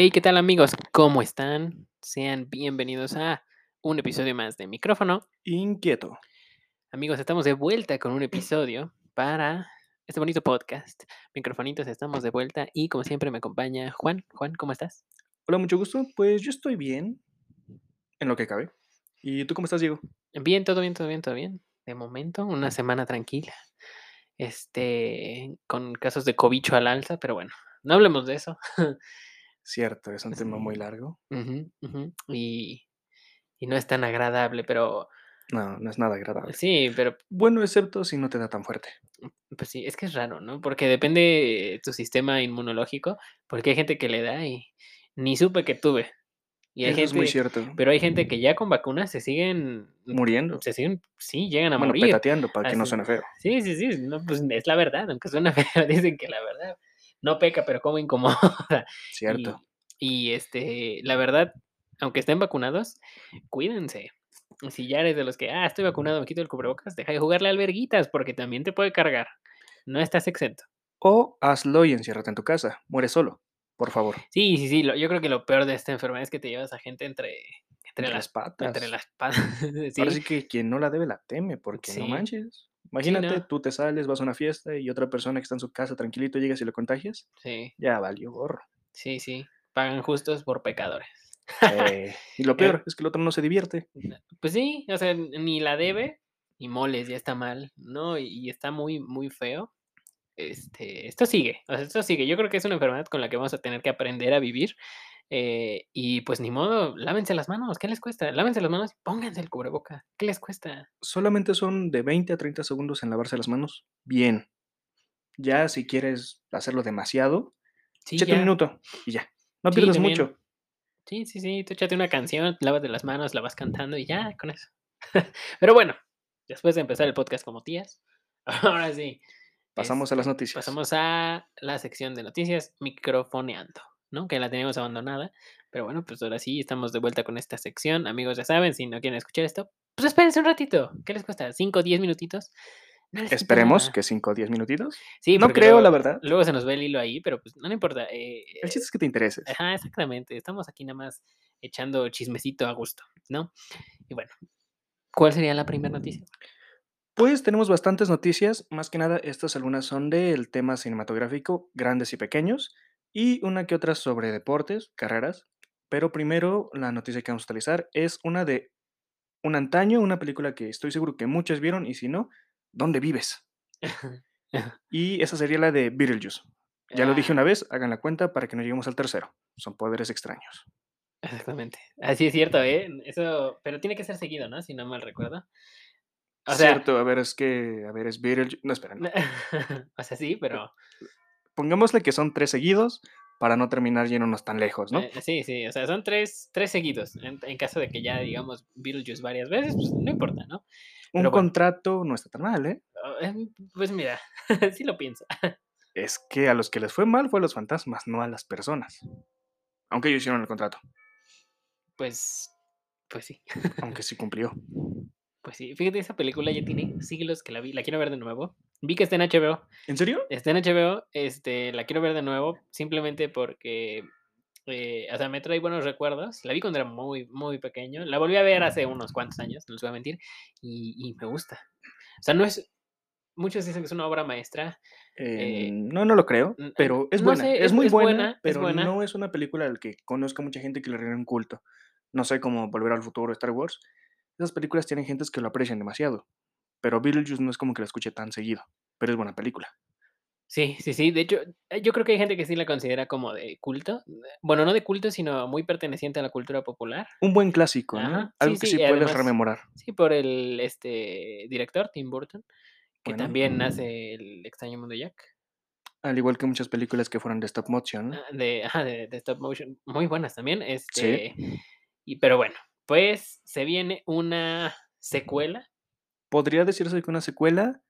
Hey, ¿qué tal amigos? ¿Cómo están? Sean bienvenidos a un episodio más de Micrófono. Inquieto. Amigos, estamos de vuelta con un episodio para este bonito podcast. Microfonitos, estamos de vuelta y como siempre me acompaña Juan. Juan, ¿cómo estás? Hola, mucho gusto. Pues yo estoy bien, en lo que cabe. ¿Y tú cómo estás, Diego? Bien, todo bien, todo bien, todo bien. De momento, una semana tranquila. Este, con casos de cobicho al alza, pero bueno, no hablemos de eso. Cierto, es un tema muy largo. Y, y no es tan agradable, pero No, no es nada agradable. sí, pero Bueno, excepto si no te da tan fuerte. Pues sí, es que es raro, ¿no? Porque depende tu sistema inmunológico, porque hay gente que le da y ni supe que tuve. Y hay Eso es muy gente, cierto. pero hay gente que ya con vacunas se siguen, Muriendo. se siguen, sí, llegan a Bueno, morir. petateando para que no suene feo. Sí, sí, sí, no, pues es la verdad, aunque suena feo, dicen que la verdad no peca, pero como incomoda. Cierto. Y, y, este, la verdad, aunque estén vacunados, cuídense. Si ya eres de los que, ah, estoy vacunado, me quito el cubrebocas, deja de jugarle alberguitas, porque también te puede cargar. No estás exento. O hazlo y enciérrate en tu casa. Muere solo, por favor. Sí, sí, sí. lo- yo creo que lo peor de esta enfermedad es que te llevas a gente entre, entre, Entre las patas. Entre las patas. sí. Ahora sí que quien no la debe la teme, porque no manches. Imagínate, no. tú te sales, vas a una fiesta y otra persona que está en su casa tranquilito llegas y lo contagias. sí, Ya valió gorro. sí, sí. Pagan justos por pecadores. Eh, y lo peor es que el otro no se divierte. Pues sí, o sea, ni la debe, ni moles, ya está mal, ¿no? Y, y está muy, muy feo. Este, esto sigue, o sea, esto sigue. Yo creo que es una enfermedad con la que vamos a tener que aprender a vivir. Eh, y pues ni modo, lávense las manos, ¿qué les cuesta? Lávense las manos y pónganse el cubreboca, ¿qué les cuesta? solamente son de 20 a 30 segundos en lavarse las manos. Bien. Ya si quieres hacerlo demasiado, Sí, échate un minuto y ya. No pierdas mucho. Sí, sí, sí, tú échate una canción, lávate las manos, la vas cantando y ya, con eso. Pero bueno, después de empezar el podcast como tías, ahora sí. Pasamos a las este, noticias. Pasamos a la sección de noticias, microfoneando, ¿no? Que la teníamos abandonada. Pero bueno, pues ahora sí, estamos de vuelta con esta sección. Amigos, ya saben, si no quieren escuchar esto, pues espérense un ratito. ¿Qué les cuesta? ¿5 o 10 minutitos? No Esperemos que 5 o 10 minutitos. Sí, no creo, luego- la verdad. Luego se nos ve el hilo ahí, pero pues no importa. eh, El chiste es que te intereses. Ajá, exactamente. Estamos aquí nada más echando chismecito a gusto, ¿no? Y bueno, ¿cuál sería la primera noticia? Pues tenemos bastantes noticias. Más que nada, estas algunas son del tema cinematográfico, grandes y pequeños, y una que otra sobre deportes, carreras. Pero primero, la noticia que vamos a utilizar es una de un antaño, una película que estoy seguro que muchos vieron, y si no, ¿dónde vives? Y esa sería la de Beetlejuice. Ya lo dije Ah, una vez, hagan la cuenta para que no lleguemos al tercero. Son poderes extraños. Exactamente. Así es cierto, ¿eh? Eso, pero tiene que ser seguido, ¿no? Si no mal recuerdo. O sea, Cierto, a ver, es que, a ver, es Beetlejuice. No, espera, no. o sea, sí, pero Pongámosle que son tres seguidos para no terminar yéndonos tan lejos, ¿no? eh, sí, sí, o sea, son tres, tres seguidos. En, en caso de que ya digamos Beetlejuice varias veces, pues no importa, ¿no? Un pero bueno. contrato no está tan mal, ¿eh? Ah, eh, Pues mira, sí lo pienso. Es que a los que les fue mal fue a los fantasmas, no a las personas. Aunque ellos hicieron el contrato, Pues, pues sí. aunque sí cumplió. Pues sí, fíjate, esa película ya tiene siglos que la vi, la quiero ver de nuevo. Vi que está en HBO, ¿En serio? está en HBO, este, la quiero ver de nuevo simplemente porque, eh, o sea, me trae buenos recuerdos. La vi cuando era muy, muy pequeño. La volví a ver hace unos cuantos años, no les voy a mentir, y, y me gusta. O sea, no es, muchos dicen que es una obra maestra. Eh, Eh, no, no lo creo, pero es no buena. sé, es, es- muy es buena, pero buena. no es una película al que conozca mucha gente que le rinda un culto. No sé cómo Volver al Futuro, Star Wars. Esas películas tienen gentes que lo aprecian demasiado. Pero Beetlejuice no es como que la escuche tan seguido, pero es buena película. Sí, sí, sí. De hecho, eh, yo creo que hay gente que sí la considera como de culto. Bueno, no de culto, sino muy perteneciente a la cultura popular. Un buen clásico, ¿no? Sí, Algo que sí, sí puedes además- rememorar. Sí, por el este director, Tim Burton, que Bueno. también hace El extraño mundo de Jack. Al igual que muchas películas que fueron de stop motion, ¿no? ah, De, ajá, de, de stop motion. Muy buenas también. Este, y, pero bueno, pues se viene una secuela. Podría decirse que una secuela,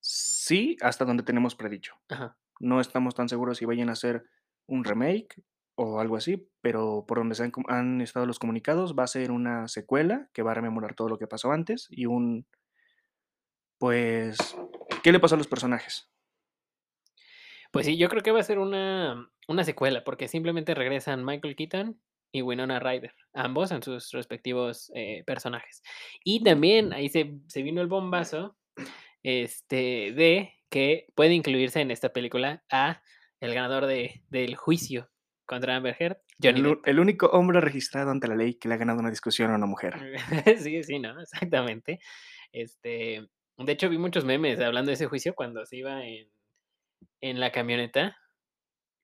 sí, hasta donde tenemos predicho. Ajá. No estamos tan seguros si vayan a hacer un remake o algo así, pero por donde se han, han estado los comunicados, va a ser una secuela que va a rememorar todo lo que pasó antes y un, pues, ¿qué le pasó a los personajes? Pues sí, yo creo que va a ser una una secuela, porque simplemente regresan Michael Keaton y Winona Ryder, ambos en sus respectivos, eh, personajes. Y también ahí se se vino el bombazo, este, de que puede incluirse en esta película a el ganador de del juicio contra Amber Heard, Johnny El el único hombre registrado ante la ley que le ha ganado una discusión a una mujer. Sí, sí, ¿no? Exactamente. Este, de hecho, vi muchos memes hablando de ese juicio cuando se iba en en la camioneta,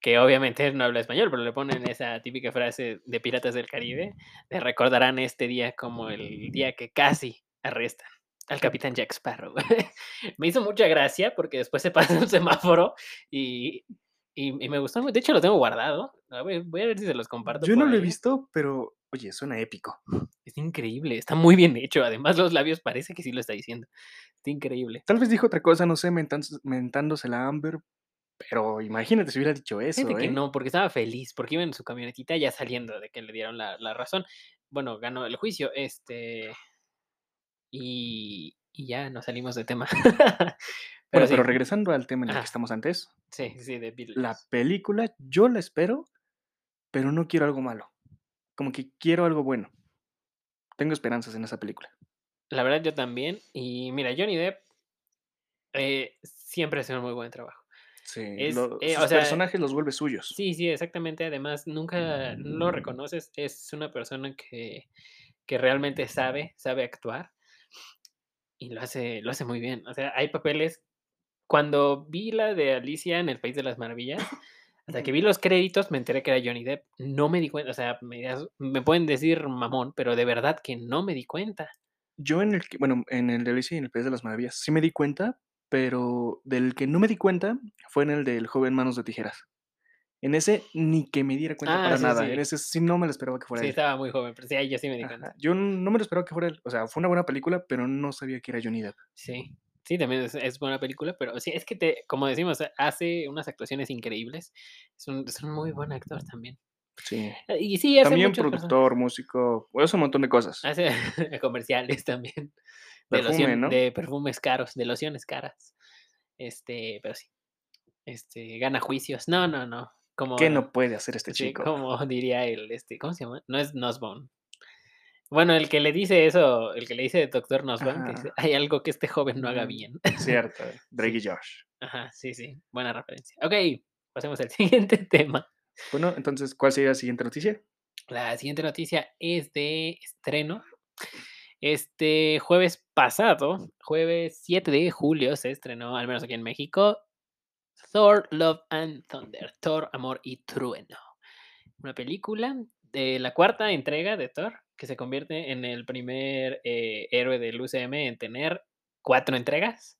que obviamente no habla español, pero le ponen esa típica frase de Piratas del Caribe, de recordarán este día como el día que casi arrestan al capitán Jack Sparrow. Me hizo mucha gracia porque después se pasa un semáforo y y y me gustó, de hecho, lo tengo guardado. A ver, voy a ver si se los comparto Yo no lo he visto, pero oye, suena épico. Es increíble, está muy bien hecho, además los labios parece que sí lo está diciendo. Está increíble. Tal vez dijo otra cosa, no sé, mentándose mentándosela a Amber, pero imagínate si hubiera dicho Fíjate eso, que ¿eh? no, porque estaba feliz, porque iba en su camionetita ya saliendo de que le dieron la la razón. Bueno, ganó el juicio, este y y ya nos salimos de tema. Pero Bueno, sí. pero regresando al tema en el que estamos antes. Sí, sí, de La película, yo la espero, pero no quiero algo malo, como que quiero algo bueno. Tengo esperanzas en esa película. La verdad, yo también. Y mira, Johnny Depp eh, siempre hace un muy buen trabajo. Sí, Es, lo eh, o sus sea personajes los vuelve suyos. Sí, sí, exactamente. Además, nunca lo reconoces. Es una persona que que realmente sabe sabe actuar y lo hace lo hace muy bien. O sea, hay papeles cuando vi la de Alicia en el País de las Maravillas, hasta que vi los créditos, me enteré que era Johnny Depp. No me di cuenta, o sea, me me pueden decir mamón, pero de verdad que no me di cuenta. Yo en el bueno, en el de Alicia en el País de las Maravillas sí me di cuenta, pero del que no me di cuenta fue en el del Joven Manos de Tijeras. En ese ni que me diera cuenta Ah, para sí, nada. En sí. ese sí no me lo esperaba que fuera Sí, él. estaba muy joven, pero sí, ahí yo sí me di cuenta. Yo no me lo esperaba que fuera él. O sea, fue una buena película, pero no sabía que era Johnny Depp. Sí, sí, también es es buena película, pero sí, es que te como decimos, hace unas actuaciones increíbles. Es un es un muy buen actor también. Sí. Eh, y sí, hace También productor, músico, hace un montón de cosas. Hace comerciales también, de Perfume, loción ¿no? de perfumes caros, de lociones caras. Este, pero sí, este, gana juicios. No, no, no, como ¿Qué no puede hacer este sí, chico? como diría el, este, ¿cómo se llama? No es Nussbaum. Bueno, el que le dice eso, el que le dice doctor Nussbaum, que dice. "Hay algo que este joven no haga Mm, bien". cierto, Drake Sí. y Josh. Ajá, sí, sí, buena referencia. Okey, pasemos al siguiente tema. Bueno, entonces, ¿cuál sería la siguiente noticia? La siguiente noticia es de estreno. Este jueves pasado, jueves 7 de julio, se estrenó, al menos aquí en México, Thor: Love and Thunder, Thor: Amor y Trueno. Una película de la cuarta entrega de Thor, que se convierte en el primer, eh, héroe del UCM en tener 4 entregas.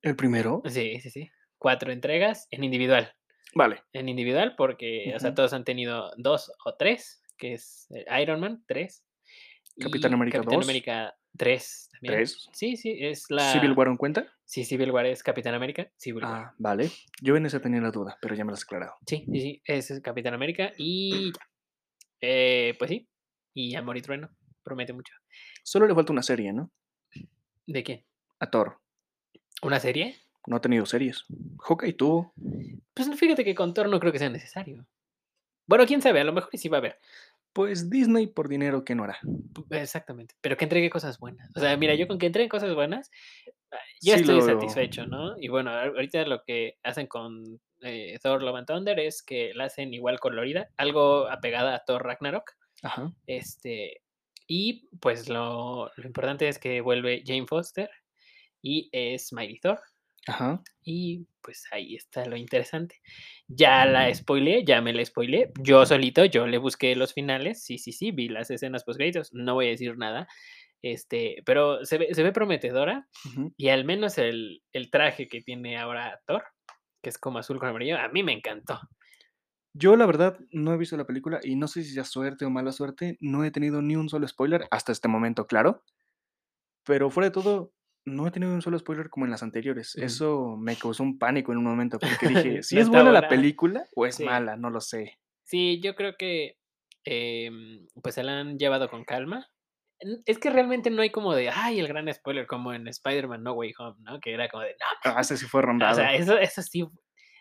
¿El primero? Sí, sí, sí, 4 entregas en individual. Vale. En individual, porque, o sea, todos han tenido 2 o 3, que es, eh, Iron Man, 3, Capitán América Capitán 2. América 3 también. 3. Sí, sí, es ¿Civil la War aún cuenta? Sí, Civil War es Capitán América, Civil War. Ah, vale. Yo en esa tenía la duda, pero ya me la has aclarado. Sí, sí, sí, es Capitán América y ya. Eh, pues sí, y Amor y Trueno, promete mucho. Solo le falta una serie, ¿no? ¿De quién? A Thor. ¿Una serie? No ha tenido series. Hawkeye tuvo. Pues fíjate que con Thor no creo que sea necesario. Bueno, quién sabe, a lo mejor sí va a haber. Pues Disney por dinero, ¿qué no hará? Exactamente, pero que entregue cosas buenas. O sea, mira, yo con que entreguen cosas buenas, ah, ya Sí estoy satisfecho, ¿no? Y bueno, ahorita lo que hacen con, eh, Thor: Love and Thunder es que la hacen igual colorida, algo apegada a Thor: Ragnarok. Ajá. Este, y pues lo lo importante es que vuelve Jane Foster y es Mighty Thor. Ajá. Y pues ahí está lo interesante. Ya la spoileé, ya me la spoileé. Yo solito, yo le busqué los finales. Sí, sí, sí, vi las escenas postcréditos. No voy a decir nada. Este, pero se ve se ve prometedora y al menos el el traje que tiene ahora Thor, que es como azul con amarillo, a mí me encantó. Yo, la verdad, no he visto la película y no sé si sea suerte o mala suerte, no he tenido ni un solo spoiler hasta este momento, claro. Pero fuera de todo, no he tenido un solo spoiler como en las anteriores. Eso me causó un pánico en un momento, porque dije: "¿Sí No es buena la película o es Sí. mala?". No lo sé. Sí, yo creo que, em, pues se la han llevado con calma. Es que realmente no hay como de, ay, el gran spoiler como en Spider-Man: No Way Home, ¿no? Que era como de, no Ah, ese sí fue O rondado. sea, eso eso sí,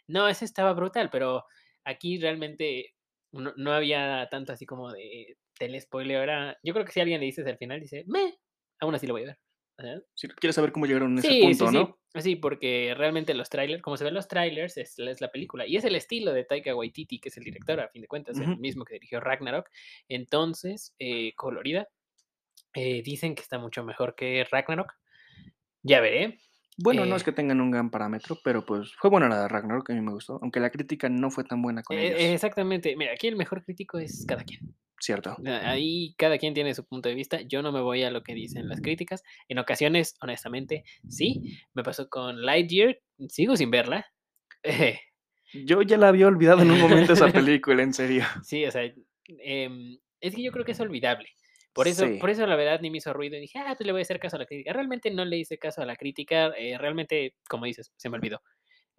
No, ese estaba brutal, pero aquí realmente no no había tanto así como de tele-spoiler, era yo creo que si alguien le dices al final, dice: "Meh", aún así lo voy a ver. Si quieres saber cómo llegaron a ese punto, sí. ¿no? Sí, porque realmente los trailers, como se ven los trailers, es es la película, y es el estilo de Taika Waititi, que es el director, a fin de cuentas, el mismo que dirigió Ragnarok. Entonces, eh, colorida, eh, dicen que está mucho mejor que Ragnarok. Ya veré, Bueno, no es eh que tengan un gran parámetro, pero, pues, fue buena la de Ragnarok, a mí me gustó, aunque la crítica no fue tan buena con ellos. exactamente. Mira, aquí el mejor crítico es cada quien. Cierto. Ahí cada quien tiene su punto de vista. Yo no me voy a lo que dicen las críticas. En ocasiones, honestamente, sí. Me pasó con Lightyear, sigo sin verla. Yo ya la había olvidado en un momento esa película, en serio. Sí, o sea, em, es que yo creo que es olvidable. Por eso Sí. por eso la verdad ni me hizo ruido y dije: "Ah, pues le voy a hacer caso a la crítica". Realmente no le hice caso a la crítica, eh, realmente, como dices, se me olvidó.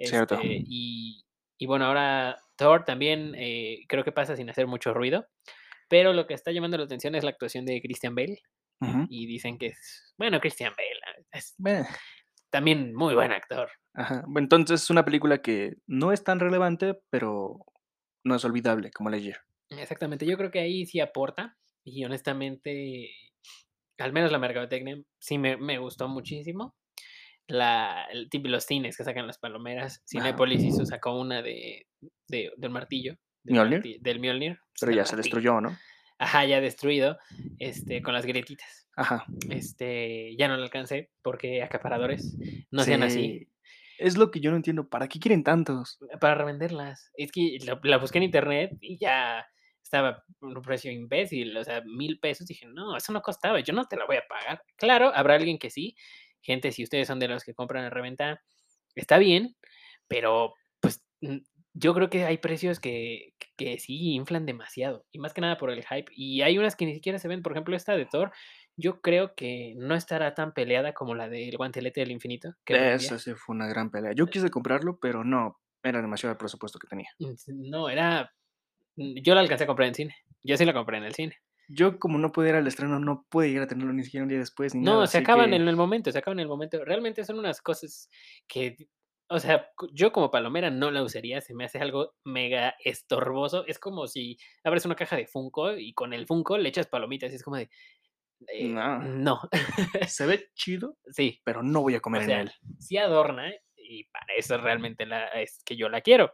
Cierto. Este, y y bueno, ahora Thor también, eh, creo que pasa sin hacer mucho ruido, pero lo que está llamando la atención es la actuación de Christian Bale, y dicen que es bueno, Christian Bale, es también muy buen actor. Ajá. Entonces, es una película que no es tan relevante, pero no es olvidable como Lightyear. Exactamente, yo creo que ahí sí aporta, y honestamente, al menos la mercadotecnia sí me me gustó muchísimo. La el los cines que sacan las palomeras, Ajá. Cinépolis hizo sacó una de de del martillo, del ¿Mjolnir? del Mjolnir, Pero del ya se destruyó, ¿no? Ajá, ya destruido, este, con las grietitas. Ajá. Este, ya no lo alcancé, porque acaparadores no sean así. Sí. Es lo que yo no entiendo, ¿para qué quieren tantos? Para revenderlas. Es que la la busqué en internet y ya estaba un precio imbécil, o sea, $1000 pesos. Dije: "No, eso no costaba, yo no te la voy a pagar". Claro, habrá alguien que sí. Gente, si ustedes son de los que compran en reventa, está bien, pero, pues, yo creo que hay precios que que sí inflan demasiado, y más que nada por el hype. Y hay unas que ni siquiera se ven, por ejemplo, esta de Thor, yo creo que no estará tan peleada como la del Guantelete del Infinito, que Esa sí fue una gran pelea. Yo quise comprarlo, pero no, era demasiado el presupuesto que tenía. Mm, no, era mm, yo la alcancé a comprar en cine. Yo sí la compré en el cine. Yo, como no pude ir al estreno, no pude llegar a tenerlo ni siquiera un día después ni nada, No, se acaban que en el momento, se acaban en el momento. Realmente son unas cosas que, o sea, yo como palomera no la usaría, se me hace algo mega estorboso. Es como si abres una caja de Funko y con el Funko le echas palomitas, y es como de, eh, No. no. Se ve chido, Sí. pero no voy a O comer en sea, él. sí adorna, y para eso realmente la es que yo la quiero.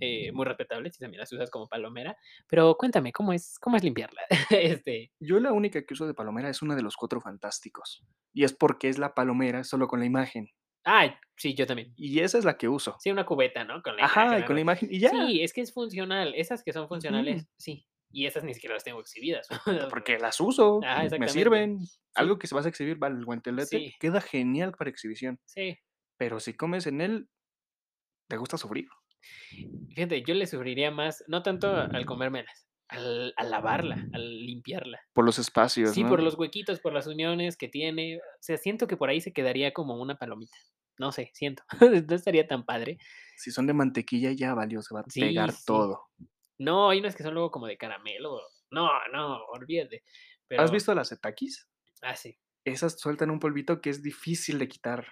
Eh, muy respetable si también las usas como palomera, pero cuéntame, ¿cómo es cómo es limpiarla? Este Yo la única que uso de palomera es una de los Cuatro Fantásticos, y es porque es la palomera solo con la imagen. Ay, sí, yo también. Y esa es la que uso. Sí, una cubeta, ¿no? Con la Ajá, y imagen con la imagen, y ya. Sí, es que es funcional. Esas que son funcionales, sí. Y esas ni siquiera las tengo exhibidas. Porque las uso, Ajá, me exactamente. sirven. Sí. Algo que se vas a exhibir, va el guantelete, Sí. queda genial para exhibición. Sí. Pero si comes en él te gusta sufrir. Fíjate, yo le sufriría más, no tanto al comérmelas, al al lavarla, al limpiarla. Por los espacios, Sí, ¿no? por los huequitos, por las uniones que tiene. O sea, siento que por ahí se quedaría como una palomita. No sé, siento. No estaría tan padre. Si son de mantequilla, ya valió, se va a Sí, pegar sí. todo. No, hay unas que son luego como de caramelo. No, no, olvídate. ¿Has visto las de Takis? Ah, sí. Esas sueltan un polvito que es difícil de quitar.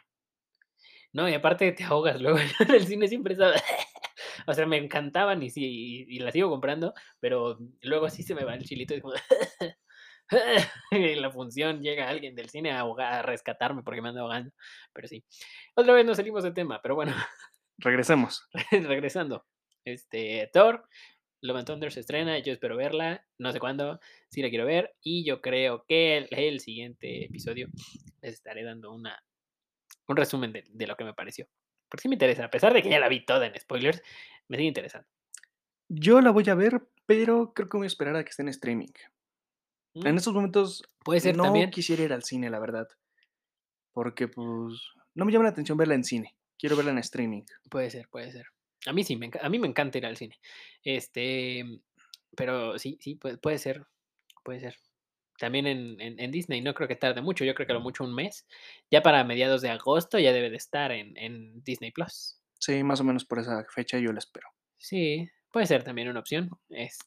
No, y aparte te ahogas luego en el cine siempre estaba o sea, me encantaban y sí, y y las sigo comprando, pero luego sí se me va el chilito y como en la función llega alguien del cine a ahoga a rescatarme porque me ando ahogando, pero sí. Otra vez nos salimos de tema, pero bueno. Regresemos. Regresando, este, Thor, Love and Thunder se estrena, yo espero verla, no sé cuándo, sí la quiero ver, y yo creo que el el siguiente episodio les estaré dando una un resumen de de lo que me pareció. Porque sí me interesa, a pesar de que ya la vi toda en spoilers, me sigue interesando. Yo la voy a ver, pero creo que voy a esperar a que esté en streaming. Mm. En estos momentos Puede ser no también. quisiera ir al cine, la verdad. Porque, pues, no me llama la atención verla en cine, quiero verla en streaming. Puede ser, puede ser. A mí sí, me a mí me encanta ir al cine. Este, pero sí, sí, puede puede ser, puede ser. También en en en Disney no creo que tarde mucho, yo creo que a lo mucho un mes. Ya para mediados de agosto ya debe de estar en en Disney Plus. Sí, más o menos por esa fecha yo la espero. Sí, puede ser también una opción,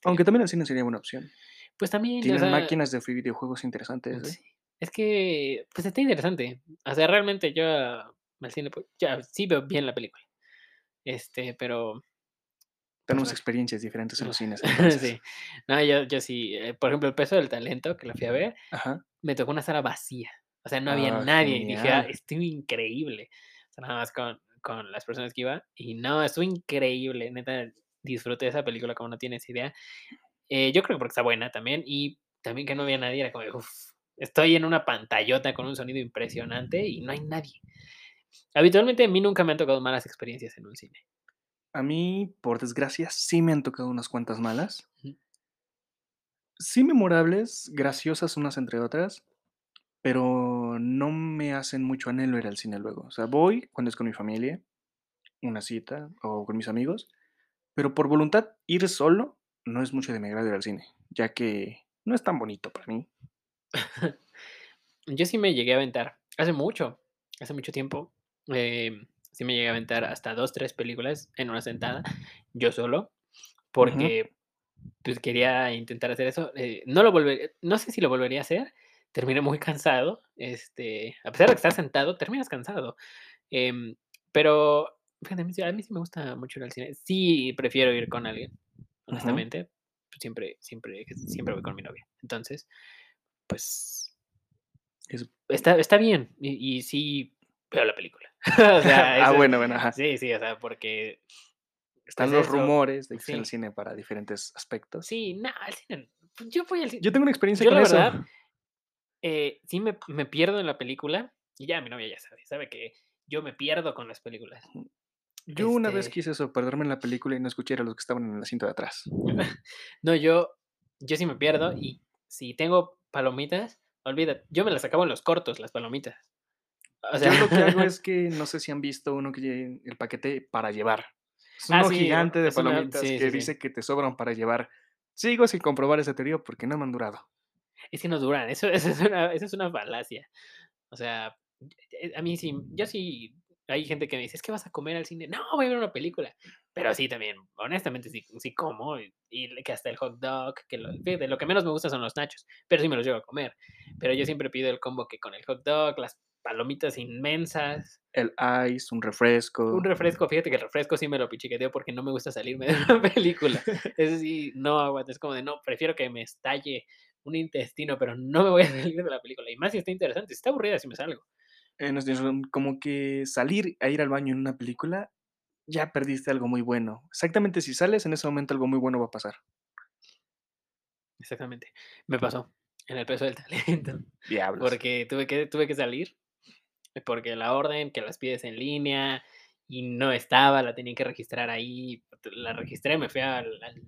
Aunque este también el cine sería buena opción. Pues también, o Tienen sea máquinas de videojuegos interesantes, ¿eh? Sí, es que, pues, está interesante. O sea, realmente yo al cine, pues, ya sí veo bien la película. Este, pero Tenemos experiencias diferentes en los cines, sí. No, yo yo sí, eh, por ejemplo, El peso del talento, que la fui a ver, Ajá. me tocó una sala vacía. O sea, no había Ah, nadie, y dije: "Ah, estuvo increíble". O sea, nada más con con las personas que iba, y no, estuvo increíble, neta, disfruté esa película como no tienes idea. Eh, yo creo que porque está buena también, y también que no había nadie, era como de: "Uf, estoy en una pantallota con un sonido impresionante y no hay nadie". Habitualmente, a mí nunca me han tocado malas experiencias en un cine. A mí, por desgracia, sí me han tocado unas cuantas malas. Sí memorables, graciosas unas entre otras, pero no me hacen mucho anhelo ir al cine luego. O sea, voy cuando es con mi familia, una cita o con mis amigos, pero por voluntad ir solo no es mucho de mi agrado ir al cine, ya que no es tan bonito para mí. Yo sí me llegué a aventar, hace mucho, hace mucho tiempo, em, sí me llegué a aventar hasta 2, 3 películas en una sentada, yo solo, porque, pues, quería intentar hacer eso, eh, no lo volve no sé si lo volvería a hacer, terminé muy cansado, este, a pesar de que estar sentado, terminas cansado, em, pero fíjate, a mí sí a mí sí me gusta mucho ir al cine. Sí prefiero ir con alguien, honestamente, pues, siempre siempre siempre voy con mi novia. Entonces, pues Es está está bien, y y sí veo la película. O sea, Ah, eso bueno, bueno, ajá. sí, sí, o sea, porque, pues Están los eso, rumores de que es el sí. cine para diferentes aspectos. Sí, no, al cine, pues, yo voy al cine Yo tengo una experiencia yo con la eso. verdad, eh, sí me me pierdo en la película, y ya mi novia ya sabe, sabe que yo me pierdo con las películas. Yo una vez Este quise eso, perderme en la película y no escuchar a los que estaban en el asiento de atrás. No, yo yo sí me pierdo, y si tengo palomitas, olvídate, yo me las acabo en los cortos, las palomitas. O sea Yo lo que hago es que, no sé si han visto uno que el paquete para llevar. Es Ah, uno sí, o gigante de una palomitas sí, que sí, dice que te sobran para llevar. Sigo sin comprobar esa teoría porque no me han durado. Es que no duran, eso eso es una eso es una falacia. O sea, eh, a mí sí, yo sí hay gente que me dice: "Es que vas a comer al cine". No, voy a ver una película. Pero sí, también, honestamente, sí sí como, y y que hasta el hot dog, que lo fíjate, lo que menos me gusta son los nachos, pero sí me los llego a comer. Pero yo siempre pido el combo que con el hot dog, las palomitas inmensas El ice, un un refresco. refresco, fíjate que el refresco sí me lo pichiqueteo porque no me gusta salirme de la película. Eso sí, no aguanto, es como de no, prefiero que me estalle un intestino, pero no me voy a salir de la película. Y más si está interesante, si está aburrida, sí me salgo. Eh, no como que salir a ir al baño en una película, ya perdiste algo muy bueno. Exactamente, si sales, en ese momento algo muy bueno va a pasar. Exactamente. Me pasó en el peso del talento, Diablos. porque tuve que tuve que salir, porque la orden que las pides en línea y no estaba, la tenía que registrar ahí, la registré, me fui al al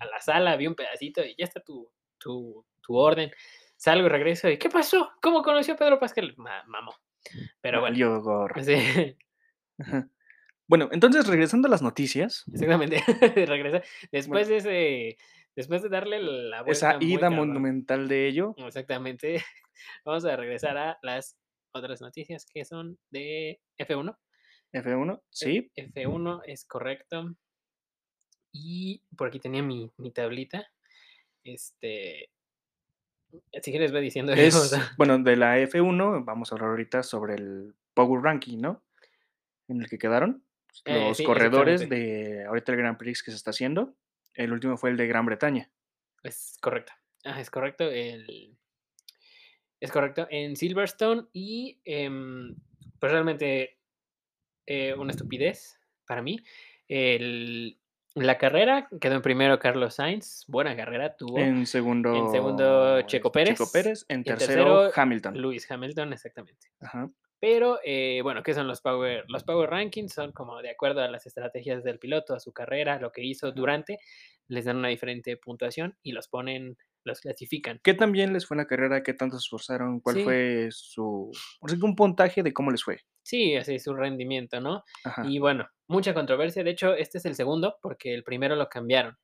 a la sala, vi un pedacito y ya está tu tu tu orden. Salgo y regreso y, ¿qué pasó? ¿Cómo conoció a Pedro Pascal? Ma mamó. Pero bueno, gorro. sí. Bueno, entonces, regresando a las noticias. exactamente. Regresé después Bueno. de ese después de darle la Esa vuelta muy ida monumental de ello. Exactamente. Vamos a regresar a las otras noticias que son de F1. F1, F sí. F1 es correcto. Y por aquí tenía mi mi tablita. Este si quieres ve diciendo Es, bueno, de la F1 vamos a hablar ahorita sobre el Power Ranking, ¿no? En el que quedaron Eh, los sí, corredores de ahorita el Grand Prix que se está haciendo. El último fue el de Gran Bretaña. Es correcto. Ajá, es correcto, el es correcto, en Silverstone y, em, pues, realmente, eh, una estupidez para mí. El la carrera quedó en primero Carlos Sainz, buena carrera tuvo. En En segundo, segundo, Checo es Checo Pérez. En Y en tercero, tercero, Hamilton. Lewis Hamilton, exactamente. Ajá. Pero, eh, bueno, ¿qué son los power? Los power rankings son como de acuerdo a las estrategias del piloto, a su carrera, lo que hizo durante, les dan una diferente puntuación y los ponen los clasifican. ¿Qué tan bien les fue en la carrera? ¿Qué tanto se esforzaron? ¿Cuál Sí. fue su un puntaje de cómo les fue? Sí, así su rendimiento, ¿no? Ajá. Y bueno, mucha controversia. De hecho, este es el segundo, porque el primero lo cambiaron,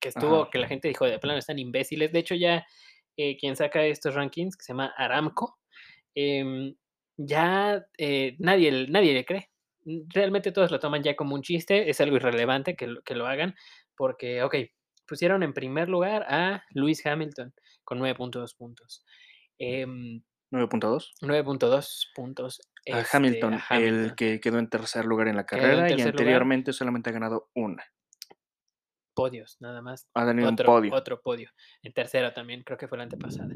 que Ajá. estuvo que la gente dijo: "De plano están imbéciles". De hecho, ya, eh, quien saca estos rankings, que se llama Aramco, em, ya, eh, nadie nadie le cree. Mm, realmente todos lo toman ya como un chiste, es algo irrelevante que lo que lo hagan, porque, okey, pusieron en primer lugar a Lewis Hamilton con 9.2 puntos. Em ¿9.2? 9.2 puntos. A este, Hamilton, a el Hamilton. que quedó en tercer lugar en la en carrera y lugar. anteriormente solamente ha ganado una. Podios, nada más. Ha tenido un Otro, podio. otro podio. En tercero también, creo que fue la antepasada.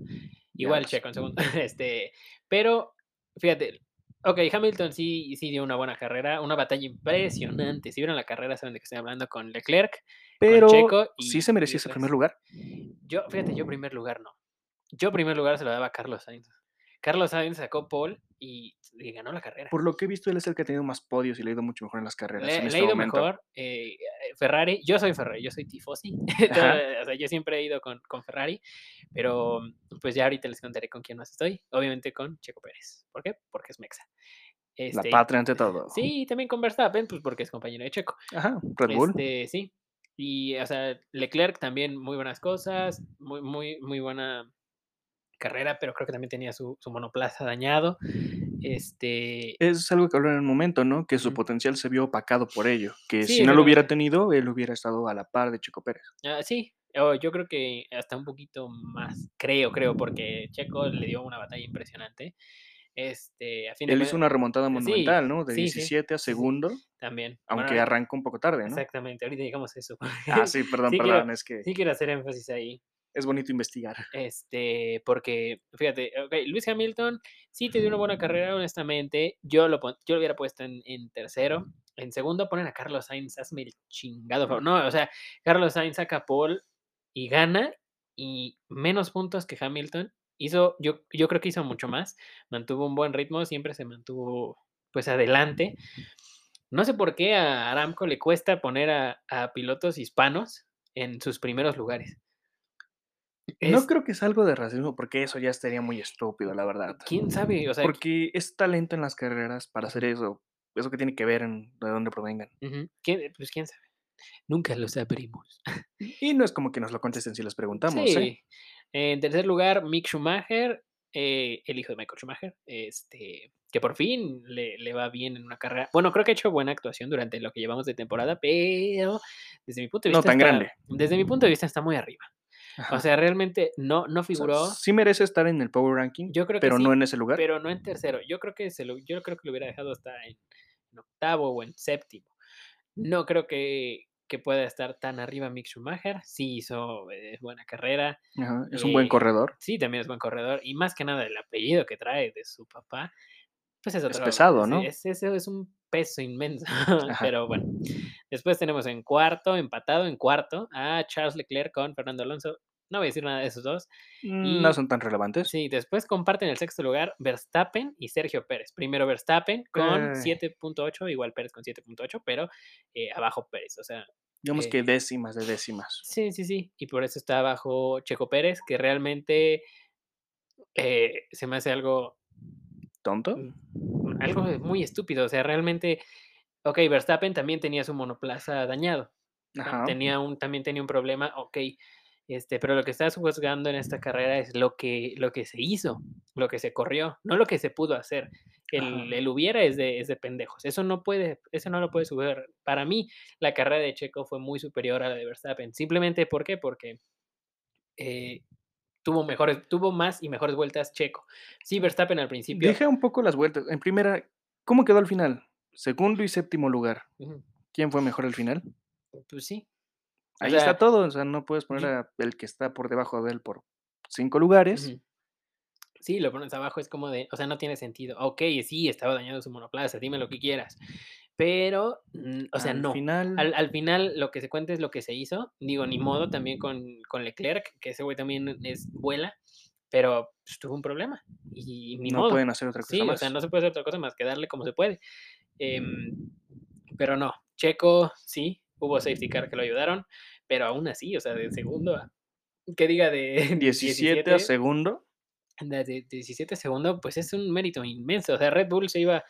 Igual. Checo en segundo. Este, pero, fíjate, ok, Hamilton sí, sí dio una buena carrera, una batalla impresionante. Si vieron la carrera, saben de qué estoy hablando con Leclerc. Pero Checo sí y- se y merecía ese primer lugar. Yo, fíjate, yo primer lugar no. Yo primer lugar se lo daba a Carlos Sainz. Carlos Sainz sacó pole y, y ganó la carrera. Por lo que he visto, él es el que ha tenido más podios y le ha ido mucho mejor en las carreras. Le, en le este ha ido momento. mejor. eh, eh, Ferrari, yo soy Ferrari, yo soy tifosi. O sea, yo siempre he ido con, con Ferrari, pero pues ya ahorita les contaré con quién más estoy. Obviamente con Checo Pérez. ¿Por qué? Porque es Mexa. La Este, patria ante todo. Sí, y también con Verstappen, pues porque es compañero de Checo. Ajá, Red Bull. Este, sí. Y, o sea, Leclerc también muy buenas cosas, muy, muy, muy buena carrera, pero creo que también tenía su, su monoplaza dañado. Este, Es algo que hablaron en un momento, ¿no? Que su potencial se vio opacado por ello. Que Sí, si no lo hubiera tenido, él hubiera estado a la par de Checo Pérez. ah, sí, o yo creo que hasta un poquito más, creo, creo, porque Checo le dio una batalla impresionante. Este, a fin Él hizo una remontada sí, monumental, ¿no? De sí, sí, 17 a sí, segundo, también. aunque Bueno, arrancó un poco tarde, ¿no? Exactamente, ahorita llegamos a eso. Ah, sí, perdón, perdón, quiero- es que Sí quiero hacer énfasis ahí. Es bonito investigar. Este, porque, fíjate, ok, Luis Hamilton sí te dio una buena carrera, honestamente. Yo lo, yo lo hubiera puesto en, en tercero. En segundo ponen a Carlos Sainz, hazme el chingado. No, o sea, Carlos Sainz saca pole y gana y menos puntos que Hamilton. Hizo, yo, yo creo que hizo mucho más. Mantuvo un buen ritmo, siempre se mantuvo pues adelante. No sé por qué a Aramco le cuesta poner a, a pilotos hispanos en sus primeros lugares. No creo que es algo de racismo, porque eso ya estaría muy estúpido, la verdad. ¿Quién sabe? O sea, Porque es talento en las carreras para hacer eso. Eso que tiene que ver en de dónde provengan. ¿quién, pues quién sabe. Nunca lo sabremos. Y no es como que nos lo contesten si les preguntamos, ¿eh? Sí. En tercer lugar, Mick Schumacher, eh, el hijo de Michael Schumacher, este, que por fin le, le va bien en una carrera. Bueno, creo que ha hecho buena actuación durante lo que llevamos de temporada, pero desde mi punto de No vista. tan está- grande. Desde mi punto de vista está muy arriba. Ajá. O sea, realmente no, no O sea, figuró. sí merece estar en el Power Ranking, Yo creo que pero sí, no en ese lugar. pero no en tercero. Yo creo que se lo, yo creo que lo hubiera dejado hasta en, en octavo o en séptimo. No creo que, que pueda estar tan arriba Mick Schumacher. Sí hizo eh, buena carrera. Ajá, Es un buen eh, corredor. Sí, también es buen corredor. Y más que nada el apellido que trae de su papá, pues es otro. pesado, ¿no? Es, es, es un peso inmenso. Pero bueno. Después tenemos en cuarto, empatado en cuarto, a Charles Leclerc con Fernando Alonso. No voy a decir nada de esos dos. Mm, No son tan relevantes. Sí, después comparten el sexto lugar Verstappen y Sergio Pérez. Primero Verstappen con Ay. 7.8, igual Pérez con 7.8, pero eh, abajo Pérez. O sea, Digamos eh, que décimas de décimas. sí, sí, sí. Y por eso está abajo Checo Pérez, que realmente eh, se me hace algo, ¿Tonto? Algo muy estúpido. O sea, realmente, ok, Verstappen también tenía su monoplaza dañado. Tenía un, también tenía un problema, ok. Este, pero lo que estás juzgando en esta carrera es lo que, lo que se hizo, lo que se corrió, no lo que se pudo hacer. El, el hubiera es de, es de pendejos. Eso no puede, eso no lo puedes subir. Para mí, la carrera de Checo fue muy superior a la de Verstappen. Simplemente, ¿por qué? Porque eh, tuvo mejores, tuvo más y mejores vueltas Checo. Sí, Verstappen al principio. Deja un poco las vueltas. En primera, ¿cómo quedó al final? Segundo y séptimo lugar. ¿Quién fue mejor al final? Pues sí. O Ahí sea, está todo. O sea, no puedes poner yo- a el que está por debajo de él por cinco lugares. Sí, lo pones abajo, es como de, o sea, no tiene sentido. Ok, sí, estaba dañado su monoplaza, dime lo que quieras. Pero, mm, o sea, al no. final, Al, al final lo que se cuenta es lo que se hizo. Digo, ni modo también con, con Leclerc, que ese güey también es vuela, pero pues, tuvo un problema. Y ni no modo. pueden hacer otra cosa Sí, más. o sea, no se puede hacer otra cosa más que darle como se puede. Em, pero no, Checo, sí, hubo safety car que lo ayudaron, pero aún así, o sea, de segundo a, que diga de 17 a segundo. de, de 17 segundos, pues es un mérito inmenso. O sea, Red Bull se iba,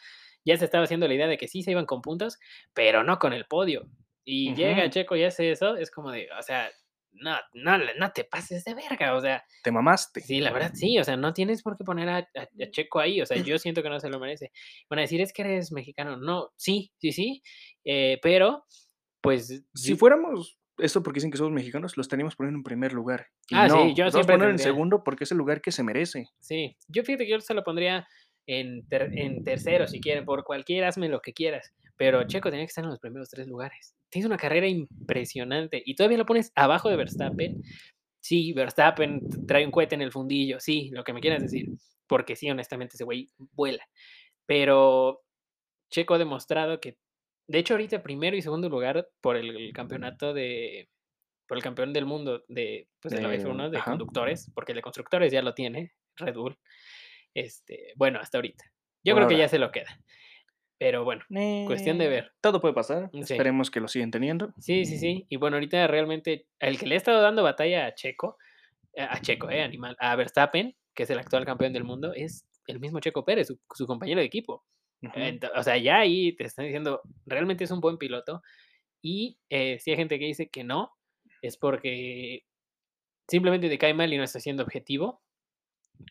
ya se estaba haciendo la idea de que sí se iban con puntos, pero no con el podio. Y llega. Checo y hace eso, es como de, o sea, no, no, no te pases de verga, o sea, Te mamaste. sí, la verdad sí, o sea, no tienes por qué poner a, a- a Checo ahí, o sea, yo siento que no se lo merece. Van a decir, es que eres mexicano, no, sí, sí, sí, eh, pero, pues, Si yo- fuéramos eso porque dicen que somos mexicanos, lo estaríamos poniendo en primer lugar. Y Ah, sí, no, yo los siempre poner en segundo porque es el lugar que se merece. Sí, yo fíjate que yo se lo pondría en, ter- en tercero si quieren, por cualquiera, hazme lo que quieras. Pero Checo tenía que estar en los primeros tres lugares. Tienes una carrera impresionante y todavía lo pones abajo de Verstappen. Sí, Verstappen trae un cohete en el fundillo, sí, lo que me quieras decir, porque sí, honestamente ese güey vuela. Pero Checo ha demostrado que, de hecho, ahorita primero y segundo lugar por el, el campeonato de, por el campeón del mundo de, pues, de la Del- F1 de ajá. conductores, porque el de constructores ya lo tiene, Red Bull. Este, bueno, hasta ahorita. Yo Por creo que ya se lo queda. Pero bueno, cuestión de Eh, ver. Todo puede pasar. Sí. Esperemos que lo siguen teniendo. Sí, sí, sí. Y bueno, ahorita realmente el que le ha estado dando batalla a Checo, eh, a Checo, eh, animal, a Verstappen, que es el actual campeón del mundo, es el mismo Checo Mm. Pérez, su, su compañero de equipo. O sea, ya ahí te están diciendo, realmente es un buen piloto. Y eh, si hay gente que dice que no, es porque simplemente te cae mal y no está siendo objetivo.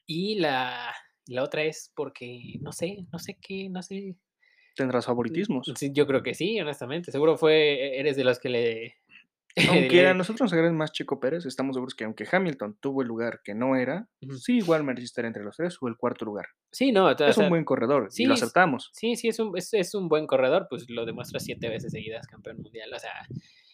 Y la, la otra es porque, no sé, no sé qué, no sé. Tendrás favoritismos. Sí, yo creo que sí, honestamente. Seguro fue, eres de los que le... Aunque a nosotros nos agrade más Checo Pérez, estamos seguros que aunque Hamilton tuvo el lugar que no era, Ujú. sí igual merecía estar entre los tres o el cuarto lugar. Sí, no, o Es un buen corredor y lo sí, aceptamos. Sí, sí, es un, es, es un buen corredor, pues lo demuestra siete veces seguidas campeón mundial. O sea,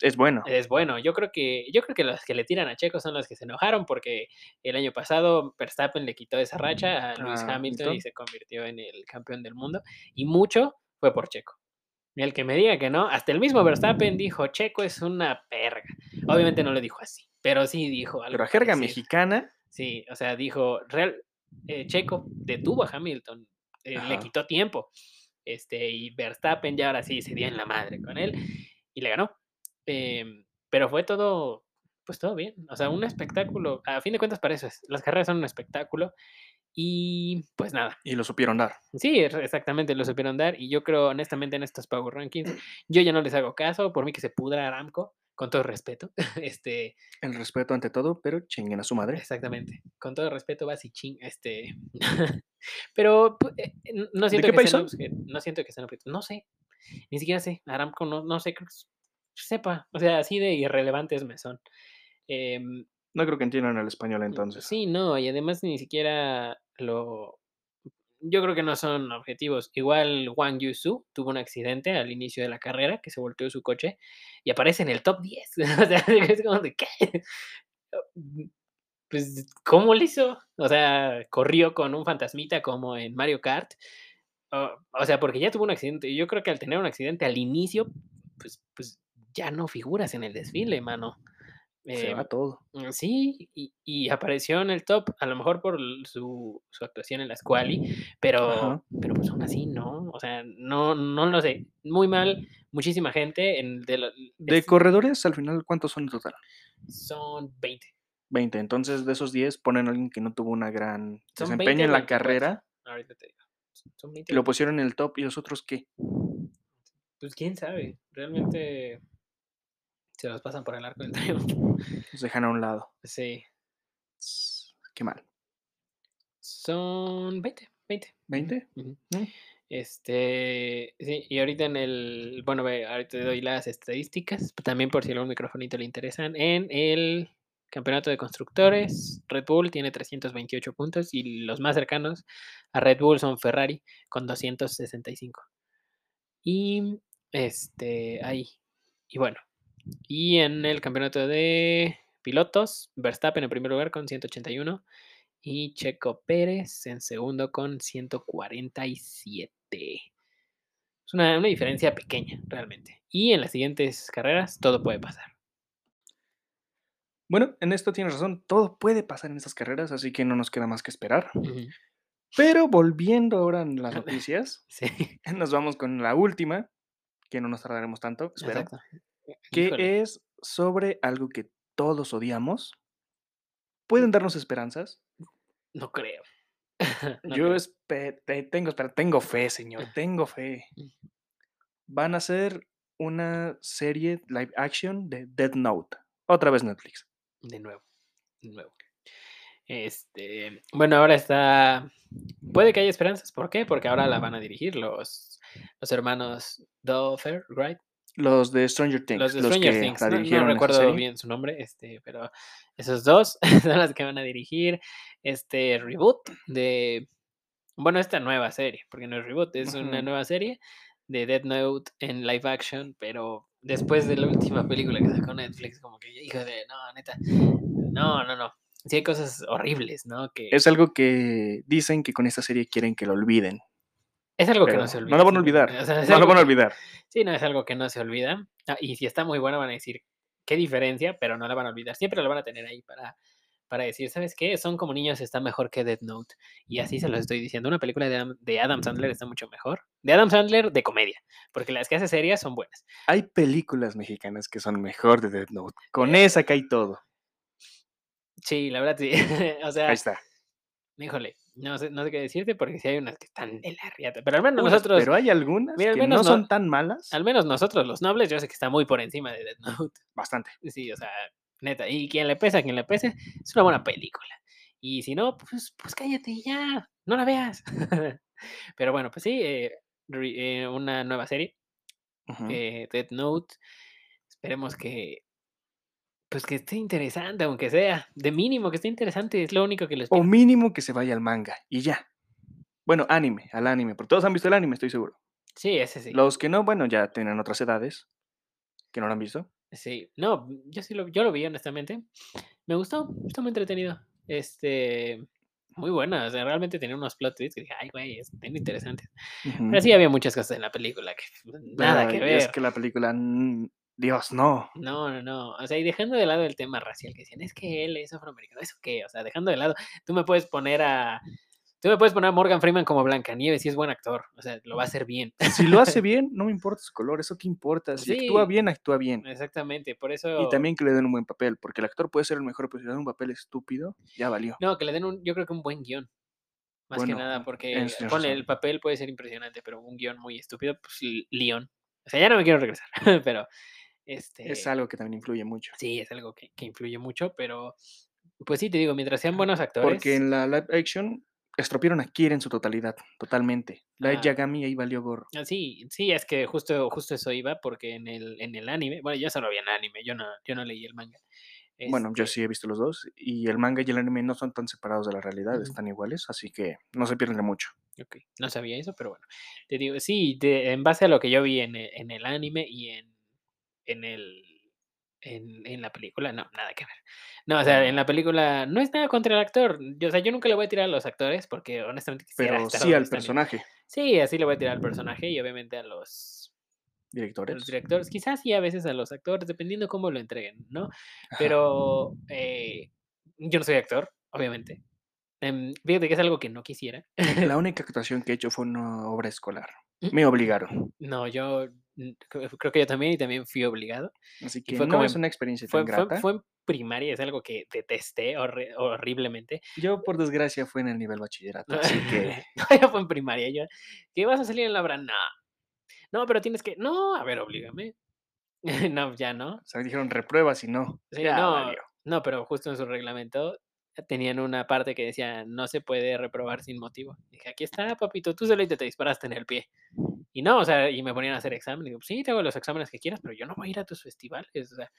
Es bueno. es bueno. Yo creo que, yo creo que los que le tiran a Checo son los que se enojaron porque el año pasado Verstappen le quitó esa racha a Lewis A Hamilton y se convirtió en el campeón del mundo. Y mucho fue por Checo. Y el que me diga que no, hasta el mismo Verstappen dijo, Checo es una perga. Obviamente no lo dijo así, pero sí dijo algo. Pero a jerga mexicana, Sí, o sea, dijo, real, eh, Checo detuvo a Hamilton, eh, le quitó tiempo. Este, y Verstappen ya ahora sí se dio en la madre con él y le ganó. Em, pero fue todo, pues todo bien. O sea, un espectáculo. A fin de cuentas, para eso es. Las carreras son un espectáculo. Y pues nada. y lo supieron dar. Sí, exactamente, lo supieron dar. Y yo creo, honestamente, en estos Power Rankings, yo ya no les hago caso. Por mí que se pudra Aramco, con todo respeto. Este, El respeto ante todo, pero chinguen a su madre. Exactamente. Con todo respeto, vas y ching, este. Pero pu- eh, no siento qué que sean no siento que sean. No sé. Ni siquiera sé. Aramco no, no sé, creo que sepa. O sea, así de irrelevantes me son. Em, No creo que entiendan el español entonces. sí, no, y además ni siquiera lo. Yo creo que no son objetivos. Igual Wang Yusu tuvo un accidente al inicio de la carrera que se volteó su coche y aparece en el top 10. o sea, es como de qué. Pues, ¿cómo lo hizo? O sea, corrió con un fantasmita como en Mario Kart. O, o sea, porque ya tuvo un accidente. Yo creo que al tener un accidente al inicio, pues, pues ya no figuras en el desfile, mano. Se Em, va todo. Mm, Sí, y, y apareció en el top, a lo mejor por su, su actuación en las quali, pero, Ajá. pero pues aún así no, o sea, no, no lo sé, muy mal, muchísima gente, en de la- De es- corredores, al final, ¿cuántos son en total? son 20, 20. Entonces, de esos 10, ponen a alguien que no tuvo una gran Son desempeño 20 o en la 24. carrera ahorita te digo, son 20, y lo pusieron en el top. ¿Y los otros qué? pues quién sabe, realmente se los pasan por el arco del triunfo, Los dejan a un lado. sí, Qué mal. son 20, 20. ¿20? Ujú. Mm. Este, sí, y ahorita en el, bueno, ve, ahorita te doy las estadísticas, también por si algún microfonito le interesan. En el campeonato de constructores, Red Bull tiene 328 puntos y los más cercanos a Red Bull son Ferrari con 265. Y este, ahí. Y bueno, y en el campeonato de pilotos, Verstappen en primer lugar con 181 y Checo Pérez en segundo con 147. Es una, una diferencia pequeña, realmente. Y en las siguientes carreras todo puede pasar. Bueno, en esto tienes razón. Todo puede pasar en estas carreras, así que no nos queda más que esperar. Pero volviendo ahora en las noticias, Sí, nos vamos con la última, que no nos tardaremos tanto, espero. exacto. Que Híjole, es sobre algo que todos odiamos. ¿Pueden darnos esperanzas? no creo. No Yo creo. tengo, fe, señor, tengo fe. Mm. Van a hacer una serie live action de Dead Note. Otra vez Netflix. De nuevo, de nuevo. Este, bueno, ahora está. Puede que haya esperanzas. ¿Por qué? Porque ahora la van a dirigir los, los hermanos Duffer, right? Los de Stranger Things. Los de Stranger que Things. la No, no recuerdo bien su nombre, este, pero esos dos son los que van a dirigir este reboot de. Bueno, esta nueva serie, porque no es reboot, es una nueva serie de Death Note en live action, pero después de la última película que sacó Netflix, como que, hijo de, no, neta, no, no, no. Sí hay cosas horribles, ¿no? Que Es algo que dicen que con esta serie quieren que lo olviden. Es algo que no se no olvida. lo van a olvidar. o sea, es No lo van a olvidar. Sí, no, es algo que no se olvida. Ah, y si está muy bueno, van a decir, qué diferencia, pero no la van a olvidar. Siempre lo van a tener ahí para, para decir, ¿sabes qué? Son como niños, está mejor que Death Note. Y así se lo estoy diciendo. Una película de Adam, de Adam Sandler está mucho mejor. De Adam Sandler de comedia, porque las que hace serias son buenas. Hay películas mexicanas que son mejor de Death Note. Con Eh, esa cae todo. Sí, la verdad sí. o sea, Ahí está. híjole, no sé, no sé qué decirte porque sí hay unas que están de la riata. Pero al menos Unas, nosotros, pero hay algunas mira, al que menos no no- son tan malas. al menos nosotros los nobles, yo sé que está muy por encima de Death Note. Bastante. Sí, o sea, neta. Y quien le pese, a quien le pese, es una buena película. Y si no, pues, pues cállate y ya, no la veas. Pero bueno, pues sí, eh, re- eh, una nueva serie, Ujú. eh, Death Note. Esperemos que, pues que esté interesante, aunque sea. De mínimo que esté interesante, es lo único que les O pido. mínimo que se vaya al manga y ya. Bueno, anime, al anime, porque todos han visto el anime, estoy seguro. Sí, ese sí. Los que no, bueno, ya tienen otras edades que no lo han visto. Sí, no, yo sí lo, yo lo vi, honestamente. Me gustó, está muy entretenido. Este, muy buena, o sea, realmente tenía unos plot twists que dije, ay, güey, están interesantes. Ujú. Pero sí había muchas cosas en la película que nada que ver. Es que la película, Dios, no. No, no, no. O sea, y dejando de lado el tema racial, que decían, es que él es afroamericano, ¿eso qué? O sea, dejando de lado, tú me puedes poner a. Tú me puedes poner a Morgan Freeman como Blancanieves si es buen actor. O sea, lo va a hacer bien. Si lo hace bien, no me importa su color, eso qué importa. Si actúa bien, actúa bien. Exactamente, por eso. Y también que le den un buen papel, porque el actor puede ser el mejor, pero si le dan un papel estúpido, ya valió. No, que le den un, yo creo que un buen guion. Más Bueno, que nada, porque razón. el papel puede ser impresionante, pero un guion muy estúpido, pues León. O sea, ya no me quiero regresar, pero este. Es algo que también influye mucho. Sí, es algo que, que influye mucho, pero pues sí, te digo, mientras sean buenos actores. Porque en la live action estropearon a Kira en su totalidad, totalmente. Light Ah. Yagami ahí valió gorro. Ah, Sí, sí, es que justo, justo eso iba, porque en el, en el anime, bueno, yo solo vi en anime, yo no, yo no leí el manga. Bueno, yo Este, sí he visto los dos, y el manga y el anime no son tan separados de la realidad, están iguales, así que no se pierden de mucho. ok, no sabía eso, pero bueno. Te digo, sí, de- en base a lo que yo vi en el, en el anime y en, en el en, en la película, no, nada que ver. No, o sea, en la película no es nada contra el actor. Yo, o sea, yo nunca le voy a tirar a los actores porque honestamente quisiera Pero estar sí al personaje, Sí, así le voy a tirar al personaje y obviamente a los, a los directores. directores, quizás sí a veces a los actores, dependiendo cómo lo entreguen, ¿no? Pero eh, yo no soy actor, obviamente. Em, fíjate que es algo que no quisiera. La única actuación que he hecho fue una obra escolar. Me obligaron. No, yo mm, creo que yo también y también fui obligado. Así Y que fue no como es en- una experiencia Fue, tan fue, grata. fue en primaria, es algo que detesté horri- horriblemente. Yo, por desgracia, fue en el nivel bachillerato, así que No, ya fue en primaria. Yo, ¿qué vas a salir en la obra? No. No, pero tienes que. No, a ver, oblígame. no, ya no. o sea, me dijeron repruebas y no. Sí, ya no, valió. no, pero justo en su reglamento tenían una parte que decía no se puede reprobar sin motivo. Dije, aquí está, papito, tú solito te disparaste en el pie. Y no, o sea, y me ponían a hacer examen. Digo, sí, te hago los exámenes que quieras, pero yo no voy a ir a tus festivales. O sea,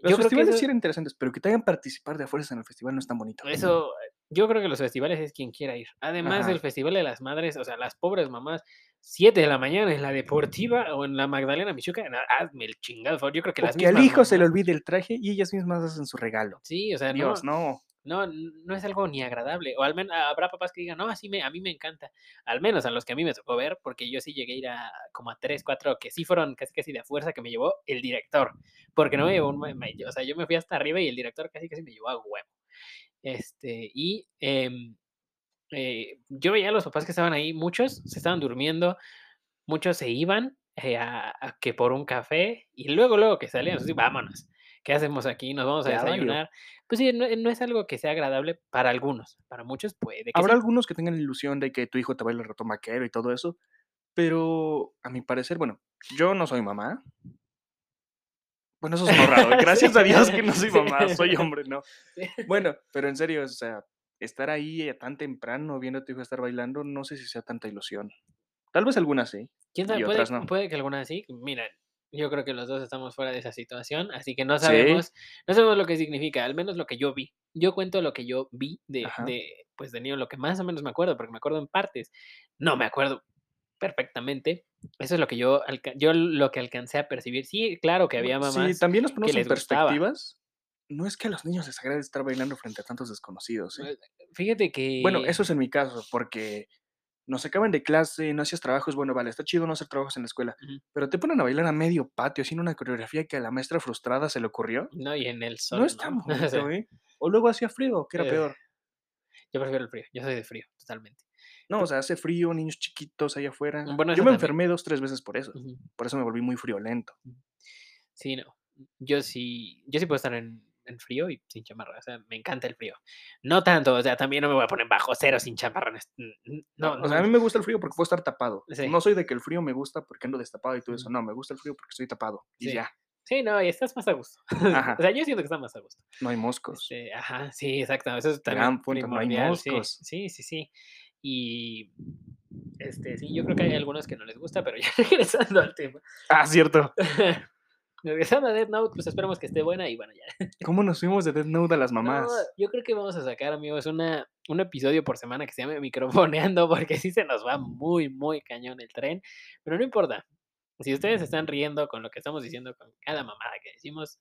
Los yo creo que festivales eso, sí eran interesantes, pero que te hagan participar de a fuerzas en el festival no es tan bonito. eso, yo creo que los festivales es quien quiera ir. Además, Ajá. el Festival de las Madres, o sea, las pobres mamás, 7 de la mañana en la Deportiva o en la Magdalena Michuca, hazme el chingado, favor. Yo creo que O las que al hijo se le mamás- olvide el traje y ellas mismas hacen su regalo. Sí, o sea, Dios, no. No, n- no es algo ni agradable. O al menos habrá papás que digan, no, así me, a mí me encanta. Al menos a los que a mí me tocó ver, porque yo sí llegué a ir a como a tres, cuatro, que sí fueron casi casi de fuerza que me llevó el director. Porque no me llevó un, ma- o sea, yo me fui hasta arriba y el director casi casi me llevó a huevo. Este, y em, eh, yo veía a los papás que estaban ahí, muchos se estaban durmiendo, muchos se iban eh, a, a que por un café y luego, luego que salían, así, vámonos. ¿Qué hacemos aquí? Nos vamos a Ya valió. desayunar. Pues sí, no, no es algo que sea agradable para algunos, para muchos puede que Habrá sí. algunos que tengan la ilusión de que tu hijo te baile el ratón vaquero y todo eso, pero a mi parecer, bueno, yo no soy mamá. Bueno, eso es raro. Gracias a Dios que no soy Sí. mamá, soy hombre, ¿no? Sí. Bueno, pero en serio, o sea, estar ahí eh, tan temprano viendo a tu hijo estar bailando, no sé si sea tanta ilusión. Tal vez algunas sí. ¿Quién sabe? y Puede, otras no. puede que alguna sí. Mira, yo creo que los dos estamos fuera de esa situación, así que no Sí. sabemos, no sabemos lo que significa, al menos lo que yo vi. Yo cuento lo que yo vi de, de pues de niño lo que más o menos me acuerdo, porque me acuerdo en partes, no me acuerdo perfectamente. Eso es lo que yo yo lo que alcancé a percibir. Sí, claro que había Sí, mamás también nos ponemos en les gustaba. perspectivas. No es que a los niños les agrade estar bailando frente a tantos desconocidos, ¿eh? Eh, fíjate que Bueno, eso es en mi caso, porque nos acaban de clase, no hacías trabajos, bueno, vale, está chido no hacer trabajos en la escuela, pero te ponen a bailar a medio patio haciendo una coreografía que a la maestra frustrada se le ocurrió. No, y en el sol, No es tan ¿no? O sea, bonito, ¿eh? O luego hacía frío, que era Eh, peor. yo prefiero el frío, yo soy de frío, totalmente. No, o sea, hace frío, niños chiquitos allá afuera. Bueno, Yo me también. enfermé dos, tres veces por eso. Por eso me volví muy friolento. Sí, no. Yo sí yo sí puedo estar en en frío y sin chamarra, o sea, me encanta el frío. No tanto, o sea, también no me voy a poner bajo cero sin chamarra, n n no, o sea, a mí me gusta el frío porque puedo estar tapado. Sí. No soy de que el frío me gusta porque ando destapado y todo eso. No, me gusta el frío porque estoy tapado. Y Sí. ya, Sí, no, y estás más a gusto. Ajá. O sea, yo siento que está más a gusto. no hay moscos. Este, ajá, sí, exacto, eso es también Gran punto, no hay primordial, sí, moscos. sí, sí, sí. Y, este, sí, yo creo que hay algunos que no les gusta, pero ya regresando al tema. Ah, cierto. Regresando a Death Note, pues esperemos que esté buena y bueno, ya. ¿Cómo nos fuimos de Death Note a las No, mamás? yo creo que vamos a sacar, amigos, una, un episodio por semana que se llame Microfoneando, porque sí se nos va muy, muy cañón el tren, pero no importa. Si ustedes se están riendo con lo que estamos diciendo, con cada mamada que decimos,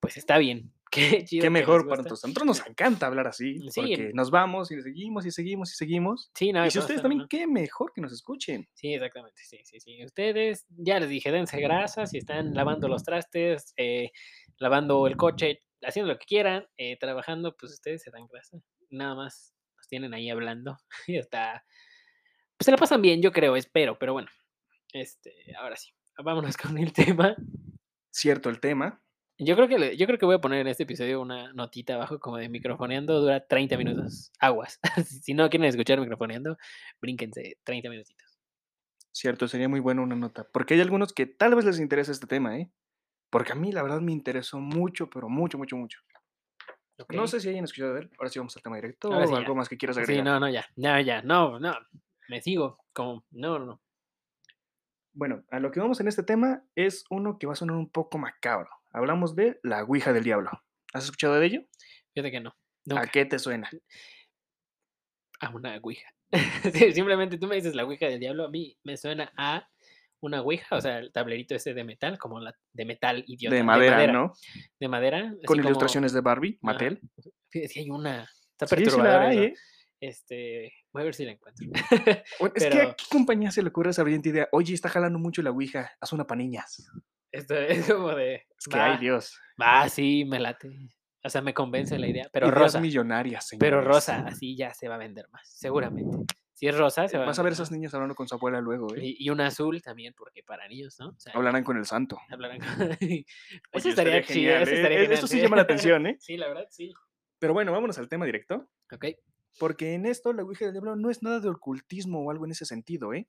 pues está bien. Qué chido. Qué mejor para nosotros. A nosotros nos encanta hablar así, Sí, porque en- nos vamos y seguimos y seguimos y seguimos. Sí, no, Y si ustedes también, qué mejor que nos escuchen. Sí, exactamente, sí, sí, sí. Ustedes, ya les dije, dense grasa, si están lavando los trastes, eh, lavando el coche, haciendo lo que quieran, eh, trabajando, pues ustedes se dan grasa. Nada más nos tienen ahí hablando y está... Pues se la pasan bien, yo creo, espero, pero bueno. Este, ahora sí, vámonos con el tema. Cierto el tema. Yo creo que le- yo creo que voy a poner en este episodio una notita abajo como de microfoneando, dura 30 minutos. Aguas. si no quieren escuchar microfoneando, brínquense 30 minutitos. Cierto, sería muy bueno una nota. Porque hay algunos que tal vez les interesa este tema, ¿eh? Porque a mí, la verdad, me interesó mucho, pero mucho, mucho, mucho. No sé si hayan escuchado de él. Ahora sí vamos al tema directo o sí, algo ya. más que quieras Sí, agregar. no, no, ya, ya, ya, no, no, me sigo, como, no, no, no. Bueno, a lo que vamos en este tema es uno que va a sonar un poco macabro. Hablamos de la Ouija del Diablo. ¿Has escuchado de ello? Fíjate que no, ¿A qué te suena? a una ouija. Sí, simplemente tú me dices la ouija del diablo, a mí me suena a una ouija, o sea, el tablerito ese de metal, como la de metal idiota. De madera, ¿no? De madera. Con como- ilustraciones de Barbie. Mattel. Fíjate, sí hay una, está Sí, sí la perturbadora hay. ¿eh? Este, voy a ver si la encuentro. Bueno, es que a qué compañía se le ocurre esa brillante idea. Oye, está jalando mucho la Ouija, haz una para niñas. Esto es como de, Es que, ay va, Dios. va, sí, me late. O sea, me convence la idea, pero Ideas rosa. millonarias, Pero señores. rosa, así ya se va a vender más, seguramente. Si es rosa, se va Vas a ver vender esas niñas hablando con su abuela luego. ¿eh? Y, y un azul también, porque para niños, ¿no? O sea, Hablarán con el santo. hablarán con... Eso estaría chido, eso ¿eh? estaría E- genial, Eso sí llama la atención, ¿eh? Sí, la verdad, sí. Pero bueno, vámonos al tema directo. Ok. Porque en esto la Ouija del Diablo no es nada de ocultismo o algo en ese sentido, ¿eh?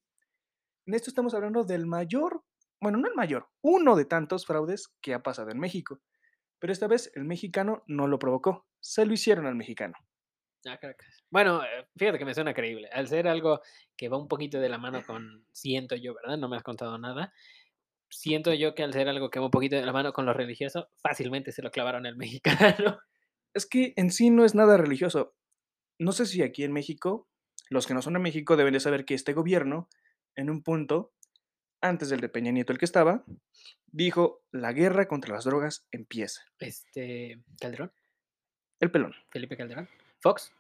En esto estamos hablando del mayor, bueno, no el mayor, uno de tantos fraudes que ha pasado en México. Pero esta vez el mexicano no lo provocó, se lo hicieron al mexicano. Ah, caracas. Bueno, eh, fíjate que me suena creíble. Al ser algo que va un poquito de la mano con, siento yo, ¿verdad? No me has contado nada. Siento yo que al ser algo que va un poquito de la mano con lo religioso, fácilmente se lo clavaron al mexicano. Es que en sí no es nada religioso. No sé si aquí en México, los que no son de México deben de saber que este gobierno, en un punto, antes del de Peña Nieto el que estaba, dijo, la guerra contra las drogas empieza. Este, Calderón, El pelón, Felipe Calderón, Fox,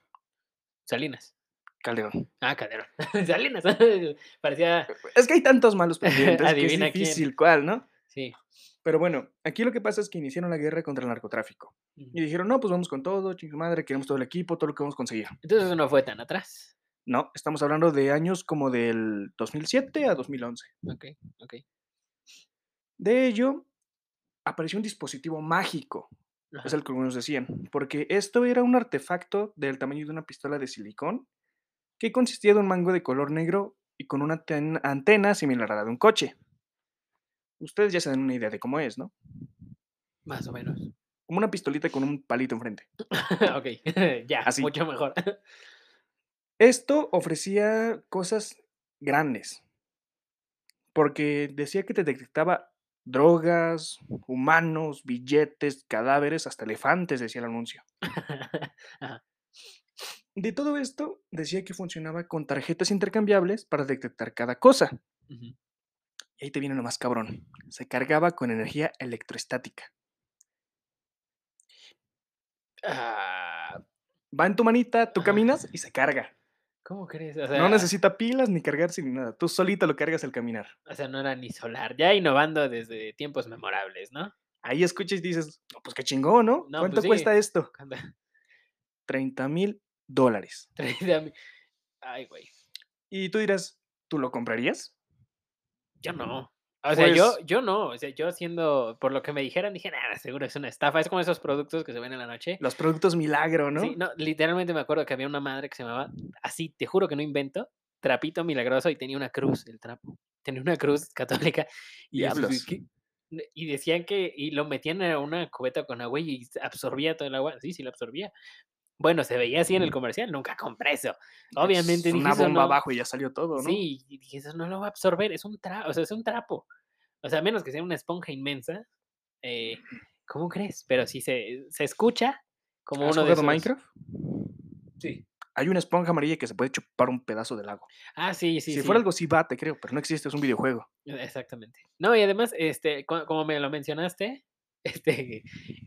Salinas. Calderón. Ah, Calderón. Salinas. Parecía, Es que hay tantos malos pendientes que es Adivina quién. difícil cuál, ¿no? sí. Pero bueno, aquí lo que pasa es que iniciaron la guerra contra el narcotráfico. Y dijeron, no, pues vamos con todo, chingada madre, queremos todo el equipo, todo lo que vamos a conseguir. Entonces no fue tan atrás. No, estamos hablando de años como del 2007 a 2011. Ok, ok. De ello, apareció un dispositivo mágico, es el que algunos decían, porque esto era un artefacto del tamaño de una pistola de silicón que consistía de un mango de color negro y con una ten- antena similar a la de un coche. Ustedes ya se dan una idea de cómo es, ¿no? Más o menos. Como una pistolita con un palito enfrente. ok, ya, Así. mucho mejor. Esto ofrecía cosas grandes, porque decía que te detectaba drogas, humanos, billetes, cadáveres, hasta elefantes, decía el anuncio. De todo esto, decía que funcionaba con tarjetas intercambiables para detectar cada cosa. Y ahí te viene lo más cabrón. Se cargaba con energía electroestática. Ah, Va en tu manita, tú Ajá. caminas y se carga. ¿Cómo crees? O No necesita pilas ni cargarse ni nada. Tú solito lo cargas al caminar. o sea, no era ni solar, ya innovando desde tiempos memorables, ¿no? Ahí escuchas y dices, no, pues qué chingón, ¿no? No, ¿Cuánto pues sí. cuesta esto? Cuando 30 mil dólares. 30 mi ay, güey. Y tú dirás, ¿tú lo comprarías? Yo no. O sea, yo Pues yo no, o sea, yo siendo por lo que me dijeron, dije: "Nah, seguro es una estafa", es como esos productos que se ven en la noche. Los productos milagro, ¿no? Sí, no, literalmente me acuerdo que había una madre que se llamaba así, te juro que no invento, Trapito Milagroso y tenía una cruz, el trapo. Tenía una cruz católica y y decían que y lo metían a una cubeta con agua y absorbía todo el agua. Sí, sí lo absorbía. Bueno, se veía así en el comercial, nunca compré eso. Obviamente Es dije: una "Eso bomba no". abajo y ya salió todo, ¿no? Sí, y dije: "Eso no lo va a absorber, es un tra o sea, es un trapo". O sea, a menos que sea una esponja inmensa, eh, ¿cómo crees? Pero sí se se escucha como ¿Has uno de esos Minecraft? Sí. Hay una esponja amarilla que se puede chupar un pedazo del lago. Ah, sí, sí, si sí. fuera algo así va, te creo, pero no existe, es un videojuego. Exactamente. No, y además, este, co como me lo mencionaste, este,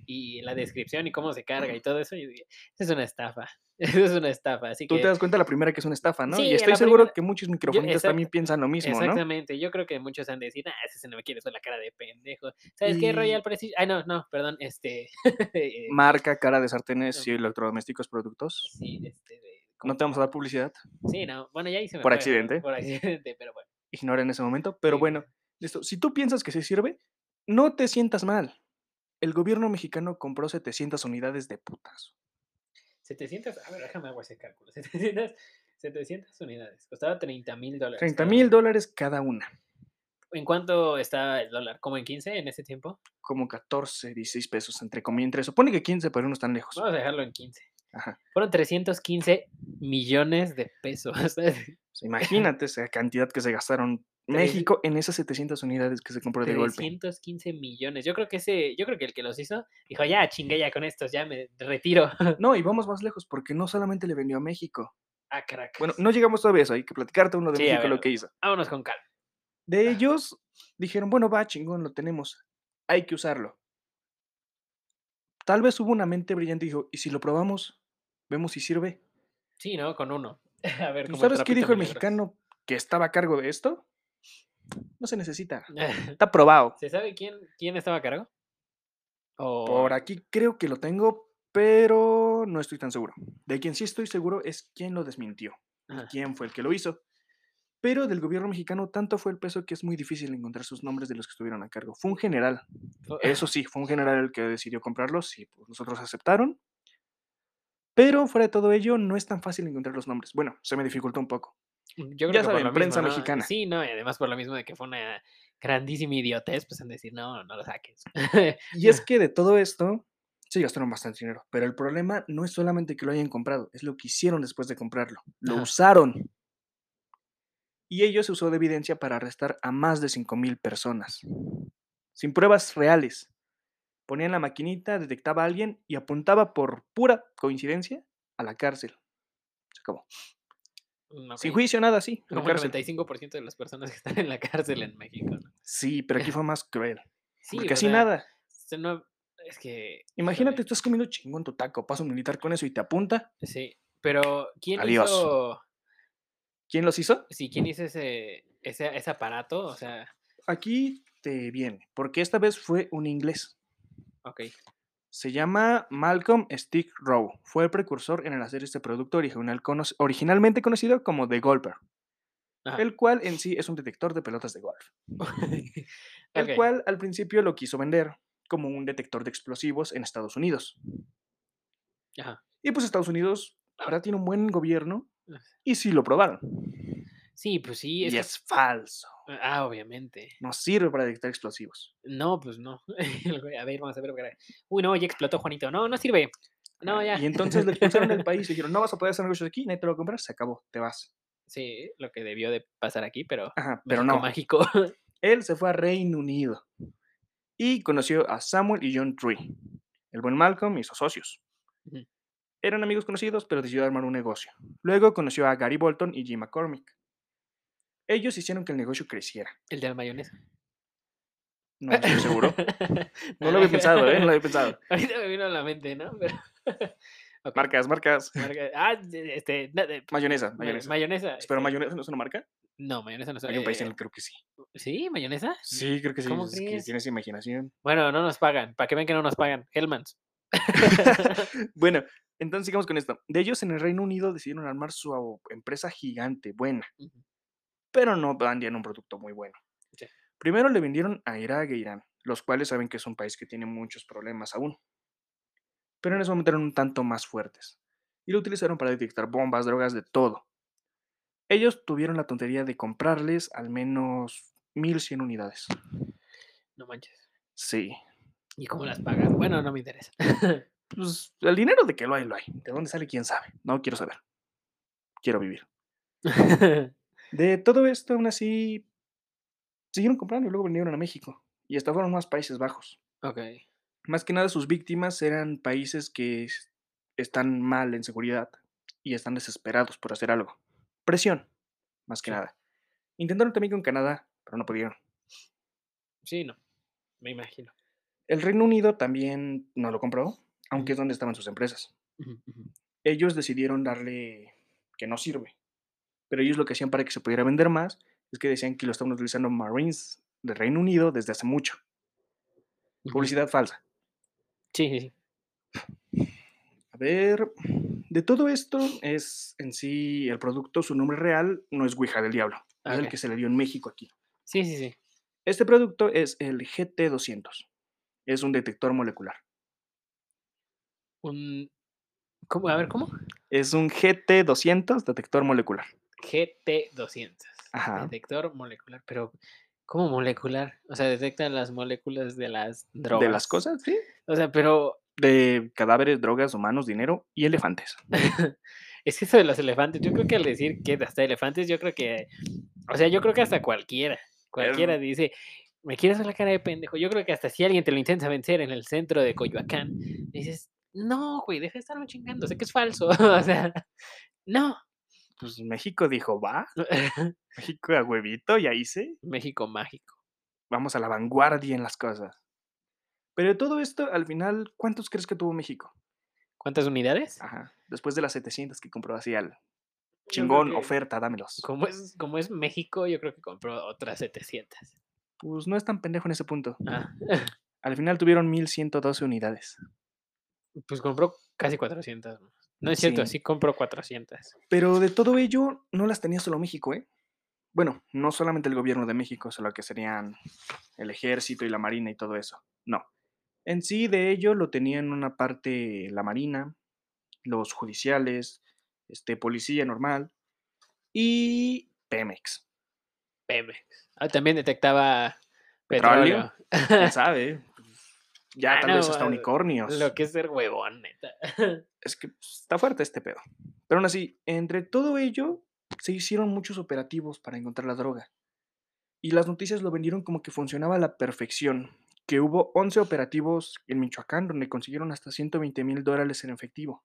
y la descripción y cómo se carga y todo eso, yo dije: "Es una estafa, eso es una estafa", así Tú te que das cuenta la primera que es una estafa, ¿no? Sí, y estoy seguro primera que muchos yo microfonitas también piensan lo mismo, ¿no? exactamente, yo creo que muchos han de decir: "Ah, ese se no me quiere la cara de pendejo". ¿Sabes qué? Royal Y Prestige ay, no, no, perdón, este, eh marca, cara de sartenes y electrodomésticos productos. Sí, este, de No te vamos a dar publicidad Sí, no, bueno, ya se me por fue, accidente. por accidente, pero bueno. Ignora en ese momento, pero Sí. bueno, listo. Si tú piensas que sí sirve, no te sientas mal. El gobierno mexicano compró 700 unidades de putazo. 700, a ver, déjame hago ese cálculo. 700, 700 unidades, costaba 30,000 dólares 30 cada mil dólares cada una. ¿En cuánto está el dólar? ¿Como en 15 en ese tiempo? Como 14, 16 pesos, entre comillas, entre supone que 15, pero no están lejos. Vamos a dejarlo en 15. Ajá. Fueron 315 millones de pesos. Pues imagínate esa cantidad que se gastaron México en esas 700 unidades que se compró de golpe. 315 millones. Yo creo que ese, yo creo que el que los hizo dijo: "Ya chingué ya con estos, ya me retiro". No, y vamos más lejos, porque no solamente le vendió a México. A Caracas. Bueno, no llegamos todavía a eso, hay que platicarte uno de Sí, México ver, lo que hizo. vámonos con calma. De ellos dijeron, bueno, va, chingón, lo tenemos, hay que usarlo. Tal vez hubo una mente brillante y dijo, ¿y si lo probamos? Vemos si sirve. Sí, ¿no? Con uno. A ver, ¿Tú sabes qué dijo el mexicano que estaba a cargo de esto? No se necesita. Está probado. ¿Se sabe quién, quién estaba a cargo? O Por aquí creo que lo tengo, pero no estoy tan seguro. De quien sí estoy seguro es quién lo desmintió y quién fue el que lo hizo. Pero del gobierno mexicano tanto fue el peso que es muy difícil encontrar sus nombres de los que estuvieron a cargo. Fue un general. Eso sí, fue un general el que decidió comprarlos y pues, los otros aceptaron. Pero fuera de todo ello, no es tan fácil encontrar los nombres. Bueno, se me dificultó un poco. Yo creo Ya que por saben, lo prensa mexicana. Sí, no, y además por lo mismo de que fue una grandísima idiotez, pues en decir, no, no lo saques. Y es que de todo esto, sí gastaron bastante dinero. Pero el problema no es solamente que lo hayan comprado, es lo que hicieron después de comprarlo. Lo Ajá. usaron. Y ello se usó de evidencia para arrestar a más de 5.000 personas. Sin pruebas reales. Ponían la maquinita, detectaba a alguien y apuntaba por pura coincidencia a la cárcel. Se acabó. Mm, Sin juicio, nada así. Como el cárcel. 95% de las personas que están en la cárcel en México. ¿no? Sí, pero aquí fue más cruel. Sí, porque sea, nada. no- es que. Imagínate, estás comiendo chingón tu taco, pasa un militar con eso y te apunta. Sí, pero ¿quién Adiós. hizo. ¿Quién los hizo? Sí, ¿quién hizo ese, ese, ese aparato? O sea, Aquí te viene, porque esta vez fue un inglés. Ok. Se llama Malcolm Stick Rowe. Fue el precursor en el hacer este producto original cono- originalmente conocido como The Golper, Ajá. el cual en sí es un detector de pelotas de golf. El cual al principio lo quiso vender como un detector de explosivos en Estados Unidos. Ajá. Y pues Estados Unidos ahora tiene un buen gobierno y sí lo probaron. Sí, pues sí. Es y que- es falso. Ah, obviamente. No sirve para detectar explosivos. No, pues no. A ver, vamos a ver. Uy, no, ya explotó Juanito. No, no sirve. No, ya. Y entonces le expulsaron del país y dijeron, no vas a poder hacer negocios aquí, nadie te lo va a comprar, se acabó, te vas. Sí, lo que debió de pasar aquí, pero. Ajá, pero México no. mágico. Él se fue a Reino Unido y conoció a Samuel y John Tree, el buen Malcolm y sus socios. Eran amigos conocidos, pero decidió armar un negocio. Luego conoció a Gary Bolton y Jim McCormick. Ellos hicieron que el negocio creciera. El de la mayonesa. No estoy seguro. No lo había pensado, ¿eh? No lo había pensado. Ahorita me vino a la mente, ¿no? Pero... Marcas, marcas. marca- Ah, este... no, de- Mayonesa, ma- mayonesa. mayonesa. Pero este, mayonesa no es una marca. No, mayonesa no es Hay un país en eh, el que creo que sí. ¿Sí? ¿Mayonesa? Sí, creo que sí. ¿Cómo es que tienes imaginación. Bueno, no nos pagan. Para que vean que no nos pagan. Hellmans. bueno, entonces sigamos con esto. De ellos en el Reino Unido decidieron armar su empresa gigante, buena. Pero no vendían un producto muy bueno. Sí. Primero le vendieron a Irak e Irán, los cuales saben que es un país que tiene muchos problemas aún. Pero en ese momento eran un tanto más fuertes. Y lo utilizaron para detectar bombas, drogas, de todo. Ellos tuvieron la tontería de comprarles al menos 1100 unidades. No manches. Sí. ¿Y cómo las pagan? Bueno, no me interesa. Pues el dinero de que lo hay, lo hay. ¿De dónde sale? ¿Quién sabe? No quiero saber. Quiero vivir. De todo esto, aún así, siguieron comprando y luego vinieron a México. Y hasta fueron más Países Bajos. ok. Más que nada, sus víctimas eran países que es- están mal en seguridad y están desesperados por hacer algo. Presión, más que Sí. nada. Intentaron también con Canadá, pero no pudieron. Sí, no. Me imagino. El Reino Unido también no lo compró, aunque es donde estaban sus empresas. Ellos decidieron darle que no sirve. Pero ellos lo que hacían para que se pudiera vender más es que decían que lo estaban utilizando Marines del Reino Unido desde hace mucho. Publicidad falsa. Sí, sí, sí. A ver, de todo esto es en sí el producto, su nombre real no es Ouija del Diablo, es el que se le dio en México aquí. Sí, sí, sí. Este producto es el GT200, es un detector molecular. Un... ¿Cómo? A ver, ¿cómo? Es un GT200 detector molecular. GT200. Ajá. Detector molecular. Pero, ¿cómo molecular? O sea, detectan las moléculas de las drogas. De las cosas, sí. O sea, pero De cadáveres, drogas, humanos, dinero y elefantes. es que eso de los elefantes, yo creo que al decir que hasta elefantes, yo creo que, o sea, yo creo que hasta cualquiera, cualquiera dice, me quieres ver la cara de pendejo. Yo creo que hasta si alguien te lo intenta vencer en el centro de Coyoacán, dices, no, güey, deja de estarme chingando, sé que es falso. o sea, no. Pues México dijo, va, México a huevito, ya hice. México mágico. Vamos a la vanguardia en las cosas. Pero de todo esto, al final, ¿cuántos crees que tuvo México? ¿Cuántas unidades? Ajá. Después de las 700 que compró así al chingón, que oferta, dámelos. Como es, como es México, yo creo que compró otras 700. Pues no es tan pendejo en ese punto. Ah, Al final tuvieron 1112 unidades. pues compró casi 400. más. No es cierto, Sí. sí compró 400. Pero de todo ello, no las tenía solo México, ¿eh? Bueno, no solamente el gobierno de México, solo que serían el ejército y la marina y todo eso. No. En sí, de ello lo tenían una parte la marina, los judiciales, este, policía normal y Pemex. Pemex. Ah, también detectaba Petróleo. petróleo. ¿Quién sabe? Ya Ah, tal no, vez hasta ah, unicornios. Lo que es ser huevón, neta. es que pues, está fuerte este pedo. Pero aún así, entre todo ello, se hicieron muchos operativos para encontrar la droga. Y las noticias lo vendieron como que funcionaba a la perfección. Que hubo 11 operativos en Michoacán donde consiguieron hasta 120 mil dólares en efectivo.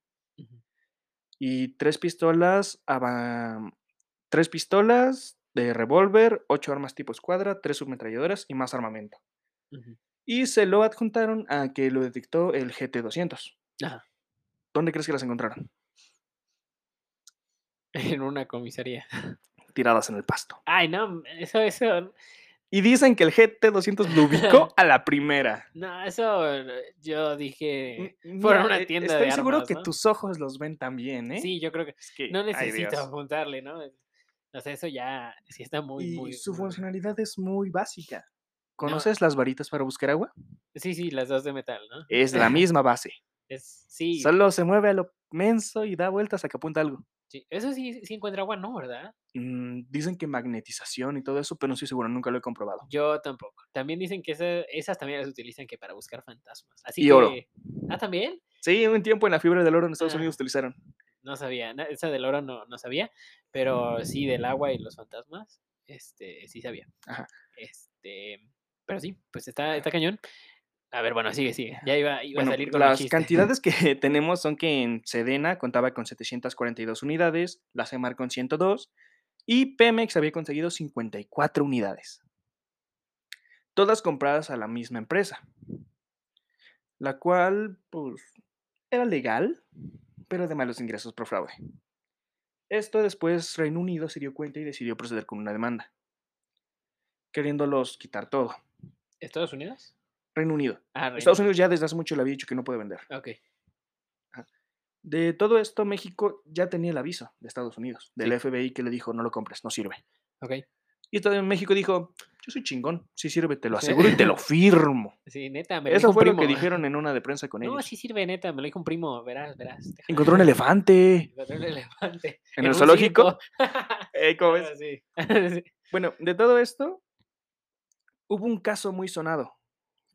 Y tres pistolas, tres pistolas de revólver, ocho armas tipo escuadra, tres submetralladoras y más armamento. Y se lo adjuntaron a que lo detectó el GT200. Ajá. ¿Dónde crees que las encontraron? En una comisaría. Tiradas en el pasto. Ay, no, eso, eso. Y dicen que el GT200 lo ubicó a la primera. No, eso eh, yo dije. Fueron una e- tienda Estoy de seguro que ¿no? tus ojos los ven también, ¿eh? Sí, yo creo que Es que, no necesito apuntarle, ¿no? O sea, eso ya sí está muy, Y muy. su funcionalidad es muy básica. ¿Conoces las varitas para buscar agua? Sí, sí, las dos de metal, ¿no? Es la misma base. Es, sí, Solo se mueve a lo menso y da vueltas a que apunta algo. sí, Eso sí, sí encuentra agua, ¿no? ¿Verdad? Mm, dicen que magnetización y todo eso, pero no estoy seguro, nunca lo he comprobado. Yo tampoco. También dicen que esa- esas también las utilizan que para buscar fantasmas. Así Y que. oro. Ah, también. Sí, un tiempo en la fibra del oro en Estados Ah. Unidos utilizaron. No sabía. Esa del oro no, no sabía. Pero sí, del agua y los fantasmas. Este, sí sabía. Ajá. Este. Pero sí, pues está, está cañón. A ver, bueno, sigue, sigue. Ya iba, iba Bueno, a salir con las cantidades que tenemos son que en Sedena contaba con 742 unidades, la CEMAR con 102 y Pemex había conseguido 54 unidades. Todas compradas a la misma empresa, la cual, pues, era legal, pero de malos ingresos por fraude. Esto después Reino Unido se dio cuenta y decidió proceder con una demanda, queriéndolos quitar todo. ¿Estados Unidos? Reino Unido. Ah, Reino Estados Unido. Unidos ya desde hace mucho le había dicho que no puede vender. Ok. De todo esto, México ya tenía el aviso de Estados Unidos, del Sí. FBI que le dijo, no lo compres, no sirve. Ok. Y México dijo, yo soy chingón, sí sirve, te lo Sí. aseguro y te lo firmo. Sí, neta, me lo dijo Eso un fue lo primo. que dijeron en una de prensa con No, ellos. sí sirve, neta, me lo dijo un primo. Verás, verás. déjame Encontró un elefante. Encontré un elefante. ¿En el un zoológico? Eh, ¿cómo ves? Sí. Bueno, de todo esto, hubo un caso muy sonado,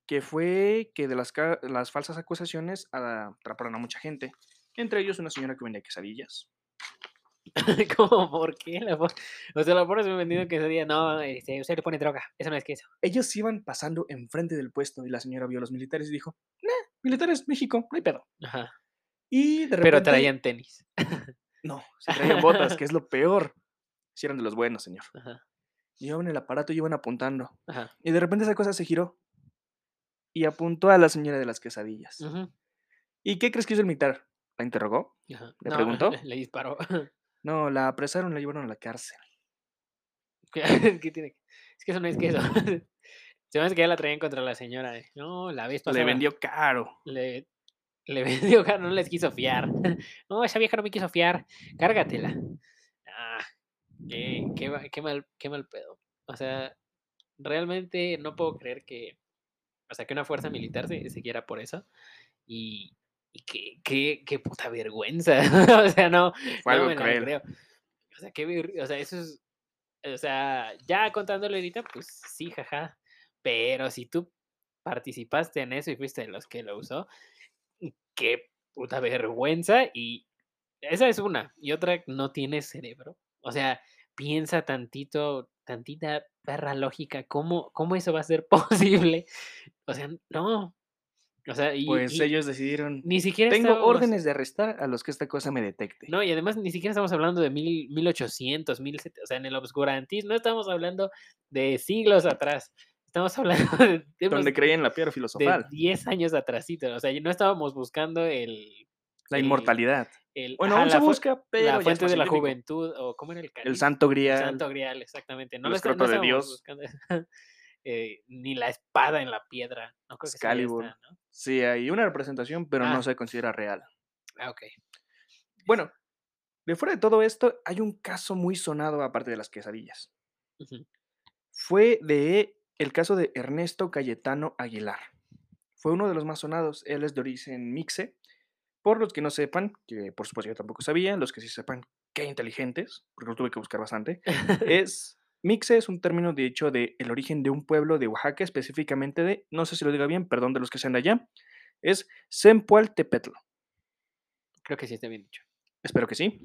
que fue que de las, las falsas acusaciones ah, atraparon a mucha gente, entre ellos una señora que vendía quesadillas. ¿Cómo? ¿Por qué? La. O sea, la porra se me vendido que ese día, no, este, usted le pone droga, eso no es queso. Ellos iban pasando enfrente del puesto y la señora vio a los militares y dijo, nah, militares, México, no hay pedo. Ajá. Y de repente... Pero traían tenis. No, se traían botas, que es lo peor. Si eran de los buenos, señor. Ajá. Llevaban el aparato y iban apuntando. Ajá. Y de repente esa cosa se giró. Y apuntó a la señora de las quesadillas. ¿Y qué crees que hizo el militar? ¿La interrogó? ajá. ¿Le No, preguntó? Le disparó. No, la apresaron, la llevaron a la cárcel. ¿Qué, qué tiene? Es que eso no es queso. Se me hace que ya la traían contra la señora. eh. No, la vez pasada. Le vendió caro. Le, le vendió, caro, no les quiso fiar. No, esa vieja no me quiso fiar. Cárgatela. Ah, qué, qué, ma- qué mal, qué mal pedo. O sea, realmente no puedo creer que, o sea, que una fuerza militar se, se quiera por eso. Y, y qué, qué, qué puta vergüenza. o sea, no, Fue no me la creo. O sea, qué o sea, eso es, o sea, ya contándolo ahorita, pues sí, jaja. Pero si tú participaste en eso y fuiste de los que lo usó, qué puta vergüenza. Y esa es una. Y otra, no tienes cerebro. O sea, piensa tantito, tantita perra lógica, ¿cómo, cómo eso va a ser posible? O sea, no. O sea, y, Pues y ellos decidieron, ni siquiera tengo estábamos- órdenes de arrestar a los que esta cosa me detecte. no, y además ni siquiera estamos hablando de mil, 1800, 1700, o sea, en el obscurantismo no estamos hablando de siglos atrás. Estamos hablando de, de unos- donde creían la piedra de filosofal, 10 años atrásito. O sea, no estábamos buscando el. la el- inmortalidad. El- Bueno, aún se busca, pero la fuente de la juventud, o ¿cómo era el El cáliz? santo El grial. santo grial, exactamente. No, el está- no de Dios. buscando. Eh, ni la espada en la piedra. No creo que sea Excalibur. esta, ¿no? Sí, hay una representación, pero Ah. no se considera real. Ah, ok. Bueno, de fuera de todo esto, hay un caso muy sonado aparte de las quesadillas. Fue de el caso de Ernesto Cayetano Aguilar. Fue uno de los más sonados. Él es de origen mixe. Por los que no sepan, que por supuesto yo tampoco sabía, los que sí sepan, qué inteligentes, porque lo tuve que buscar bastante. es mixe es un término de hecho de el origen de un pueblo de Oaxaca, específicamente de, no sé si lo diga bien, perdón de los que sean de allá, es Zempoaltepetl. Creo que sí está bien dicho. Espero que sí.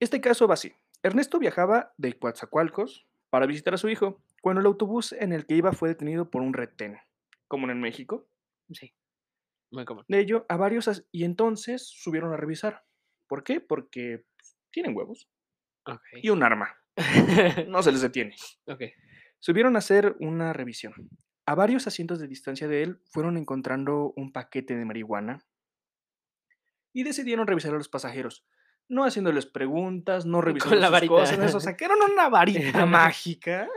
Este caso va así. Ernesto viajaba de Coatzacoalcos para visitar a su hijo, cuando el autobús en el que iba fue detenido por un retén, como en México. Sí. Muy común. De ello, a varios y entonces subieron a revisar. ¿Por qué? Porque pues, tienen huevos Ok. y un arma. No se les detiene. Subieron a hacer una revisión. A varios asientos de distancia de él fueron encontrando un paquete de marihuana y decidieron revisar a los pasajeros, no haciéndoles preguntas, no revisando la sus varita. cosas, eso, sacaron una varita mágica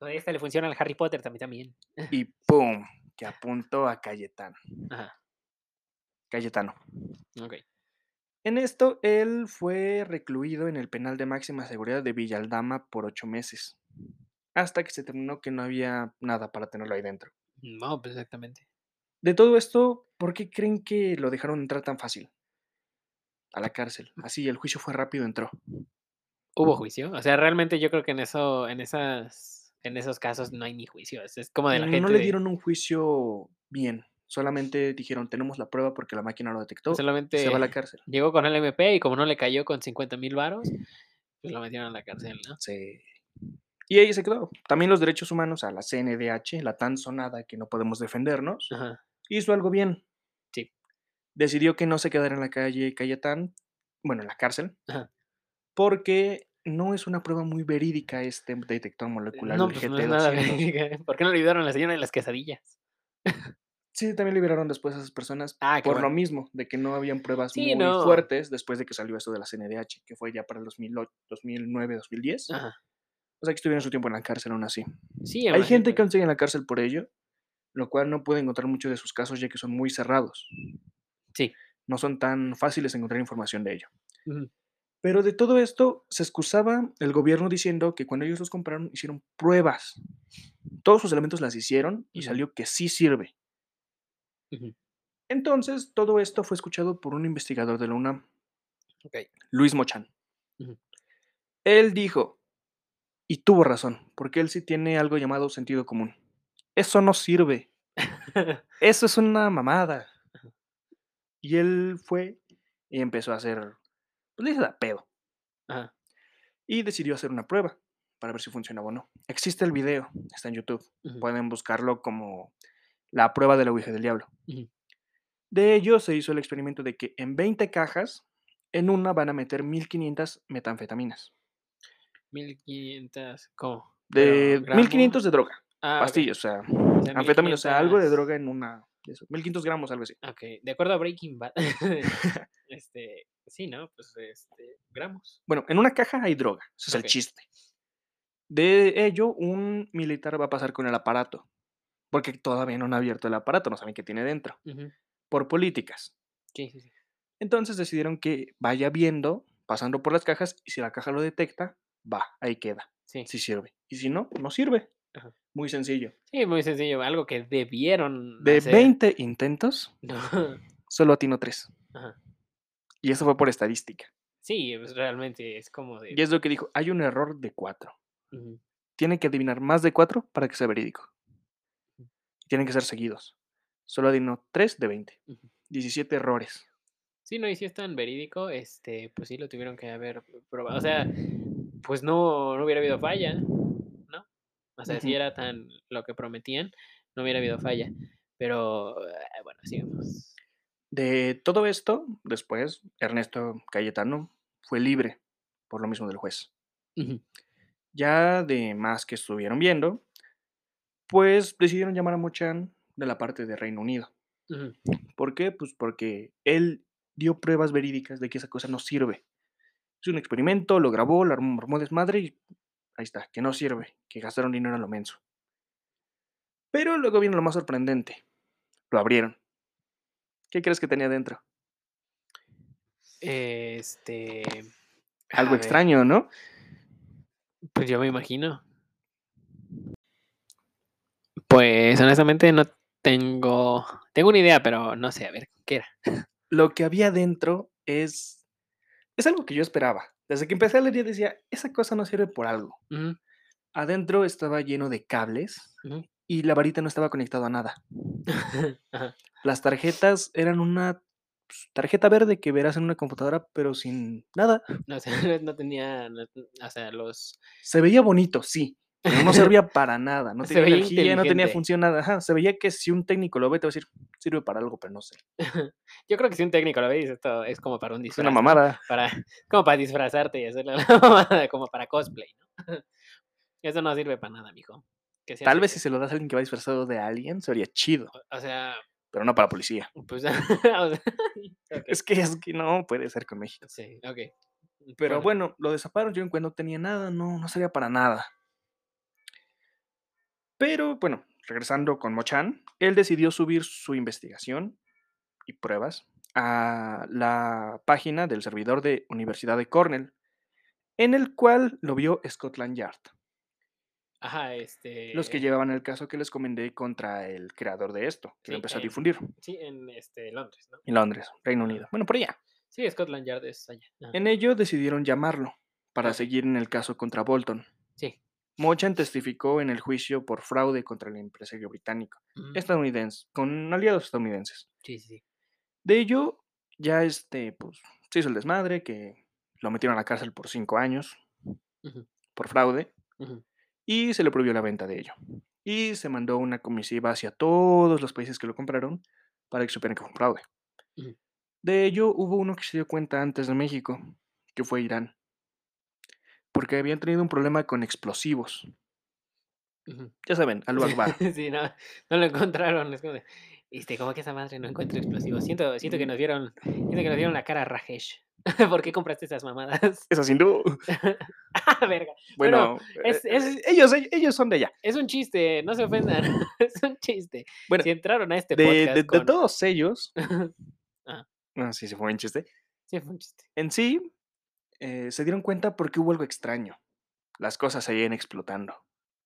No, Esta le funciona al Harry Potter también. también. y ¡pum! que apuntó a Cayetano. Ajá. Cayetano. Ok. En esto, él fue recluido en el penal de máxima seguridad de Villaldama por ocho meses, hasta que se terminó que no había nada para tenerlo ahí dentro. No, pues exactamente. De todo esto, ¿por qué creen que lo dejaron entrar tan fácil? A la cárcel. Así, el juicio fue rápido, entró. ¿Hubo juicio? O sea, realmente yo creo que en eso, en esas, en esos casos no hay ni juicio. Es, como de la no gente. le de- dieron un juicio bien. Solamente dijeron, tenemos la prueba porque la máquina lo detectó. solamente Se va a la cárcel. llegó con el MP y como no le cayó con 50 mil varos, pues lo metieron a la cárcel, ¿no? Sí. Y ahí se quedó. También los derechos humanos a la CNDH, la tan sonada que no podemos defendernos, Ajá. hizo algo bien. Sí. Decidió que no se quedara en la calle Cayetán, bueno, en la cárcel, Ajá. porque no es una prueba muy verídica este detector molecular No, pues no es nada GT200. verídica. ¿Por qué no olvidaron a la señora de las quesadillas? Sí, también liberaron después a esas personas Ah, por lo mismo, de que no habían pruebas Sí, muy no. fuertes después de que salió esto de la CNDH, que fue ya para el 2008, 2009, 2010. Ajá. O sea, que estuvieron su tiempo en la cárcel aún así. Sí, Hay gente que aún sigue en la cárcel por ello, lo cual no puede encontrar muchos de sus casos ya que son muy cerrados. Sí. No son tan fáciles encontrar información de ello. Ujú. Pero de todo esto se excusaba el gobierno diciendo que cuando ellos los compraron hicieron pruebas. Todos sus elementos las hicieron y salió que sí sirve. Entonces, todo esto fue escuchado por un investigador de la UNAM. Luis Mochan. Él dijo, y tuvo razón, porque él sí tiene algo llamado sentido común. Eso no sirve. Eso es una mamada. Y él fue y empezó a hacer, pues le hizo de a pedo. Ajá. Y decidió hacer una prueba para ver si funcionaba o no. Existe el video, está en YouTube. Pueden buscarlo como la prueba de la Ouija del Diablo. De ello se hizo el experimento de que en 20 cajas, en una van a meter 1500 metanfetaminas. 1500, ¿cómo? De Pero, 1500 de droga, Ah, pastillas, o sea, O sea, anfetaminas, o sea, algo de 1500. droga en una, de eso, 1500 gramos, algo así. Okey, de acuerdo a Breaking Bad, este, sí, ¿no? Pues, este, gramos. Bueno, en una caja hay droga, ese es el chiste. De ello, un militar va a pasar con el aparato, porque todavía no han abierto el aparato, no saben qué tiene dentro, por políticas. Sí, sí, sí. Entonces decidieron que vaya viendo, pasando por las cajas, y si la caja lo detecta, va, ahí queda, Sí. si sirve. Y si no, no sirve. Ajá. Muy sencillo. Sí, muy sencillo, algo que debieron De hacer. 20 intentos, No. solo atino 3. Ajá. Y eso fue por estadística. Sí, pues, realmente es como de Y es lo que dijo, hay un error de 4. Ujú. Tiene que adivinar más de 4 para que sea verídico. Tienen que ser seguidos. Solo adivinó 3 de 20. Ujú. 17 errores. Sí, no, y si es tan verídico, este, pues sí lo tuvieron que haber probado. O sea, pues no, no hubiera habido falla, ¿no? O sea, si era tan lo que prometían, no hubiera habido falla. Pero, eh, bueno, sigamos. De todo esto, después, Ernesto Cayetano fue libre por lo mismo del juez. Ya de más que estuvieron viendo, pues decidieron llamar a Mochan de la parte de Reino Unido. ¿Por qué? Pues porque él dio pruebas verídicas de que esa cosa no sirve. Es un experimento, lo grabó, lo armó armó desmadre y ahí está, que no sirve, que gastaron dinero a lo menso. Pero luego viene lo más sorprendente. Lo abrieron. ¿Qué crees que tenía dentro? Este, Algo extraño, ¿no? pues yo me imagino. Pues honestamente no tengo, tengo una idea, pero no sé, a ver, ¿qué era? Lo que había dentro es es algo que yo esperaba. Desde que empecé a leer, yo decía: "Esa cosa no sirve por algo". Adentro estaba lleno de cables y la varita no estaba conectado a nada. Las tarjetas eran una, pues, tarjeta verde que verás en una computadora, pero sin nada. O sea, no tenía, no o sea, los Se veía bonito, sí, pero no servía para nada, no tenía energía, no tenía función, nada. Ajá, se veía que si un técnico lo ve, te va a decir: "Sirve para algo, pero no sé". Yo creo que si un técnico lo ve dice: "Esto es como para un Es una disfraz", ¿no? mamada. Para como para disfrazarte y hacerle la mamada, como para cosplay, ¿no? Eso no sirve para nada, mijo. Que Tal vez si se lo das a alguien que va disfrazado de alguien, se vería chido, O o sea, pero no para policía. pues, o sea, okey. Es que es que no puede ser con México. Sí. Mm, Pero bueno, lo destaparon, dieron cuenta, no tenía nada, no, no servía para nada. Pero bueno, regresando con Mochan, él decidió subir su investigación y pruebas a la página del servidor de Universidad de Cornell, en el cual lo vio Scotland Yard, Ajá, los que este llevaban el caso que les comenté contra el creador de esto, que lo empezó a difundir sí, en, este, Londres, ¿no? en Londres, Reino. Unido. Bueno, por allá. Sí, Scotland Yard es allá. Ajá. En ello decidieron llamarlo para seguir en el caso contra Bolton. Mochan testificó en el juicio por fraude contra el empresario británico Ujú. estadounidense, con aliados estadounidenses. Sí, sí, sí. De ello, ya este, pues, se hizo el desmadre, que lo metieron a la cárcel por cinco años por fraude. Y se le prohibió la venta de ello. Y se mandó una comisiva hacia todos los países que lo compraron para que supieran que fue un fraude. De ello hubo uno que se dio cuenta antes de México, que fue Irán, porque habían tenido un problema con explosivos. Ya saben, Allahu Akbar. Sí, no, no lo encontraron. Es como de, este, como que esa madre no encuentra explosivos. Siento, siento que nos vieron, siento que nos dieron la cara a Rajesh. ¿Por qué compraste esas mamadas? Es así, no. ah, verga. Bueno, es- eh, es- ellos, ellos son de allá. Es un chiste, no se ofendan. es un chiste. Bueno, si entraron a este de, podcast de- todos ellos. Ah. Ah, sí, se fue un chiste. Sí, fue un chiste. En sí, eh, se dieron cuenta porque hubo algo extraño. Las cosas seguían explotando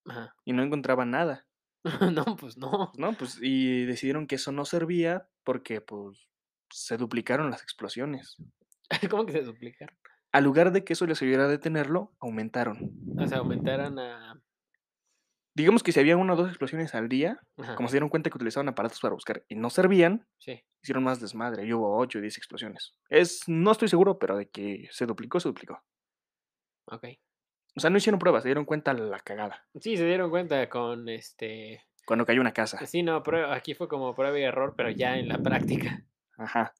Ajá. y no encontraban nada, no, pues no. ¿no? Pues, y decidieron que eso no servía porque, pues, se duplicaron las explosiones. ¿Cómo que se duplicaron? Al lugar de que eso les ayudara a detenerlo, aumentaron. O sea, aumentaron a. Digamos que si había una o dos explosiones al día, Ajá, como se dieron cuenta que utilizaban aparatos para buscar y no servían, Sí. hicieron más desmadre. Y hubo 8 o 10 explosiones. Es, no estoy seguro, pero de que se duplicó, se duplicó. Ok. O sea, no hicieron pruebas, se dieron cuenta la cagada. Sí, se dieron cuenta con este. Cuando cayó una casa. Sí, no, prueba, aquí fue como prueba y error, pero ya en la práctica. Ajá.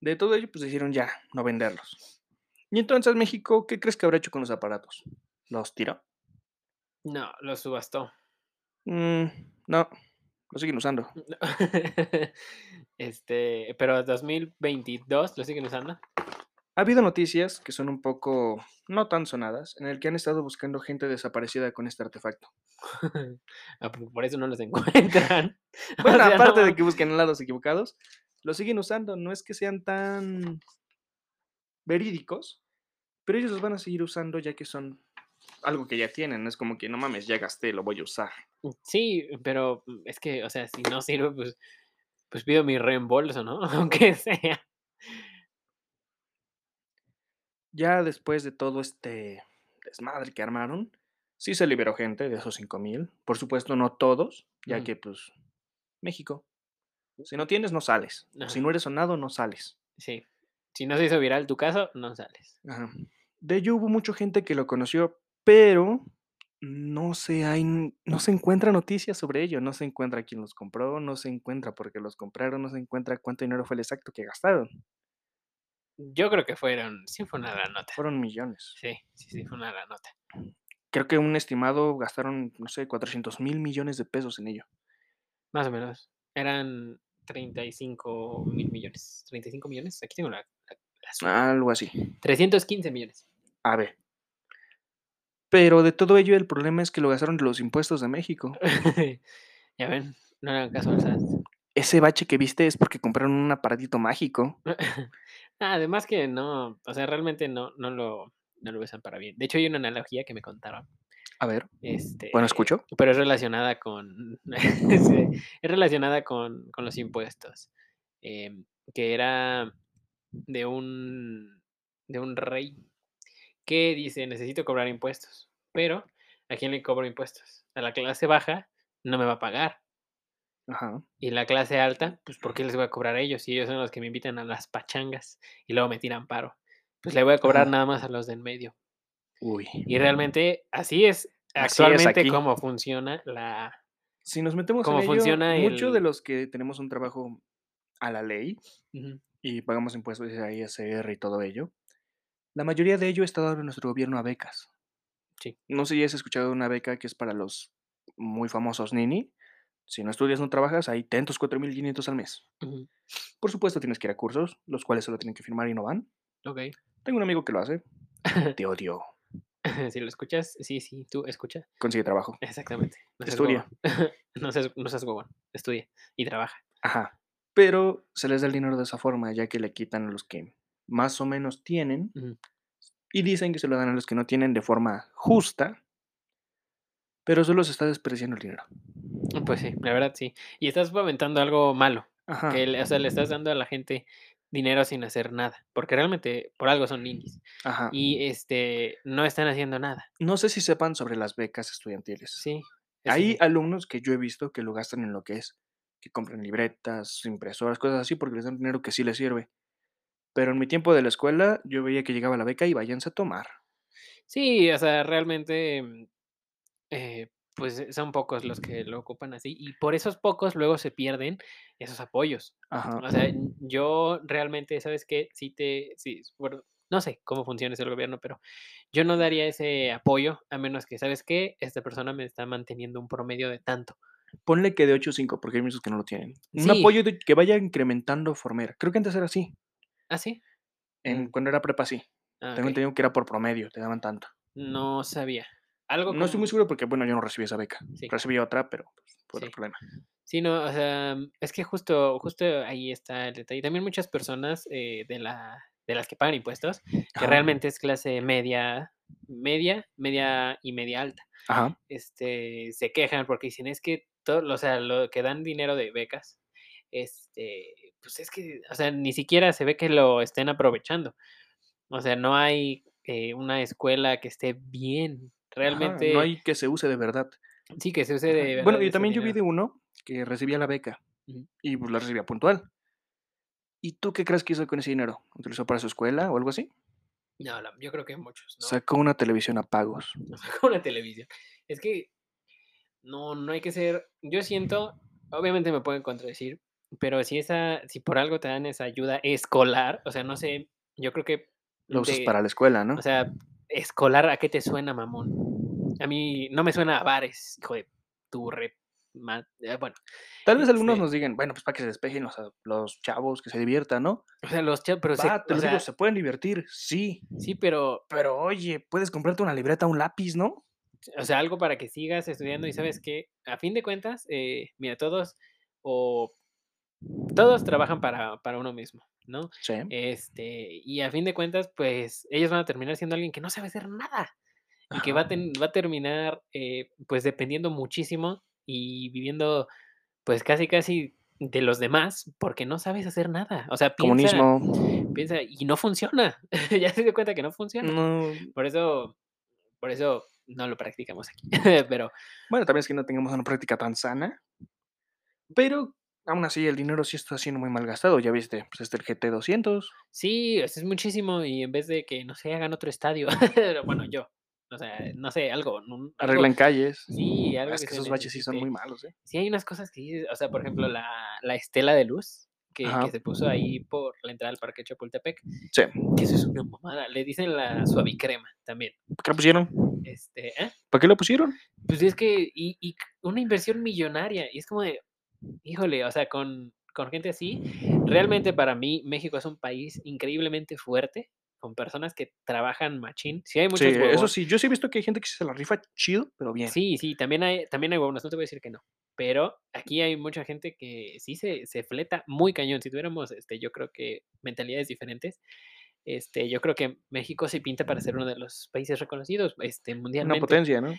De todo ello, pues decidieron ya no venderlos. Y entonces México, ¿qué crees que habrá hecho con los aparatos? ¿Los tiró? No, lo subastó. Mm, no, lo siguen usando. este, pero 2022 lo siguen usando. Ha habido noticias que son un poco no tan sonadas, en el que han estado buscando gente desaparecida con este artefacto. Ah, por eso no los encuentran. O Bueno, sea, aparte no de que busquen lados equivocados, lo siguen usando. No es que sean tan verídicos, pero ellos los van a seguir usando ya que son algo que ya tienen. Es como que no mames, ya gasté, lo voy a usar. Sí, pero mm, es que, o sea, si no sirve, pues, pues pido mi reembolso, ¿no? Aunque sea. Ya después de todo este desmadre que armaron, sí se liberó gente de esos 5000. Por supuesto, no todos, ya que, pues, México. Si no tienes, no sales. Si no eres sonado, no sales. Sí. Si no se hizo viral tu caso, no sales. Ajá. De ello hubo mucha gente que lo conoció, pero no se, hay, no se encuentra noticias sobre ello. No se encuentra quién los compró, no se encuentra por qué los compraron, no se encuentra cuánto dinero fue el exacto que gastaron. Yo creo que fueron, sí fue una gran nota. Fueron millones. Sí, sí, sí, fue una gran nota. Creo que un estimado gastaron, no sé, 400 mil millones de pesos en ello. Más o menos. Eran 35 mil millones. 35 millones. Aquí tengo la, la-. Algo así. 315 millones. A ver. Pero de todo ello, el problema es que lo gastaron los impuestos de México. ya ven, no hagan caso al SAT. Ese bache que viste es porque compraron un aparatito mágico. Ah, Además que no, o sea, realmente no, no lo, no lo usan para bien. De hecho, hay una analogía que me contaron. A ver, Este, bueno, escucho. Pero es relacionada con. es relacionada con, con los impuestos. em, que era de un. de un rey que dice: necesito cobrar impuestos. Pero, ¿a quién le cobro impuestos? A la clase baja no me va a pagar. Ajá. Y la clase alta, pues ¿por qué les voy a cobrar a ellos? Si ellos son los que me invitan a las pachangas y luego me tiran paro. Pues le voy a cobrar Ajá. nada más a los de en medio. Uy. Y realmente así es Así es actualmente aquí. cómo funciona la... Si nos metemos ¿Cómo en ello, funciona mucho de los que tenemos un trabajo a la ley y pagamos impuestos a ISR y todo ello, la mayoría de ello está dado nuestro gobierno a becas. Sí. No sé si has escuchado de una beca que es para los muy famosos Nini. Si no estudias, no trabajas, ahí ten tus 4.500 al mes. Por supuesto, tienes que ir a cursos, los cuales solo tienen que firmar y no van. Ok. Tengo un amigo que lo hace. Te odio. si lo escuchas, sí, sí, tú escucha. Consigue trabajo. Exactamente. No Estudia. no, seas, no seas huevón. Estudia y trabaja. Ajá. Pero se les da el dinero de esa forma, ya que le quitan a los que más o menos tienen y dicen que se lo dan a los que no tienen de forma justa, pero solo se está desperdiciando el dinero. Pues sí, la verdad sí. Y estás fomentando algo malo. Ajá. Que, le- o sea, le estás dando a la gente dinero sin hacer nada. Porque realmente por algo son ninis. Ajá. Y este no están haciendo nada. No sé si sepan sobre las becas estudiantiles. Sí. Hay sí. alumnos que yo he visto que lo gastan en lo que es, que compran libretas, impresoras, cosas así, porque les dan dinero que sí les sirve. Pero en mi tiempo de la escuela, yo veía que llegaba la beca y váyanse a tomar. Sí, o sea, realmente mm, Eh, pues, eh, son pocos los que lo ocupan así, y por esos pocos luego se pierden esos apoyos. Ajá. O sea, yo realmente, ¿sabes qué? Sí te sí, bueno, no sé cómo funciona eso del gobierno, pero yo no daría ese apoyo a menos que, ¿sabes qué? Esta persona me está manteniendo un promedio de tanto. Ponle que de 8 o 5, porque hay muchos que no lo tienen. Un apoyo de que vaya incrementando Former. Creo que antes era así. ¿Ah, sí? En cuando era prepa, sí. Ah, Tengo entendido que era por promedio, te daban tanto. No sabía. Algo No estoy muy seguro porque, bueno, yo no recibí esa beca. Sí. Recibí otra, pero, pues, fue otro Sí. problema. Sí, no, o sea, es que justo justo ahí está el detalle. También muchas personas, eh, de la de las que pagan impuestos, que Ajá. realmente es clase media media media y media alta, Ajá. este, se quejan porque dicen: "Es que todo, o sea, lo que dan dinero de becas, este, pues, es que, o sea, ni siquiera se ve que lo estén aprovechando". O sea, no hay, eh, una escuela que esté bien. Ajá, no Realmente hay que se use de verdad. Sí, que se use de Bueno, verdad y ese también yo vi de uno que recibía la beca y, pues, la recibía puntual. ¿Y tú qué crees que hizo con ese dinero? ¿Utilizó para su escuela o algo así? No, la yo creo que muchos, ¿no? Sacó una televisión a pagos. Sacó una televisión. Es que no, no hay que ser yo siento, obviamente me pueden contradecir, pero si esa si por algo te dan esa ayuda escolar, o sea, no sé, yo creo que Lo usas de para la escuela, ¿no? o sea, escolar, ¿a qué te suena, mamón? A mí no me suena a bares, hijo de tu re ma eh, bueno, Tal vez algunos este nos digan: "Bueno, pues, para que se despejen los a los chavos, que se diviertan", ¿no? O sea, los cha pero se Va, te o lo digo, sea se pueden divertir, sí. Sí, pero Pero, oye, puedes comprarte una libreta, un lápiz, ¿no? o sea, algo para que sigas estudiando y, ¿sabes qué? A fin de cuentas, eh, mira, todos o todos trabajan para para uno mismo, ¿no? Sí. Este, y a fin de cuentas, pues, ellos van a terminar siendo alguien que no sabe hacer nada, y que va a ten va a terminar, eh, pues, dependiendo muchísimo y viviendo, pues, casi, casi de los demás, porque no sabes hacer nada. O sea, piensa Comunismo. piensa y no funciona. Ya se dio cuenta que no funciona. No. Por eso por eso no lo practicamos aquí, pero Bueno, también es que no tengamos una práctica tan sana. Pero, aún así, el dinero sí está siendo muy mal gastado, ¿ya viste? Pues, está el GT 200. Sí, eso es muchísimo, y en vez de que, no sé, hagan otro estadio, bueno, yo, o sea, no sé, algo, un algo Arreglan calles. sí, algo es que esos baches sí son muy malos, ¿eh? Sí, hay unas cosas que o sea, por ejemplo, la la estela de luz que se puso ahí por la entrada al parque Chapultepec, Sí. que eso es una mamada, le dicen la suavicrema también. ¿Para qué la pusieron? Este, ¿eh? ¿Para qué la pusieron? Pues, es que y y una inversión millonaria, y es como de, híjole, o sea, con con gente así, realmente para mí México es un país increíblemente fuerte, con personas que trabajan machín. Sí hay Sí, muchos eso huevones. sí, yo sí he visto que hay gente que se la rifa chido, pero bien. Sí, sí, también hay también hay huevones, no te voy a decir que no, pero aquí hay mucha gente que sí se se fleta muy cañón. Si tuviéramos, este, yo creo que mentalidades diferentes, este, yo creo que México sí pinta para ser uno de los países reconocidos, este, Una mundialmente. potencia, ¿no?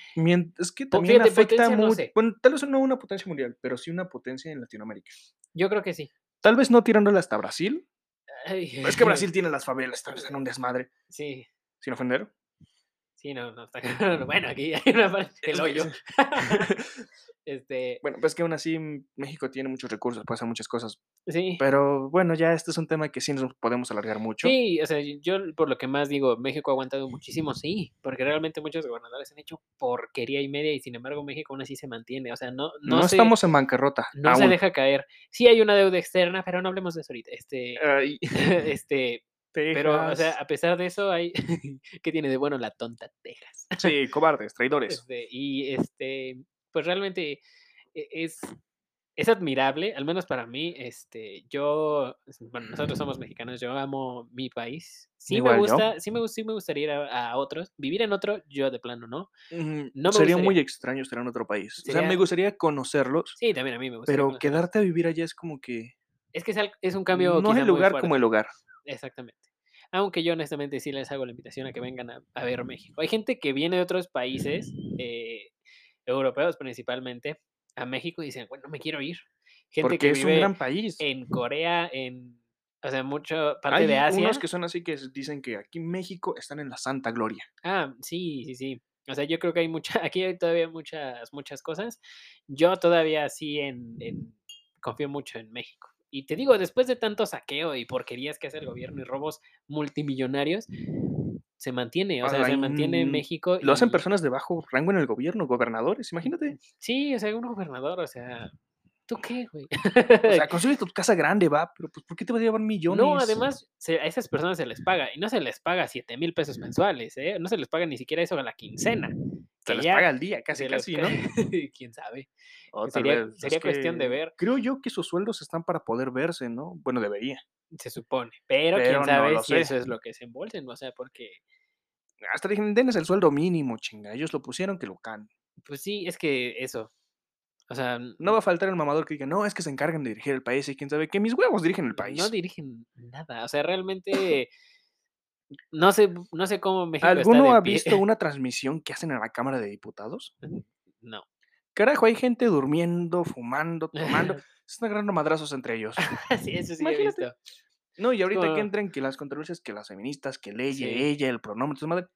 Es que también fíjate, afecta potencia no mu sé. bueno, tal vez no una potencia mundial, pero sí una potencia en Latinoamérica. Yo creo que sí. Tal vez no tirándole hasta Brasil. Ay. Es que Brasil tiene las favelas, tal vez en un desmadre. Sí. Sin ofender. Sí, no, no, está cabrón. Bueno, aquí hay una parte Es el que hoyo. Este Bueno, pues, que aún así, México tiene muchos recursos, puede hacer muchas cosas. Sí. Pero, bueno, ya este es un tema que sí nos podemos alargar mucho. Sí, o sea, yo por lo que más digo, México ha aguantado muchísimo, sí, porque realmente muchos gobernadores han hecho porquería y media, y sin embargo, México aún así se mantiene, o sea, no no No se estamos en bancarrota, no se deja caer. Sí hay una deuda externa, pero no hablemos de eso ahorita, este Ay. este, pero, o sea, a pesar de eso, hay ¿qué tiene de bueno la tonta Texas? Sí, cobardes, traidores. Este, y, este, pues, realmente e es es admirable, al menos para mí, este, yo, bueno, nosotros somos mexicanos, yo amo mi país. Sí me Igual gusta sí me sí me gustaría ir a a otros, vivir en otro, yo de plano no. Ujú, No me sería gustaría muy extraño estar en otro país. O sea, me gustaría conocerlos, Sí, también a mí me gustaría pero conocerlos. quedarte a vivir allá es como que Es que es es un cambio no es el muy lugar como el hogar. Exactamente. Aunque yo honestamente sí les hago la invitación a que vengan a a ver México. Hay gente que viene de otros países, eh, europeos principalmente, a México y dicen: "Bueno, me quiero ir". Gente Porque que es un vive gran país. en Corea, en, o sea, mucho parte Hay de Asia. unos que son así, que dicen que aquí en México están en la santa gloria. Ah, sí, sí, sí. O sea, yo creo que hay mucha aquí hay todavía muchas muchas cosas. Yo todavía sí en en confío mucho en México. Y te digo, después de tanto saqueo y porquerías que hace el gobierno y robos multimillonarios se mantiene, o sea, se mantiene en México lo hacen personas de bajo rango en el gobierno, gobernadores, imagínate. Sí, o sea, un gobernador, o sea, ¿tú qué, güey? O sea, construye tu casa grande, va, pero, pues, ¿por qué te vas a llevar millones? No, además, se a esas personas se les paga, y no se les paga 7,000 pesos mensuales, ¿eh? No se les paga ni siquiera eso a la quincena, Se que les ya paga al día, casi, casi, ca ¿no? quién sabe. O Que tal sería vez, sería cuestión de que ver. creo yo que sus sueldos están para poder verse, ¿no? Bueno, debería. Se supone, pero Pero quién no sabe lo si sé. eso es lo que se embolsen, o sea, porque Hasta dijeron: "Denles el sueldo mínimo, chinga, ellos lo pusieron, que lo can". Pues sí, es que eso, o sea, No va a faltar el mamador que diga: "No, es que se encargan de dirigir el país y quién sabe qué". Mis huevos dirigen el no país. dirigen nada, o sea, realmente no sé no sé cómo México está ¿Alguno de ha pie. visto una transmisión que hacen en la Cámara de Diputados? No. Carajo, hay gente durmiendo, fumando, tomando, se están agarrando madrazos entre ellos. Sí, eso sí he visto. No, y ahorita que como entren que las controversias, que las feministas, que ella, Sí. ella, el pronombre, esa madre.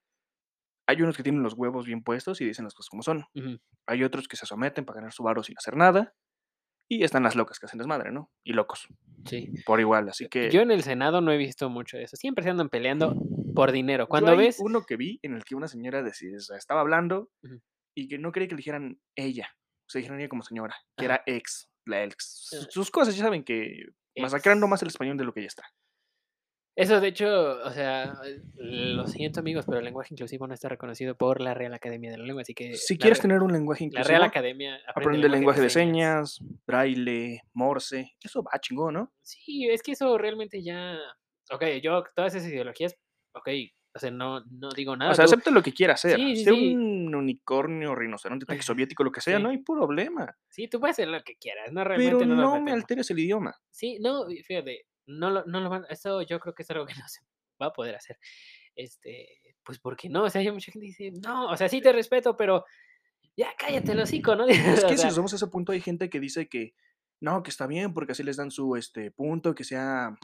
Hay unos que tienen los huevos bien puestos y dicen las cosas como son. Hay otros que se someten para ganar su varo sin hacer nada. Y están las locas que hacen desmadre, ¿no? Y locos, Sí. por igual, así que Yo en el Senado no he visto mucho de eso, siempre se andan peleando por dinero. Cuando hay ves uno que vi en el que una señora estaba hablando y que no quería que le dijeran ella, o sea, dijeran ella como señora, que era ex, la ex. Su sus cosas, ya saben que masacrando más el español de lo que ya está. Eso, de hecho, o sea, lo siento, amigos, pero el lenguaje inclusivo no está reconocido por la Real Academia de la Lengua, así que Si quieres re tener un lenguaje la Real inclusivo, Academia aprende lenguaje de señas, braille, morse, eso va chingón, ¿no? Sí, es que eso realmente ya okey, yo todas esas ideologías, okey, o sea, no no digo nada, O sea, tú acepta lo que quiera hacer. Sí, sí, Sea sí. un unicornio, rinoceronte, tanque soviético, lo que sea, no hay problema. Sí, tú puedes hacer lo que quieras, no, Pero realmente no nos no me alteres el idioma. Sí, no, fíjate, no lo no lo van eso yo creo que es algo que no se va a poder hacer. Este, pues, porque no, o sea, hay mucha gente que dice: "No, o sea, sí te respeto, pero ya cállate el hocico", ¿no? Es que si nos vamos a ese punto, hay gente que dice que no, que está bien, porque así les dan su, este, punto, que sea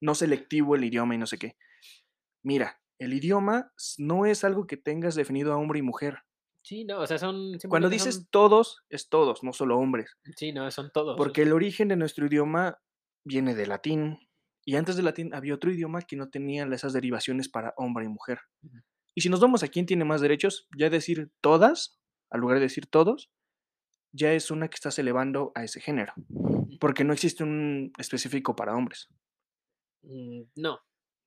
no selectivo el idioma y no sé qué. Mira, el idioma no es algo que tengas definido a hombre y mujer. Sí, no, o sea, son Cuando dices son todos, es todos, no solo hombres. Sí, no, son todos, Porque el origen de nuestro idioma viene del latín, y antes del latín había otro idioma que no tenía esas derivaciones para hombre y mujer. Y si nos vamos a quién tiene más derechos, ya decir todas, al lugar de decir todos, ya es una que estás elevando a ese género, porque no existe un específico para hombres. Mm, no.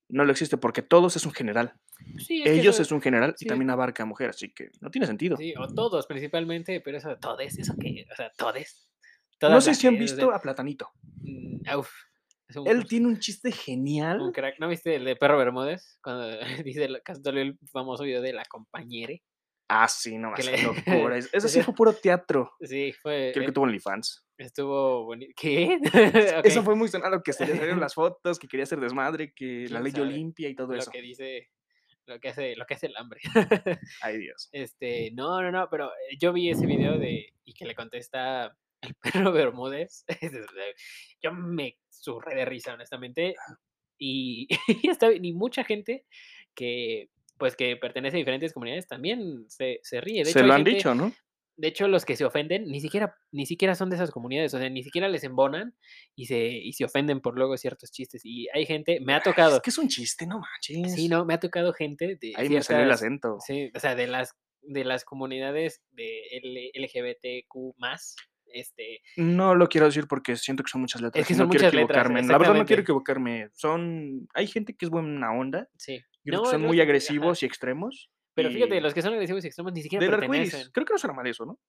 No lo existe, porque todos es un general. Sí, es que Ellos es un general y también abarca a mujer, así que no tiene sentido. Sí, o todos principalmente, pero eso de todes, ¿eso qué? O sea, todes. No sé si han visto a Platanito. mm, uf, un Él tiene un chiste un genial. crack, ¿no viste el de Perro Bermúdez? Cuando dice el famoso video de La Compañere. Ah, sí, no, Que le locura. es- Eso sí fue puro teatro. Sí, fue Creo que tuvo OnlyFans. estuvo boni ¿qué? Eso fue muy sonado, que se le salieron las fotos, que quería hacer desmadre, que la ley Olimpia y todo lo eso. que dice lo que hace lo que hace el hambre. Ay, Dios. Este, no, no, no, pero, eh, yo vi ese video de y que le contesta el Perro Bermúdez, yo me zurré de risa, honestamente, y y está y mucha gente que, pues, que pertenece a diferentes comunidades también se se ríe. De Se hecho, lo han gente dicho, ¿no? de hecho, los que se ofenden ni siquiera ni siquiera son de esas comunidades, o sea, ni siquiera les embonan y se y se ofenden por luego ciertos chistes. Y hay gente me ha tocado es que es un chiste, no manches. sí, no, me ha tocado gente de Ahí me salió el acento. sí, o sea, de las de las comunidades de L LGBTQ+, este No lo quiero decir porque siento que son muchas letras que y son no quiero letras, equivocarme. La verdad no quiero equivocarme. Son hay gente que es buena onda sí. y No, que son no, muy ajá. agresivos y extremos. Pero fíjate, los que son agresivos y extremos ni siquiera del pertenecen. creo que no suena mal eso, ¿no?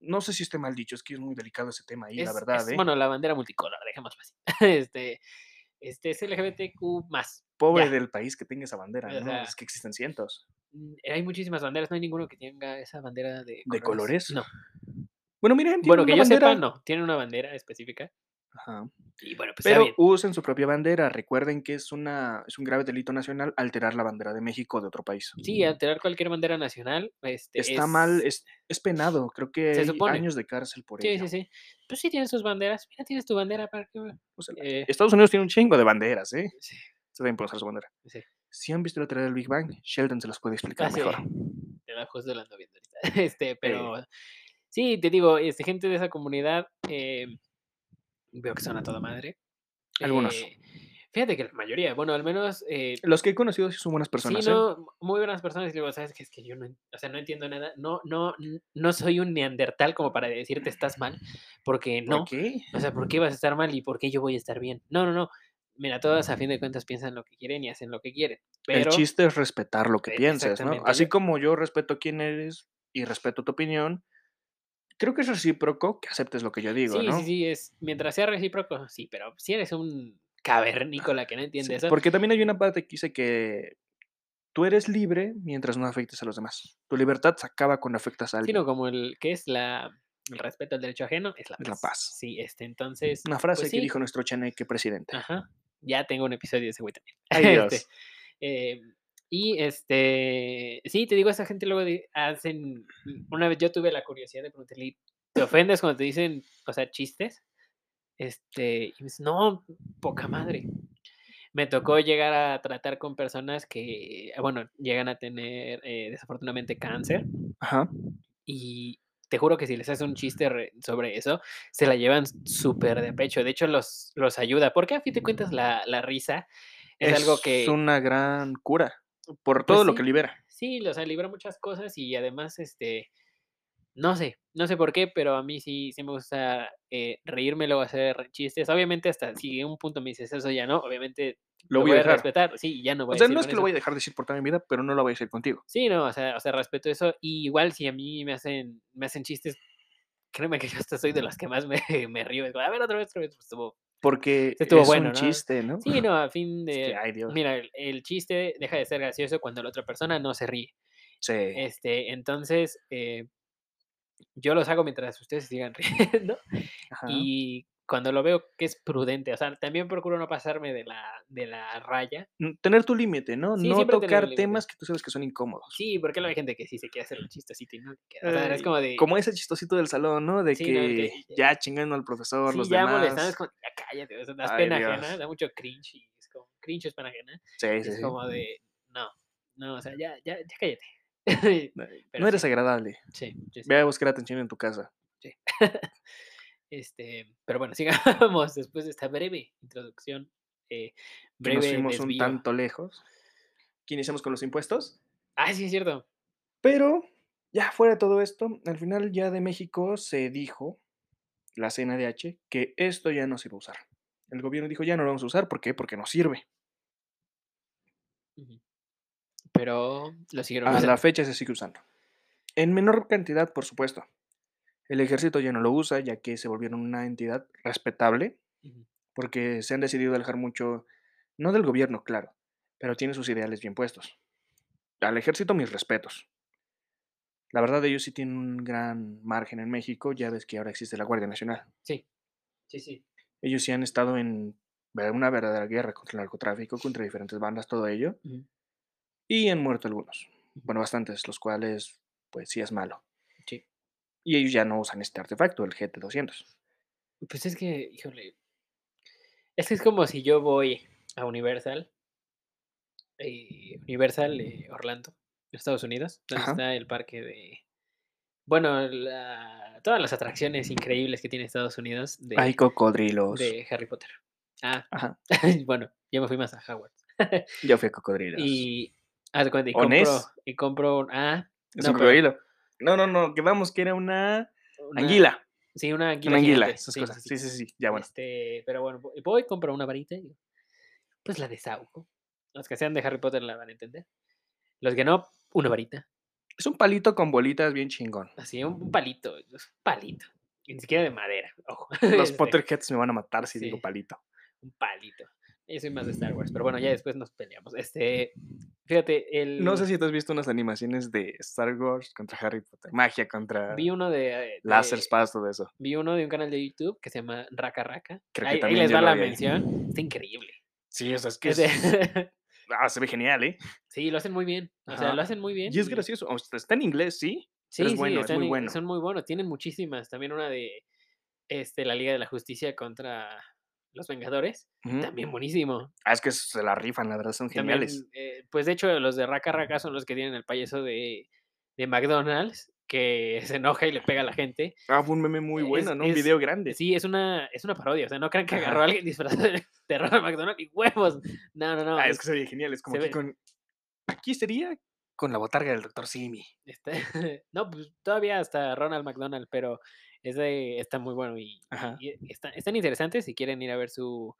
No sé si esté mal dicho, es que es muy delicado ese tema ahí, la Es verdad, es, ¿eh? bueno, la bandera multicolor, dejémoslo así. Este este, es LGBTQ+, Pobre ya. del país que tenga esa bandera, O ¿no? sea Es que existen cientos. Mm, hay muchísimas banderas, no hay ninguno que tenga esa bandera de ¿De colores? No. Bueno, miren, Bueno, que una yo sepa, bandera no, tienen una bandera específica. Ajá. Y bueno, pues Pero usen su propia bandera. Recuerden que es una es un grave delito nacional alterar la bandera de México de otro país. Sí, alterar cualquier bandera nacional, este, Está mal, es es es penado. Creo que hay años de cárcel por Sí, ello. sí, sí. Pues sí tienen sus banderas. Mira, tienes tu bandera para que O sea, eh, Estados Unidos tiene un chingo de banderas, ¿eh? sí, Se deben usar su bandera. sí. Si han visto la teoría del Big Bang, Sheldon se los puede explicar Ah, sí. mejor. Te la justo la ando viendo ahorita. Este, pero sí, te digo, este, gente de esa comunidad, eh, veo que son a toda madre. Algunos. Eh, Fíjate que la mayoría, bueno, al menos, eh Los que he conocido sí son buenas Sí, personas, ¿eh? no, muy buenas personas, y digo: "¿Sabes qué? Es que yo no o sea, no entiendo nada, no no no soy un neandertal como para decirte: "Estás mal", porque ¿Por no, qué? o sea, ¿por qué vas a estar mal y por qué yo voy a estar bien? No, no, no. Mira, todos a fin de cuentas piensan lo que quieren y hacen lo que quieren, El pero chiste es respetar lo que E pienses, ¿no? Así como yo respeto quién eres y respeto tu opinión, creo que es recíproco que aceptes lo que yo digo, Sí, sí, ¿no? sí, es mientras sea recíproco, sí, pero si eres un cavernícola que no entiende Sí, eso porque también hay una parte que dice que tú eres libre mientras no afectes a los demás. Tu libertad se acaba cuando afectas a Sí, alguien. no, como el ¿qué es? La el respeto al derecho ajeno es la Es la paz. paz. Sí, este, entonces, Una pues frase que sí. dijo nuestro chaneque presidente. Ajá, ya tengo un episodio de ese güey también. Ay, Este, Dios. Y, este, sí, te digo, esa gente luego hacen una vez yo tuve la curiosidad de preguntarle: "¿Te ofendes cuando te dicen, o sea, chistes?". Este, y me dice: "No, poca madre". Me tocó llegar a tratar con personas que, bueno, llegan a tener, eh, desafortunadamente cáncer Ajá. y te juro que si les haces un chiste re sobre eso, se la llevan súper de pecho. De hecho, los los ayuda, porque a fin de cuentas la la risa es algo Es que una gran cura, por Pues todo lo que libera. sí, o sea, libera muchas cosas y además, este, no sé, no sé por qué, pero a mí sí sí me gusta, eh, reírme, luego hacer chistes. Obviamente, hasta si en un punto me dices: "Eso ya no", obviamente, Lo lo voy a voy a dejar. respetar. Sí, ya no O voy a sea, decir no es que lo voy a dejar de decir por toda mi vida, pero no lo voy a decir contigo. Sí, no, o sea o sea, respeto eso. Y igual si a mí me hacen me hacen chistes, créeme que yo hasta soy de los que más me me río. "A ver, otra vez, otra vez", pues estuvo Porque estuvo es un chiste, ¿no? Sí, no, a fin Es que, de ay, Dios. mira, el el chiste deja de ser gracioso cuando la otra persona no se ríe. Sí. Este, entonces, eh yo los hago mientras ustedes sigan riendo, Ajá. y cuando lo veo que es prudente, o sea, también procuro no pasarme de la de la raya. Mm, tener tu límite, ¿no? Sí, No un tocar temas que tú sabes que son incómodos. Sí, porque luego hay gente que sí se quiere hacer el chistosito y no, o sea, es como de como ese chistosito del salón, ¿no? De Sí, no, el que ya chingando al profesor, Sí, los ya molestando, es demás. como, ya cállate, o sea, das Ay, pena ajena, da mucho cringe y es como cringe es pena ajena, Sí, sí, es como de no, no, o sea, ya ya ya cállate. Pero no eres agradable. Sí. Ve a buscar atención en tu casa. Sí. Este, pero bueno, sigamos después de esta breve introducción, eh, Que nos breve fuimos un tanto lejos. ¿Que iniciamos con los impuestos? Ah, sí, es cierto. Pero, ya fuera de todo esto, al final ya de México se dijo, la CNDH, que esto ya no se iba a usar. El gobierno dijo: "Ya no lo vamos a usar", ¿por qué? Porque no sirve. Pero lo siguieron A la fecha se sigue usando. En menor cantidad, por supuesto. El ejército ya no lo usa, ya que se volvieron una entidad respetable, porque se han decidido alejar mucho, no del gobierno, claro, pero tiene sus ideales bien puestos. Al ejército, mis respetos. La verdad, ellos sí tienen un gran margen en México, ya ves que ahora existe la Guardia Nacional. Sí, sí, sí. Ellos sí han estado en una verdadera guerra contra el narcotráfico, contra diferentes bandas, todo ello. Y han muerto algunos, bueno, bastantes, los cuales, pues sí es malo. Y ellos ya no usan este artefacto, el GT200. Pues es que, híjole es que es como si yo voy a Universal eh, Universal, eh, Orlando, Estados Unidos, donde Ajá. está el parque de bueno, la todas las atracciones increíbles que tiene Estados Unidos Hay de cocodrilos. de Harry Potter. Ah, Ajá. bueno, yo me fui más a Hogwarts. Yo fui a cocodrilos. Y cuenta, y ¿O compro y compro ah, Es no, un cocodrilo. No, no, no, quedamos que era una Una anguila. sí, una anguila Una anguila, gigante. esas Sí, cosas. sí. Sí, sí, sí, ya, bueno. Este, pero bueno, vo voy, compro una varita y pues la desahogo. Los que sean de Harry Potter la van a entender. Los que no, una varita. Es un palito con bolitas bien chingón. Así, un palito, un palito, ni siquiera de madera, ojo, Los este Potterheads me van a matar si digo palito. un palito. Yo soy más de Star Wars, pero bueno, ya después nos peleamos. Este, fíjate, No sé el si tú has visto unas animaciones de Star Wars contra Harry Potter, magia contra vi uno de, láser, de espadas, todo eso. vi uno de un canal de YouTube que se llama Raka Raka. Creo que Ahí ahí también les yo va lo la vi ahí. mención. Está increíble. Sí, o sea, es que es ah, se ve genial, ¿eh? Sí, lo hacen muy bien. O sea, lo hacen muy bien Y es gracioso, o sea, está en inglés, sí, pero es Sí, sí, bueno, es muy en bueno. son muy buenos. Tienen muchísimas. También una de, este, la Liga de la Justicia contra los Vengadores, también buenísimo. Ah, es que se la rifan, la verdad, son geniales. Eh, pues, de hecho, los de Raka Raka son los que tienen el payaso de de McDonald's, que se enoja y le pega a la gente. Ah, fue un meme muy Es- bueno, ¿no? Un video grande. Sí, es una, es una parodia. O sea, no crean que agarró a alguien disfrazado de, de Ronald McDonald y huevos. No, no, no. ah, es es- que se ve genial. Es como aquí ve- con. Aquí sería con la botarga del doctor Simi. Está- no, pues todavía hasta Ronald McDonald, pero ese está muy bueno y, están interesantes. Si quieren ir a ver su,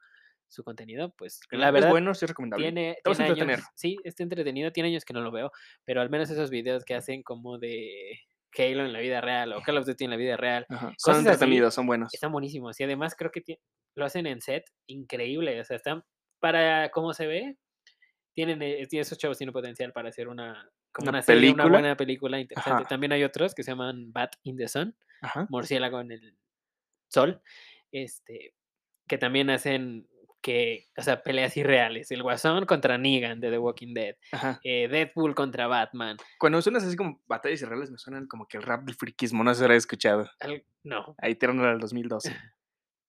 su contenido, pues la es verdad bueno, sí es recomendable. tiene, Te vas a tiene entretener. años. Sí, está entretenido. Tiene años que no lo veo, pero al menos esos videos que hacen como de Halo en la vida real o Call of Duty en la vida real Ajá. Son así, entretenidos, son buenos. están buenísimos. Y además creo que lo hacen en set increíble. O sea, están para cómo se ve. Tienen, eh, esos chavos tienen potencial para hacer una, como ¿Una una serie, una película? buena película interesante. Ajá. También hay otros que se llaman Bat in the Sun, Ajá. Murciélago en el Sol, este, que también hacen que, o sea, peleas irreales. El Guasón contra Negan de The Walking Dead, eh, Deadpool contra Batman. Cuando suenas así como batallas irreales, me suenan como que el rap del friquismo, no si lo he escuchado. al- no, Ahí tirándolo al 2012.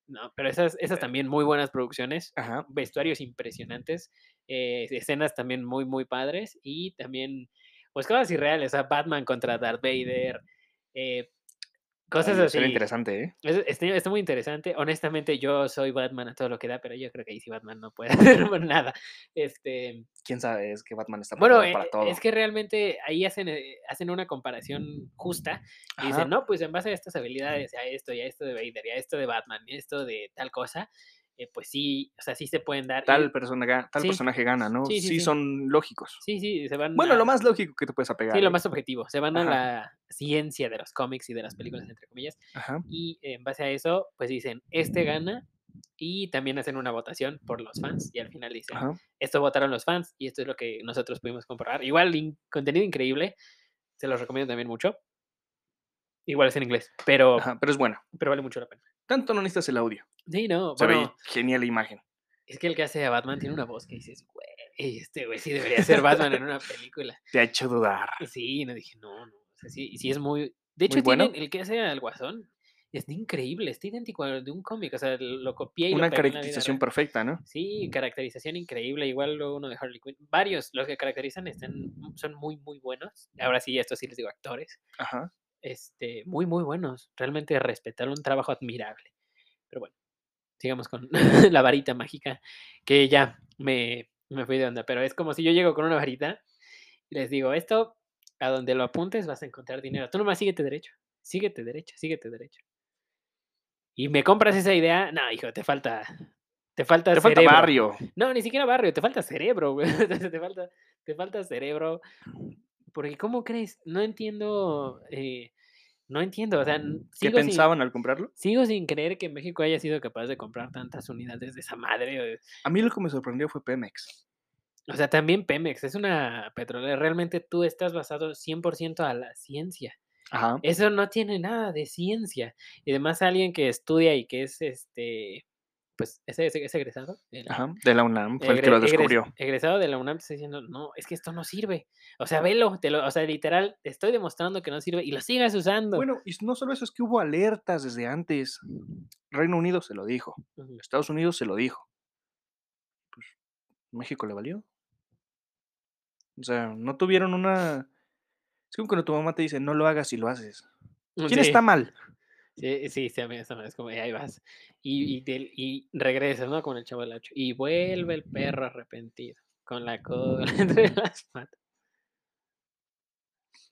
no, pero esas, esas también muy buenas producciones. Ajá. vestuarios impresionantes, eh, escenas también muy, muy padres y también, pues cosas irreales, o sea, Batman contra Darth Vader, eh, cosas Ay, así. Suena interesante, ¿eh? Es- Está, está muy interesante. Honestamente, yo soy Batman a todo lo que da, pero yo creo que ahí sí Batman no puede hacer nada. Este, Quién sabe, es que Batman está bueno, para eh, todo. es que realmente ahí hacen, eh, hacen una comparación justa y Ajá. dicen, no, pues en base a estas habilidades, a esto y a esto de Vader y a esto de Batman y a esto de tal cosa, eh, pues sí, o sea, sí se pueden dar. y- Tal, persona, tal Sí. personaje gana, ¿no? Sí, Sí, sí, sí. son lógicos. Sí, sí, se van Bueno, a- lo más lógico que te puedes apegar. Sí, lo ¿eh? más objetivo. Se van a la ciencia de los cómics y de las películas, entre comillas. Ajá. Y en base a eso, pues dicen, este gana. Y también hacen una votación por los fans. Y al final dicen, Ajá. esto votaron los fans. Y esto es lo que nosotros pudimos comprobar. Igual, in- contenido increíble. Se los recomiendo también mucho. Igual es en inglés. Pero, Ajá, pero es bueno. pero vale mucho la pena. Tanto no necesitas el audio. Sí, no. Se Bueno, ve genial la imagen. es que el que hace a Batman tiene una voz que dices, güey, este güey sí debería ser Batman en una película. Te ha hecho dudar. Sí, no dije, no, no. O sea, sí, sí es muy. De hecho, bueno. tienen- el que hace al guasón está increíble, está idéntico al de un cómic. O sea, lo copié y Una lo caracterización perfecta, ¿no? Sí, caracterización increíble. Igual luego uno de Harley Quinn. Varios, los que caracterizan están, son muy, muy buenos. Ahora sí, estos sí les digo actores. Ajá. Este, muy, muy buenos. Realmente respetar un trabajo admirable. Pero bueno, sigamos con la varita mágica, que ya me, me fui de onda. Pero es como si yo llego con una varita y les digo, esto, a donde lo apuntes vas a encontrar dinero. Tú nomás síguete derecho, síguete derecho, síguete derecho. Y me compras esa idea, no, hijo, te falta, te falta Te falta barrio. No, ni siquiera barrio, te falta cerebro, güey. te, falta, te falta cerebro. Porque, ¿cómo crees? No entiendo, eh, no entiendo, o sea, n- ¿Qué sin, pensaban al comprarlo? sigo sin creer que México haya sido capaz de comprar tantas unidades de esa madre. A mí lo que me sorprendió fue Pemex. O sea, también Pemex es una petrolera. Realmente tú estás basado 100% a la ciencia. Ajá. Eso no tiene nada de ciencia. Y además alguien que estudia y que es este, pues, ese es, es egresado. de la- Ajá. De la UNAM. Fue el que lo egres- descubrió. egresado de la UNAM está diciendo, no, es que esto no sirve. O sea, velo, te lo, o sea, literal, te estoy demostrando que no sirve y lo sigas usando. Bueno, y no solo eso, es que hubo alertas desde antes. Reino Unido se lo dijo. Estados Unidos se lo dijo. Pues, México le valió. O sea, no tuvieron una. Es como cuando tu mamá te dice, no lo hagas y lo haces. ¿Quién Sí, está mal? Sí, sí, sí, a mí eso me- es como, ahí vas. Y, y, del- y regresas, ¿no? Como en el chavo del ocho. Y vuelve el perro arrepentido, con la cola entre las patas.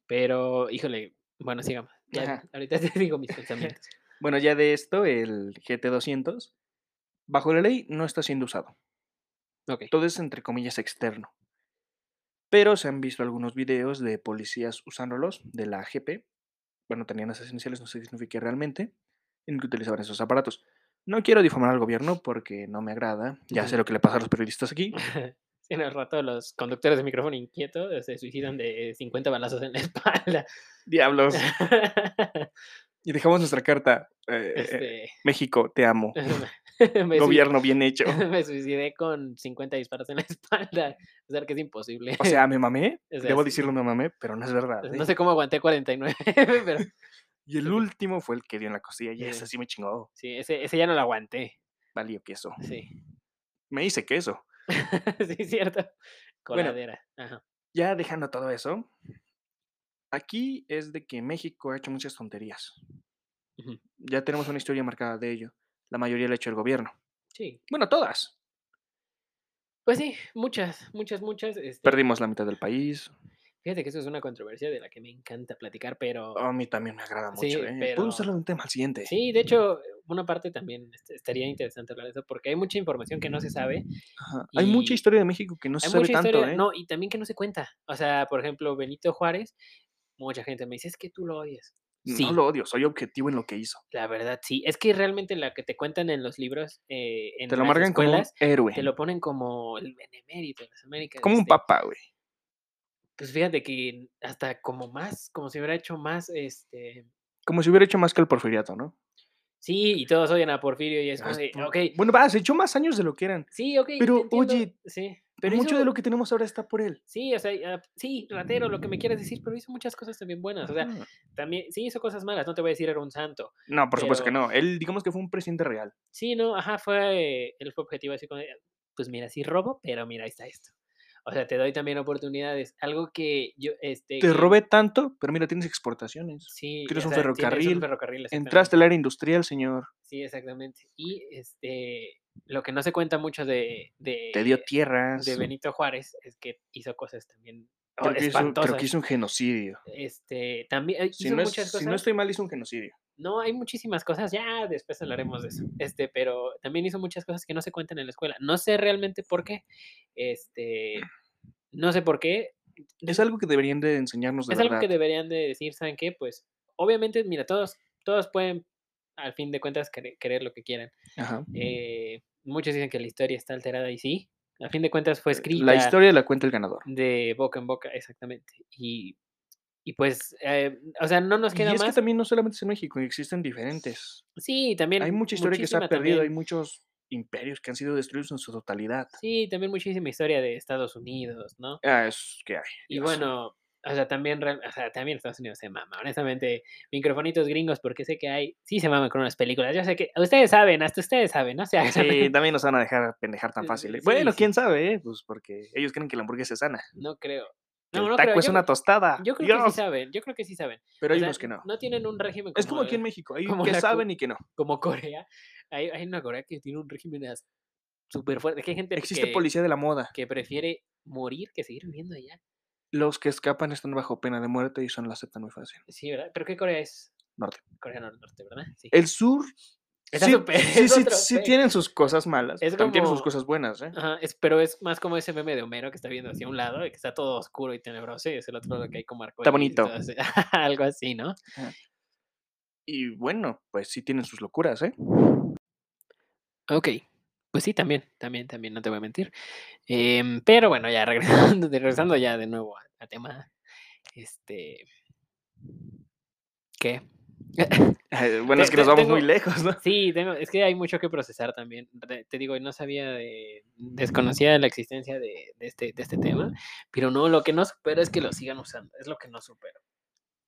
Pero, híjole, bueno, sigamos. Ya, ahorita te digo mis pensamientos. Bueno, ya de esto, el GT200, bajo la ley, no está siendo usado. Ok. Todo es entre comillas externo. Pero se han visto algunos videos de policías usándolos, de la AGP. Bueno, tenían esas iniciales, no sé qué significa realmente, en que utilizaban esos aparatos. No quiero difamar al gobierno porque no me agrada. Ya sé lo que le pasa a los periodistas aquí. En el rato los conductores de micrófono inquieto se suicidan de 50 balazos en la espalda. Diablos. Y dejamos nuestra carta. eh, eh, Este, México, te amo. Gobierno bien hecho. me suicidé con 50 disparos en la espalda. O sea, que es imposible. O sea, me mamé. O sea, Debo decirlo, me mamé, pero no es verdad. no ¿eh? sé cómo aguanté 49, pero Y el último fue el que dio en la costilla. Y ese sí me chingó. sí, ese, ese ya no lo aguanté. Valió queso. Sí, Me hice queso. sí, cierto. Bueno. Coladera. Ajá. Ya dejando todo eso, Aquí es de que México ha hecho muchas tonterías. Ya tenemos una historia marcada de ello. La mayoría la ha hecho el gobierno. Sí. Bueno, todas. Pues sí, muchas, muchas, muchas, este Perdimos la mitad del país. Fíjate que eso es una controversia de la que me encanta platicar, pero A mí también me agrada mucho, Sí, ¿eh? pero Podemos hacerlo de un tema al siguiente. Sí, de hecho, una parte también, este, estaría interesante hablar de eso, porque hay mucha información que no se sabe. Ajá. Hay mucha historia de México que no se Hay sabe mucha tanto, historia ¿eh? no, y también que no se cuenta. O sea, por ejemplo, Benito Juárez, mucha gente me dice: "Es que tú lo odias". Sí. No lo odio, soy objetivo en lo que hizo. La verdad, sí. Es que realmente la que te cuentan en los libros, eh, en Te lo las marcan como un héroe. te lo ponen como el benemérito de las Américas, Como un este papa, güey. Pues fíjate que hasta como más, como si hubiera hecho más, este Como si hubiera hecho más que el porfiriato, ¿no? Sí, y todos odian a Porfirio y es como de. Bueno, va, se echó más años de lo que eran. Sí, te Pero, oye, Sí, pero mucho hizo de lo que tenemos ahora está por él. Sí, o sea, ah, sí, ratero, lo que me quieras decir, pero hizo muchas cosas también buenas. O sea, también sí hizo cosas malas, no te voy a decir era un santo. No, por supuesto que no. Él, digamos que fue un presidente real. Sí, no, ajá, fue él fue objetivo así como pues mira, sí robo, pero mira, ahí está esto. O sea, te doy también oportunidades. Algo que yo, este, Te robé tanto, pero mira, tienes exportaciones. Sí, Tienes un sea, tienes un ferrocarril. ferrocarril, Entraste al área industrial, señor. Sí, exactamente. Y, este, lo que no se cuenta mucho de de Te dio de tierras. Benito Juárez es que hizo cosas también, Creo que, hizo, creo que hizo un genocidio. Este, también, eh, Si hizo no, es- muchas si no cosas. estoy mal, hizo un genocidio. No, hay muchísimas cosas, ya después hablaremos de eso. Este, pero también hizo muchas cosas que no se cuentan en la escuela. No sé realmente por qué. Este, no sé por qué. Es algo que deberían de enseñarnos de Es algo que deberían de decir, ¿saben qué? Pues, obviamente, mira, todos todos pueden, al fin de cuentas, querer querer lo que quieran. Ajá. Eh, muchos dicen que la historia está alterada y sí, a fin de cuentas fue escrita La historia la cuenta el ganador. de boca en boca, exactamente. Y y pues, eh, o sea, no nos Y queda es que más. también no solamente es en México, existen diferentes. Sí, también Hay mucha historia que se ha perdido, hay muchos imperios que han sido destruidos en su totalidad. Sí, también muchísima historia de Estados Unidos, ¿no? Ah, es que hay. Y bueno, o sea, también o sea, también Estados Unidos se mama. Honestamente, microfonitos gringos, porque sé que hay sí se maman con unas películas. Yo sé que ustedes saben, hasta ustedes saben, ¿no? O sea, Sí, también nos van a dejar pendejar tan fácil. ¿eh? sí, Bueno, sí. quién sabe, ¿eh? Pues porque ellos creen que la hamburguesa es sana. no creo. No, el no taco creo. es Yo una tostada. yo creo que sí saben, yo creo que sí saben. Pero O hay sea, unos que no. no tienen un régimen Es como aquí en México. Hay como que la saben y que no. como Corea. Hay hay una Corea que tiene un régimen súper fuerte, que hay gente Existe que policía de la moda. que prefiere morir que seguir viviendo allá. Los que escapan están bajo pena de muerte y son la aceptan muy fácil. Sí, ¿verdad? ¿Pero qué Corea es? Norte. Corea Norte, ¿verdad? Sí. El sur. Está sí, sí, tienen sus cosas malas. Es también tienen sus cosas buenas, ¿eh? Ajá, es, pero es más como ese meme de Homero que está viendo hacia un lado y que está todo oscuro y tenebroso y es el otro lado que hay como arcoíris y bonito. así. Algo así, ¿no? Y bueno, pues sí tienen sus locuras, ¿eh? Ok. Pues sí, también, también, también, no te voy a mentir. Em, pero bueno, ya regresando ya de nuevo a, a tema. Este. ¿Qué? Eh, bueno, es que nos vamos tengo- muy lejos, ¿no? Sí, tengo, es que hay mucho que procesar también. Te, digo, no sabía de, desconocía la existencia de, de este, de este tema, pero no, lo que no supero es que lo sigan usando, es lo que no supero.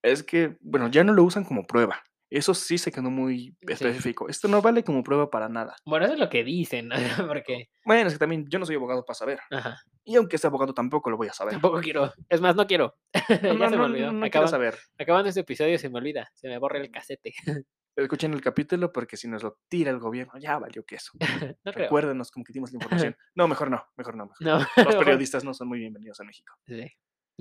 Es que, bueno, ya no lo usan como prueba. Eso sí se quedó muy Sí. específico. Esto no vale como prueba para nada. Bueno, eso es lo que dicen, ¿no? porque, Bueno, es que también yo no soy abogado para saber. ajá, Y aunque sea abogado tampoco lo voy a saber. tampoco quiero, es más, no quiero. ya No, se me no, olvidó. no Acaban- saber. acabando este episodio se me olvida, se me borra el casete. Escuchen el capítulo porque si nos lo tira el gobierno, ya valió queso. no. Recuérdenos cómo que dimos la información. No, mejor no, mejor no. mejor. No, Los periodistas no son muy bienvenidos a México. Sí.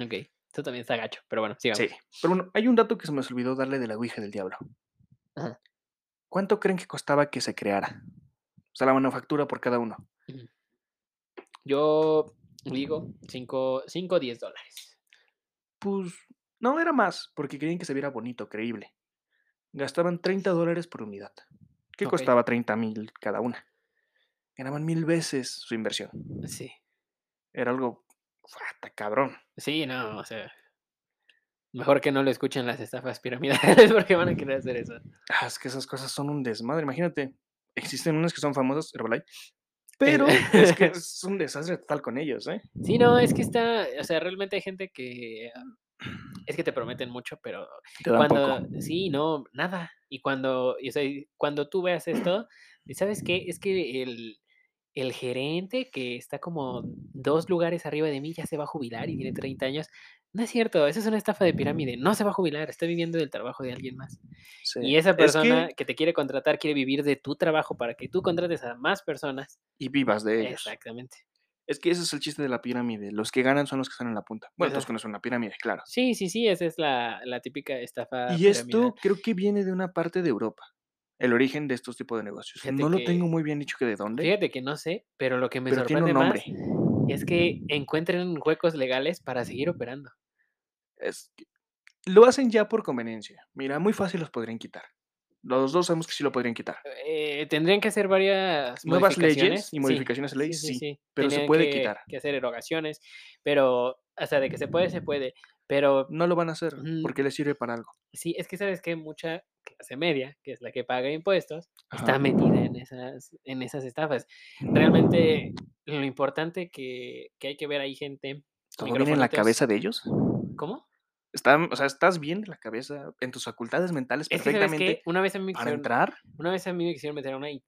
Ok, eso también está gacho, pero bueno, sigamos. Sí. Pero bueno, hay un dato que se me olvidó darle de la Ouija del Diablo. Ajá. ¿Cuánto creen que costaba que se creara? O sea, la manufactura por cada uno. Yo digo 5 o 10 dólares. Pues no era más, porque querían que se viera bonito, creíble. Gastaban 30 dólares por unidad. ¿Qué Ok. costaba 30 mil cada una? Ganaban mil veces su inversión. Sí. Era algo ¡fata, cabrón. Sí, no, o sea. Mejor que no lo escuchen las estafas piramidales porque van a querer hacer eso. Ah, es que esas cosas son un desmadre. Imagínate, existen unas que son famosas, Herbalife, pero es que es un desastre total con ellos, ¿eh? Sí, no, es que está, o sea, realmente hay gente que ah, es que te prometen mucho, pero Te dan cuando poco. sí, no, nada. Y cuando, y, o sea, cuando tú veas esto, sabes qué, es que el el gerente que está como 2 lugares arriba de mí ya se va a jubilar y tiene 30 años. No es cierto, esa es una estafa de pirámide. No se va a jubilar, está viviendo del trabajo de alguien más. Sí. Y esa Es persona que que te quiere contratar quiere vivir de tu trabajo para que tú contrates a más personas. y vivas de ellos. Exactamente. Es que ese es el chiste de la pirámide. Los que ganan son los que están en la punta. Bueno, todos Exacto. conocen una pirámide, claro. Sí, sí, sí, esa es la, la típica estafa Y esto creo que viene de una parte de Europa. El origen de estos tipos de negocios. Fíjate no lo que- tengo muy bien dicho que de dónde, Fíjate que no sé, pero lo que me pero sorprende más es que encuentren huecos legales para seguir operando. Es lo hacen ya por conveniencia. Mira, muy fácil los podrían quitar. Los dos sabemos que sí lo podrían quitar. Eh, tendrían que hacer varias Nuevas leyes modificaciones. y sí, modificaciones de ley, sí, pero se puede que- quitar. que hacer erogaciones, pero hasta de que se puede, se puede. Pero No lo van a hacer porque les sirve para algo. sí, es que sabes que mucha clase media, que es la que paga impuestos, Ajá. está metida en esas, en esas estafas. Realmente lo importante que, que hay que ver ahí gente. ¿Todo viene en la cabeza de ellos? ¿Cómo? Están, o sea, ¿estás bien de la cabeza, en tus facultades mentales Es perfectamente que una vez a mí me para entrar? una vez a mí me quisieron meter a una IT,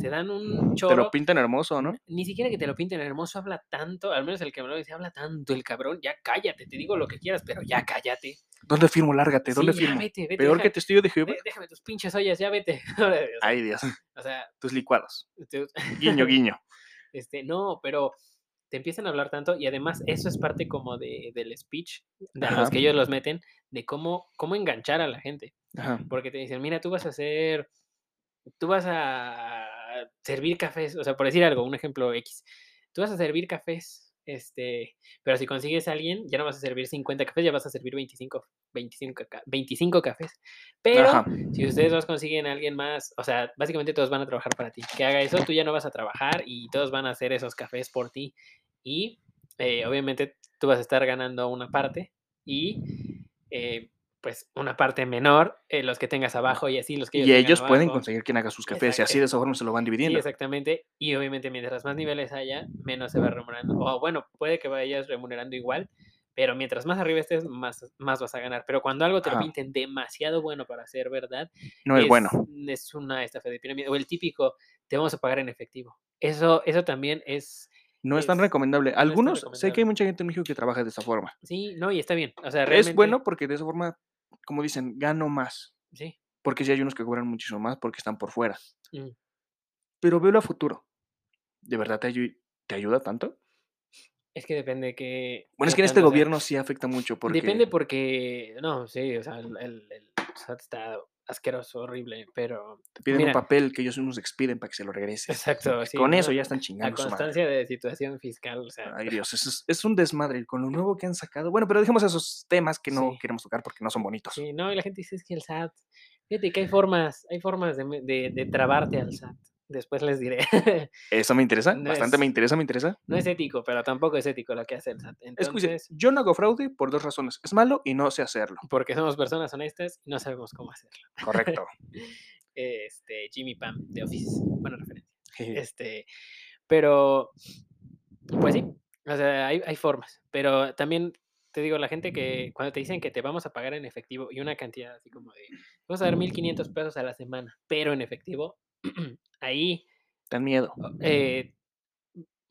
te dan un Te choro. lo pintan hermoso, ¿no? Ni siquiera que te lo pinten hermoso, habla tanto, al menos el que me lo dice, habla tanto el cabrón, ya cállate, te digo lo que quieras, pero ya cállate. ¿Dónde firmo? Lárgate, ¿dónde Sí, firmo? vete, vete, Peor deja- que testigo de Jehová. déjame tus pinches ollas, ya vete. Ay, Dios. O sea, Tus licuados. te- Guiño, guiño. este, no, pero te empiezan a hablar tanto y además eso es parte como de, del speech de a los que ellos los meten, de cómo, cómo enganchar a la gente. Ajá. Porque te dicen, mira, tú vas a hacer, tú vas a servir cafés, o sea, por decir algo, un ejemplo X, tú vas a servir cafés, este, pero si consigues a alguien, ya no vas a servir 50 cafés, ya vas a servir 25, 25, ca- 25 cafés. Pero Ajá. si ustedes dos consiguen a alguien más, o sea, básicamente todos van a trabajar para ti. Que haga eso, tú ya no vas a trabajar y todos van a hacer esos cafés por ti. Y eh, obviamente tú vas a estar ganando una parte y eh, pues una parte menor, eh, los que tengas abajo y así los que Y tengan ellos pueden conseguir quien haga sus cafés y así de esa forma se lo van Sí, dividiendo. exactamente. Y obviamente mientras más niveles haya, menos se va remunerando. O bueno, puede que vayas remunerando igual, pero mientras más arriba estés, más, más vas a ganar. Pero cuando algo te lo pinten demasiado bueno para ser verdad, no es, bueno. Es una estafa de pirámide. O el típico, te vamos a pagar en efectivo. Eso, eso también es. No es tan es- recomendable. Algunos, sé que hay mucha gente en México que trabaja de esa forma. Sí, no, y está bien. O sea, Es realmente. bueno porque de esa forma, como dicen, gano más. Sí. Porque sí hay unos que cobran muchísimo más porque están por fuera. mm. Pero veo a futuro. ¿De verdad te, te ayuda tanto? Es que depende que. Bueno, es que en este sea. gobierno sí afecta mucho porque Depende porque. No, sí, o sea, el, el, el SAT está asqueroso, horrible, pero. te piden mira. un papel que ellos mismos expiden para que se lo regreses. Exacto. sí, Con ¿no? eso ya están La chingando su madre. constancia de situación fiscal, o sea. Ay Dios, eso es, es un desmadre con lo nuevo que han sacado. Bueno, pero dejemos esos temas que no Sí. queremos tocar porque no son bonitos. Sí, no, y la gente dice es que el SAT. Fíjate que hay formas, hay formas de, de, de trabarte al SAT. Después les diré. Eso me interesa, No bastante me es- interesa, me interesa. no es ético, pero tampoco es ético lo que hace el SAT. Escuche, Entonces, yo no hago fraude por dos razones. Es malo y no sé hacerlo. porque somos personas honestas y no sabemos cómo hacerlo. Correcto. Este, Jimmy Pam de Office, buena referencia. Este, pero, pues sí, o sea, hay, hay formas, pero también te digo, la gente que cuando te dicen que te vamos a pagar en efectivo y una cantidad así como de, vamos a dar 1.500 pesos a la semana, pero en efectivo, ahí, Ten miedo. eh,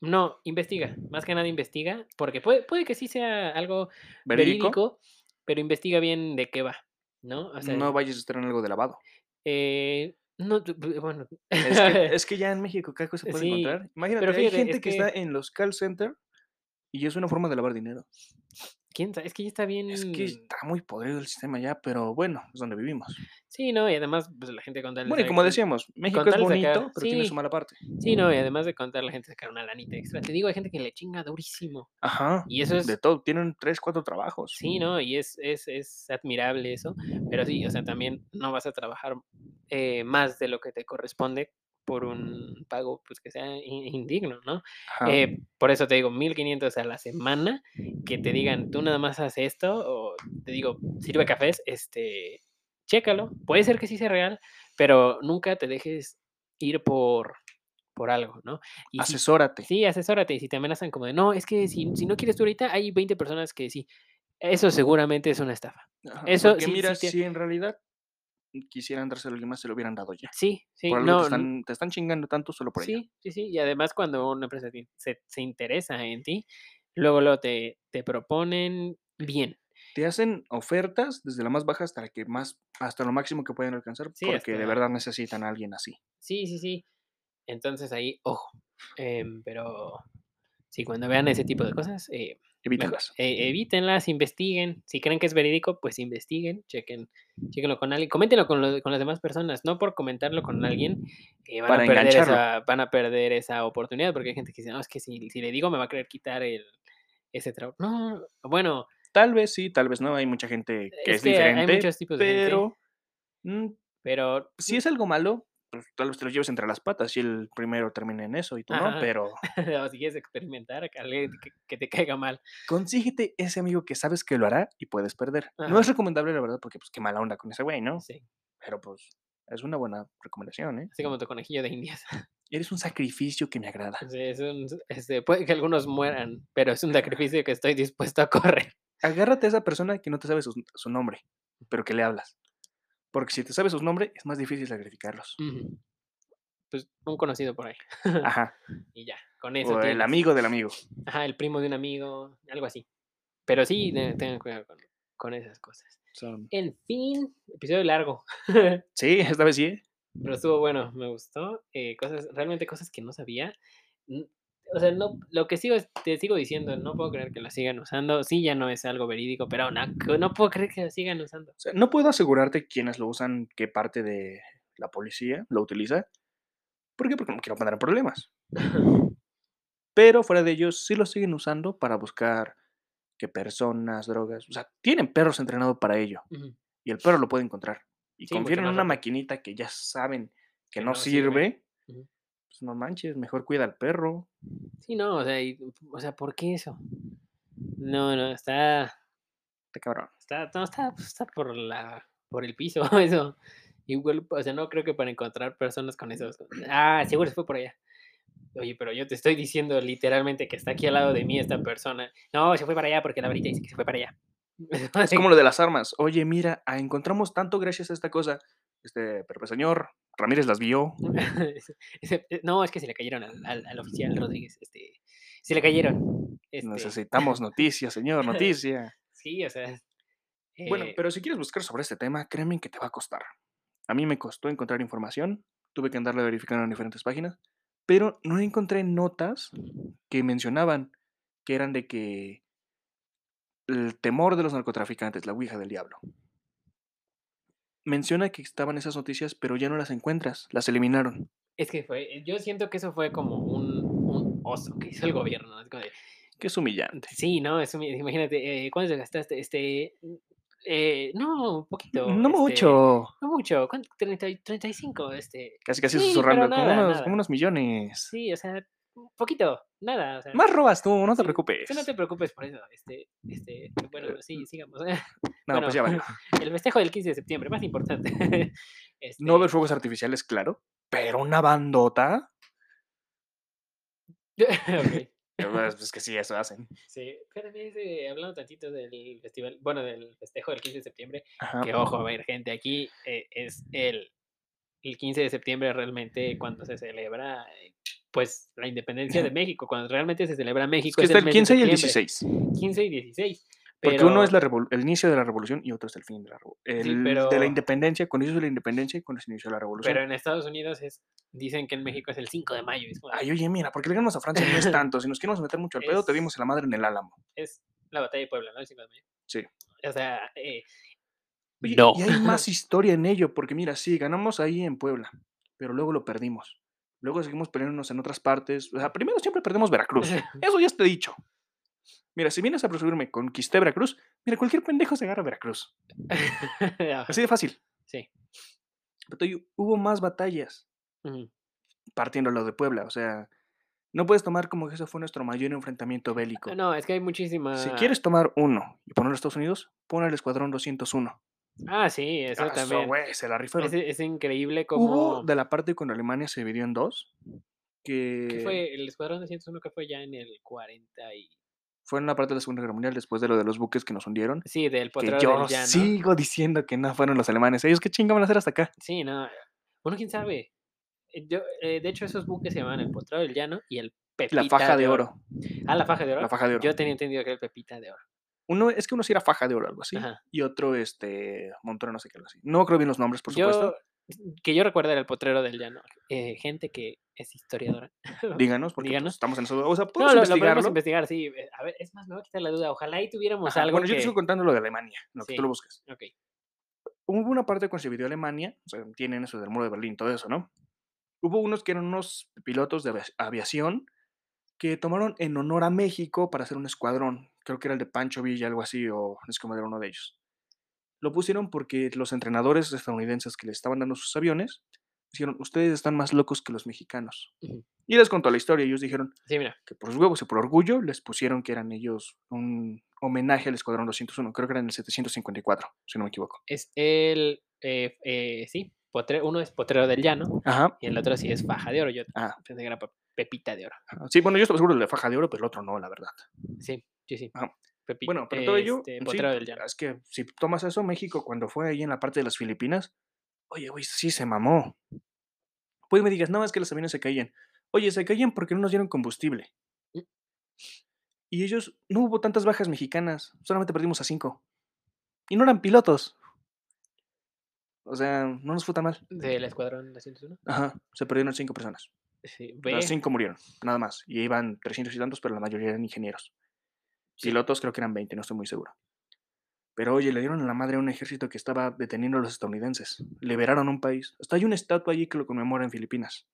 no, investiga, más que nada investiga, porque puede, puede que sí sea algo Verídico. verídico, pero investiga bien de qué va, ¿no? O sea, no vayas a estar en algo de lavado. eh, no, bueno, Es que, es que ya en México cada cosa se puede Sí, encontrar. Imagínate, pero hay gente es que, que- está en los call center y es una forma de lavar dinero. ¿Quién sabe? Es que ya está bien... Es que está muy podrido el sistema ya, pero bueno, es donde vivimos. Sí, no, y además, pues la gente con tal de Bueno, y como decíamos, México es bonito, sacar- pero tiene su mala parte. Sí, no, y además de contar la gente sacar una lanita extra. Te digo, hay gente que le chinga durísimo. Ajá. Y eso es. De todo, tienen tres, cuatro trabajos. Sí, ¿no? Y es, es, es admirable eso. Pero sí, o sea, también no vas a trabajar eh, más de lo que te corresponde por un pago pues que sea in- indigno, ¿no? Eh, por eso te digo, 1500 a la semana, que te digan, tú nada más haces esto, o te digo, sirve cafés, este, chécalo. Puede ser que sí sea real, pero nunca te dejes ir por, por algo, ¿no? Y si- Asesórate. Sí, asesórate. Y si te amenazan como de, no, es que si, si no quieres tú ahorita, hay 20 personas que sí. Eso seguramente es una estafa. Ajá, eso sí- mira, sí te- si en realidad quisieran dárselo a alguien más, se lo hubieran dado ya. Sí, sí, Por algo no, están te están chingando tanto solo por ello. Sí, sí, sí, y además cuando una empresa se se interesa en ti, luego, luego te te proponen bien. Te hacen ofertas desde la más baja hasta la que más hasta lo máximo que pueden alcanzar, Sí, porque de verdad necesitan a alguien así. Sí, sí, sí. Entonces ahí, ojo, em, pero sí, cuando vean ese tipo de cosas, eh, mejo Evítalas. e evítenlas, investiguen. Si creen que es verídico, pues investiguen, chequen chéquenlo con alguien, coméntenlo con lo con las demás personas, no por comentarlo con alguien, eh, van Para a perder esa van a perder esa oportunidad, porque hay gente que dice: "No, es que si si le digo me va a querer quitar el ese trabajo". No, bueno Tal vez sí, tal vez no, hay mucha gente que es es que hay diferente, muchos tipos de pero, mm, Pero si es algo malo, pues, tal vez te lo lleves entre las patas, si el primero termina en eso y tú no, Ajá. pero O si quieres experimentar, que que te caiga mal. consíguete ese amigo que sabes que lo hará y puedes perder. No Ajá. es recomendable, la verdad, porque, pues, qué mala onda con ese güey, ¿no? Sí. Pero, pues, es una buena recomendación, ¿eh? Así como tu conejillo de indias. Eres un sacrificio que me agrada. Sí, es un este, puede que algunos mueran, pero es un sacrificio que estoy dispuesto a correr. Agárrate a esa persona que no te sabe sus su nombre, pero que le hablas. Porque si te sabes sus nombre, es más difícil sacrificarlos. Pues, un conocido por ahí. Ajá. Y ya, con eso O el amigo del amigo. Ajá, el primo de un amigo, algo así. Pero sí, te tengan cuidado con con esas cosas. Son En fin, episodio largo. Sí, esta vez sí, ¿eh? Pero estuvo bueno, me gustó, eh, cosas realmente cosas que no sabía. O sea, no lo que sigo es te sigo diciendo, no puedo creer que lo sigan usando. Sí, ya no es algo verídico, pero a no puedo creer que lo sigan usando. O sea, no puedo asegurarte quiénes lo usan, qué parte de la policía lo utiliza. ¿Por qué? Porque no quiero poner en problemas. Pero fuera de ellos, sí lo siguen usando para buscar que personas, drogas, o sea, tienen perros entrenados para ello, y el perro lo puede encontrar. Y Sí, confían en una maquinita que ya saben que Que no no sirve. Pues no manches, mejor cuida al perro. Sí, no, o sea, y, o sea, ¿por qué eso? No, no, está Está cabrón. está no, está está por la por el piso eso. Igual, o sea, no creo que para encontrar personas con esos ah, seguro se fue por allá. Oye, pero yo te estoy diciendo literalmente que está aquí al lado de mí esta persona. No, se fue para allá porque la varita dice que se fue para allá. Es como lo de las armas. Oye, mira, ah, encontramos tanto gracias a esta cosa. Este, pero señor, Ramírez las vio. Eh, no, es que se le cayeron al al al oficial Rodríguez, este, se le cayeron, este Necesitamos noticias, señor, noticia. Sí, o sea, Bueno, eh pero si quieres buscar sobre este tema, créeme que te va a costar. A mí me costó encontrar información, tuve que andarle verificando en diferentes páginas, pero no encontré notas que mencionaban que eran de que el temor de los narcotraficantes, la ouija del diablo. Menciona que estaban esas noticias, pero ya no las encuentras, las eliminaron. Es que fue eh, yo siento que eso fue como un un oso que hizo el gobierno, así como de Que es humillante. Sí, no, eso mi imagínate, eh, ¿cuánto te gastaste? Este, eh, no, poquito, No este, mucho. no mucho, ¿cuánto? Treinta y 35, este, Casi, casi sí, susurrando, como unos, nada. como unos millones. Sí, o sea, poquito, nada, o sea, Más robas tú, no te sí, preocupes. tú no te preocupes por eso, este este, bueno, sí, sigamos. No, Bueno, pues ya valió. el festejo del 15 de septiembre, más importante. Este, No ver fuegos artificiales, claro, pero una bandota. okey. Pues que sí, eso hacen. Sí, ese hablando tantito del festival, bueno, del festejo del 15 de septiembre, Ajá. que ojo, a ver, gente, aquí, eh, es el el 15 de septiembre realmente cuando se celebra, eh, pues, la independencia de México, cuando realmente se celebra Es México que es está el el mes de 15 y el septiembre, 16. 15 y 16, Porque uno es pero la el inicio de la revolución y otro es el fin de la revo el Sí, de la pero independencia, cuando se hizo la independencia y cuando se inició la pero revolución. en Estados Unidos es dicen que en México es el 5 de mayo, es como de Ay, oye, mira, porque le ganamos a Francia no es tanto. Si nos queremos meter mucho al pedo, te Es dimos en la madre en el Álamo. es la batalla de Puebla, ¿no? El 5 de mayo. Sí. O sea, eh, Oye, no. y hay más historia en ello, porque mira, sí, ganamos ahí en Puebla, pero luego lo perdimos. Luego seguimos peleándonos en otras partes. O sea, primero siempre perdemos Veracruz. Eso ya está dicho. Mira, si vienes a presumirme, conquisté Veracruz, mira, cualquier pendejo se agarra a Veracruz. Así de fácil. sí. Pero te hubo más batallas Ujú. partiendo lo de Puebla. O sea, no puedes tomar como que eso fue nuestro mayor enfrentamiento bélico. no, es que hay Si muchísima quieres tomar uno y ponerlo a Estados Unidos, pon el Escuadrón 201. Ah, sí, eso también. güey, se la rifaron. Es es increíble Hubo cómo de la parte cuando Alemania se dividió en dos, ¿Qué que fue? El Escuadrón 201 que fue ya en el 40 y Fue en la parte de la Segunda Guerra Mundial, después de lo de los buques que nos hundieron. Sí, del Que potrero yo del llano. sigo diciendo que no fueron los alemanes. Ellos qué chinga van a hacer hasta acá. Sí, no. Bueno, quién sabe. Eh, Yo, eh, de hecho, esos buques se llamaban el potrero del llano y el pepita La faja de oro. Ah, la faja de oro. La faja de oro. Yo tenía entendido que era el pepita de oro. Uno, es que uno sí era faja de oro, algo así. Ajá. Y otro, este, montón, no sé qué, algo así. No creo bien los nombres, por supuesto. Yo, que yo recuerdo era el potrero del llano. Eh, gente que es historiadora. Díganos, porque pues, estamos en eso. O sea, No, podemos lo, lo podemos investigar, sí. eh, A ver, es más, me voy a quitar la duda. Ojalá ahí tuviéramos Ajá, algo Bueno, yo que... te sigo contando lo de Alemania, lo que tú lo busques. Ok. Hubo una parte cuando se dividió Alemania, o sea, tienen eso del muro de Berlín, todo eso, ¿no? Hubo unos que eran unos pilotos de avia- aviación que tomaron en honor a México para hacer un escuadrón. Creo que era el de Pancho Villa, algo así, o es como era uno de ellos. Lo pusieron porque los entrenadores estadounidenses que le estaban dando sus aviones dijeron, ustedes están más locos que los mexicanos. Ujú. Y les contó la historia. Ellos dijeron Sí, mira. que por sus huevos y por orgullo les pusieron que eran ellos un homenaje al Escuadrón 201. Creo que era en el 754, si no me equivoco. Es el... eh, eh, sí, potre- uno es potrero del llano Ajá. y el otro sí es faja de oro. Yo Ah, pensé que era pe- pepita de oro. ajá. Sí, bueno, yo estaba seguro de la faja de oro, pero el otro no, la verdad. Sí, sí, sí. Ajá. Pepi- Bueno, pero todo ello, este, sí, potrero del llano. es que si tomas eso, México cuando fue ahí en la parte de las Filipinas, oye, güey, sí se mamó. Pues me digas, no, es que los aviones se caían. Oye, se caían porque no nos dieron combustible. Mm. Y ellos, no hubo tantas bajas mexicanas, solamente perdimos a cinco. Y no eran pilotos. O sea, no nos fue tan mal. Del escuadrón 201. Ajá, se perdieron cinco personas. Sí. Las cinco murieron, nada más. Y iban 300 y tantos, pero la mayoría eran ingenieros. Pilotos creo que eran 20, no estoy muy seguro. Pero oye, le dieron a la madre a un ejército que estaba deteniendo a los estadounidenses. Liberaron un país. Hasta hay una estatua allí que lo conmemora en Filipinas.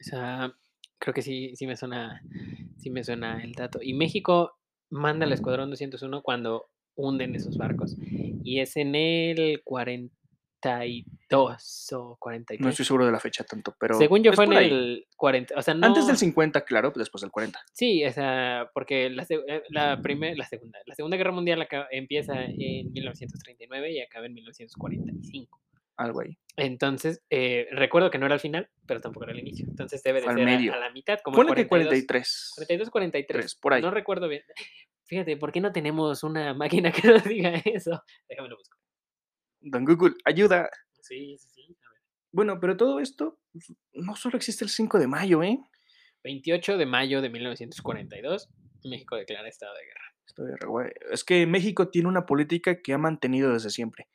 O sea, creo que sí, sí me suena, sí me suena el dato. Y México manda al escuadrón 201 cuando hunden esos barcos. Y es en el 42 o 43. No estoy seguro de la fecha tanto, pero. Según yo fue en ahí. el 40, o sea, no... Antes del 50, claro, pues después del 40. Sí, o sea, porque la, eh, la, primer- la segunda, la segunda guerra mundial empieza en 1939 y acaba en 1945. Algo ahí. Entonces, eh, recuerdo que no era el final, pero tampoco era el inicio. Entonces debe de al ser a- medio. a, la mitad, como Ponle el que 42. 43. 42, 43. Tres, por ahí. No recuerdo bien. Fíjate, ¿por qué no tenemos una máquina que nos diga eso? Déjame lo busco. Don Google, ayuda. Sí, sí, sí. A ver. Bueno, pero todo esto pues, no solo existe el 5 de mayo, ¿eh? 28 de mayo de 1942, México declara estado de guerra. Estoy re güey. Es que México tiene una política que ha mantenido desde siempre.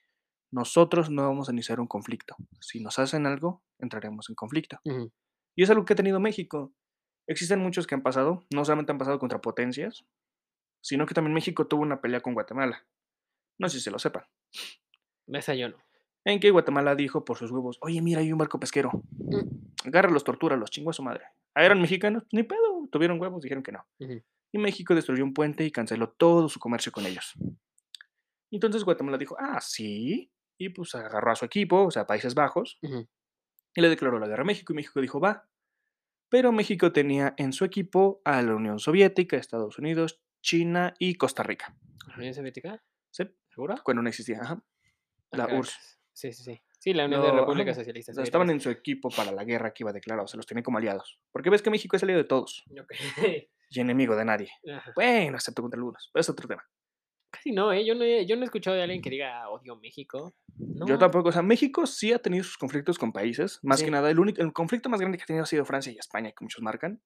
Nosotros no vamos a iniciar un conflicto. Si nos hacen algo, entraremos en conflicto. Y es algo que ha tenido México. Existen muchos que han pasado, no solamente han pasado contra potencias, sino que también México tuvo una pelea con Guatemala. No sé si se lo sepan. Esa yo no. En que Guatemala dijo por sus huevos, oye, mira, hay un barco pesquero. Agárralos, tortúralos, chingo a su madre. Ah, eran mexicanos, ni pedo, tuvieron huevos, dijeron que no. Y México destruyó un puente y canceló todo su comercio con ellos. Entonces Guatemala dijo, ah, sí. Y pues agarró a su equipo, o sea, Países Bajos, y le declaró la guerra a México. Y México dijo, va. Pero México tenía en su equipo a la Unión Soviética, Estados Unidos, China y Costa Rica. ¿La Unión Soviética? ¿Sí? ¿Seguro? Cuando no existía. Ajá. La URSS. Sí, sí, sí. Sí, la Unión de Repúblicas. Socialistas. Estaban en su equipo para la guerra que iba a declarar, o sea, los tenían como aliados. Porque ves que México es aliado de todos y enemigo de nadie. Ajá. Bueno, excepto contra algunos, pero es otro tema. Casi no, ¿eh? Yo no, he, yo no he escuchado de alguien que diga odio México. No. Yo tampoco, o sea, México sí ha tenido sus conflictos con países, más Sí. que nada, el único, el conflicto más grande que ha tenido ha sido Francia y España, que muchos marcan.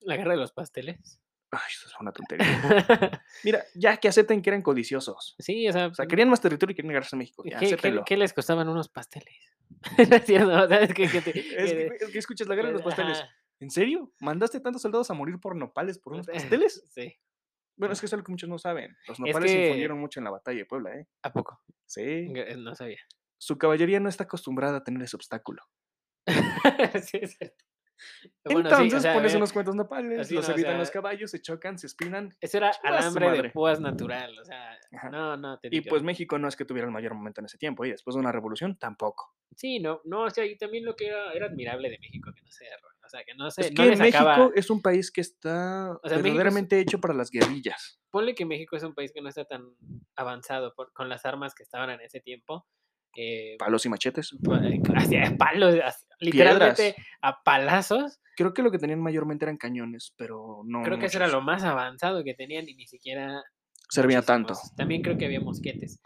La guerra de los pasteles. Ay, eso es una tontería. Mira, ya que acepten que eran codiciosos. sí, o sea, O sea, querían más territorio y querían agarrarse a México. Ya, ¿qué, qué, acéptenlo. qué les costaban unos pasteles? no es cierto, o sea, es que, que te- Es que, que- es que escuchas la guerra de los pasteles. Ajá. ¿En serio? ¿Mandaste tantos soldados a morir por nopales por unos pasteles? Sí. Bueno, es que es algo que muchos no saben. Los Es nopales que- influyeron mucho en la batalla de Puebla, ¿eh? ¿A poco? Sí. Gr- No sabía. Su caballería no está acostumbrada a tener ese obstáculo. sí, es cierto. Bueno, sí, o Entonces sea, pones unos cuantos nopales, así los no, o evitan los caballos, se chocan, se espinan. Eso era alambre de púas natural, o sea, Ajá. no, no, te Y pues México no es que tuviera el mayor momento en ese tiempo, y después de una revolución tampoco. Sí, no, no, o sea, y también lo que era, era admirable de México, que no se o sea, que no se, es no que le México es un país que está O sea, México es- verdaderamente hecho para las guerrillas. ponle que México es un país que no está tan avanzado por- con las armas que estaban en ese tiempo, eh, Palos y machetes. pa- eh, hacia palos, hacia- literalmente a palazos. Creo que lo que tenían mayormente eran cañones, pero no. Creo que eso era lo más avanzado que tenían y ni siquiera Servía tanto. También creo que había mosquetes.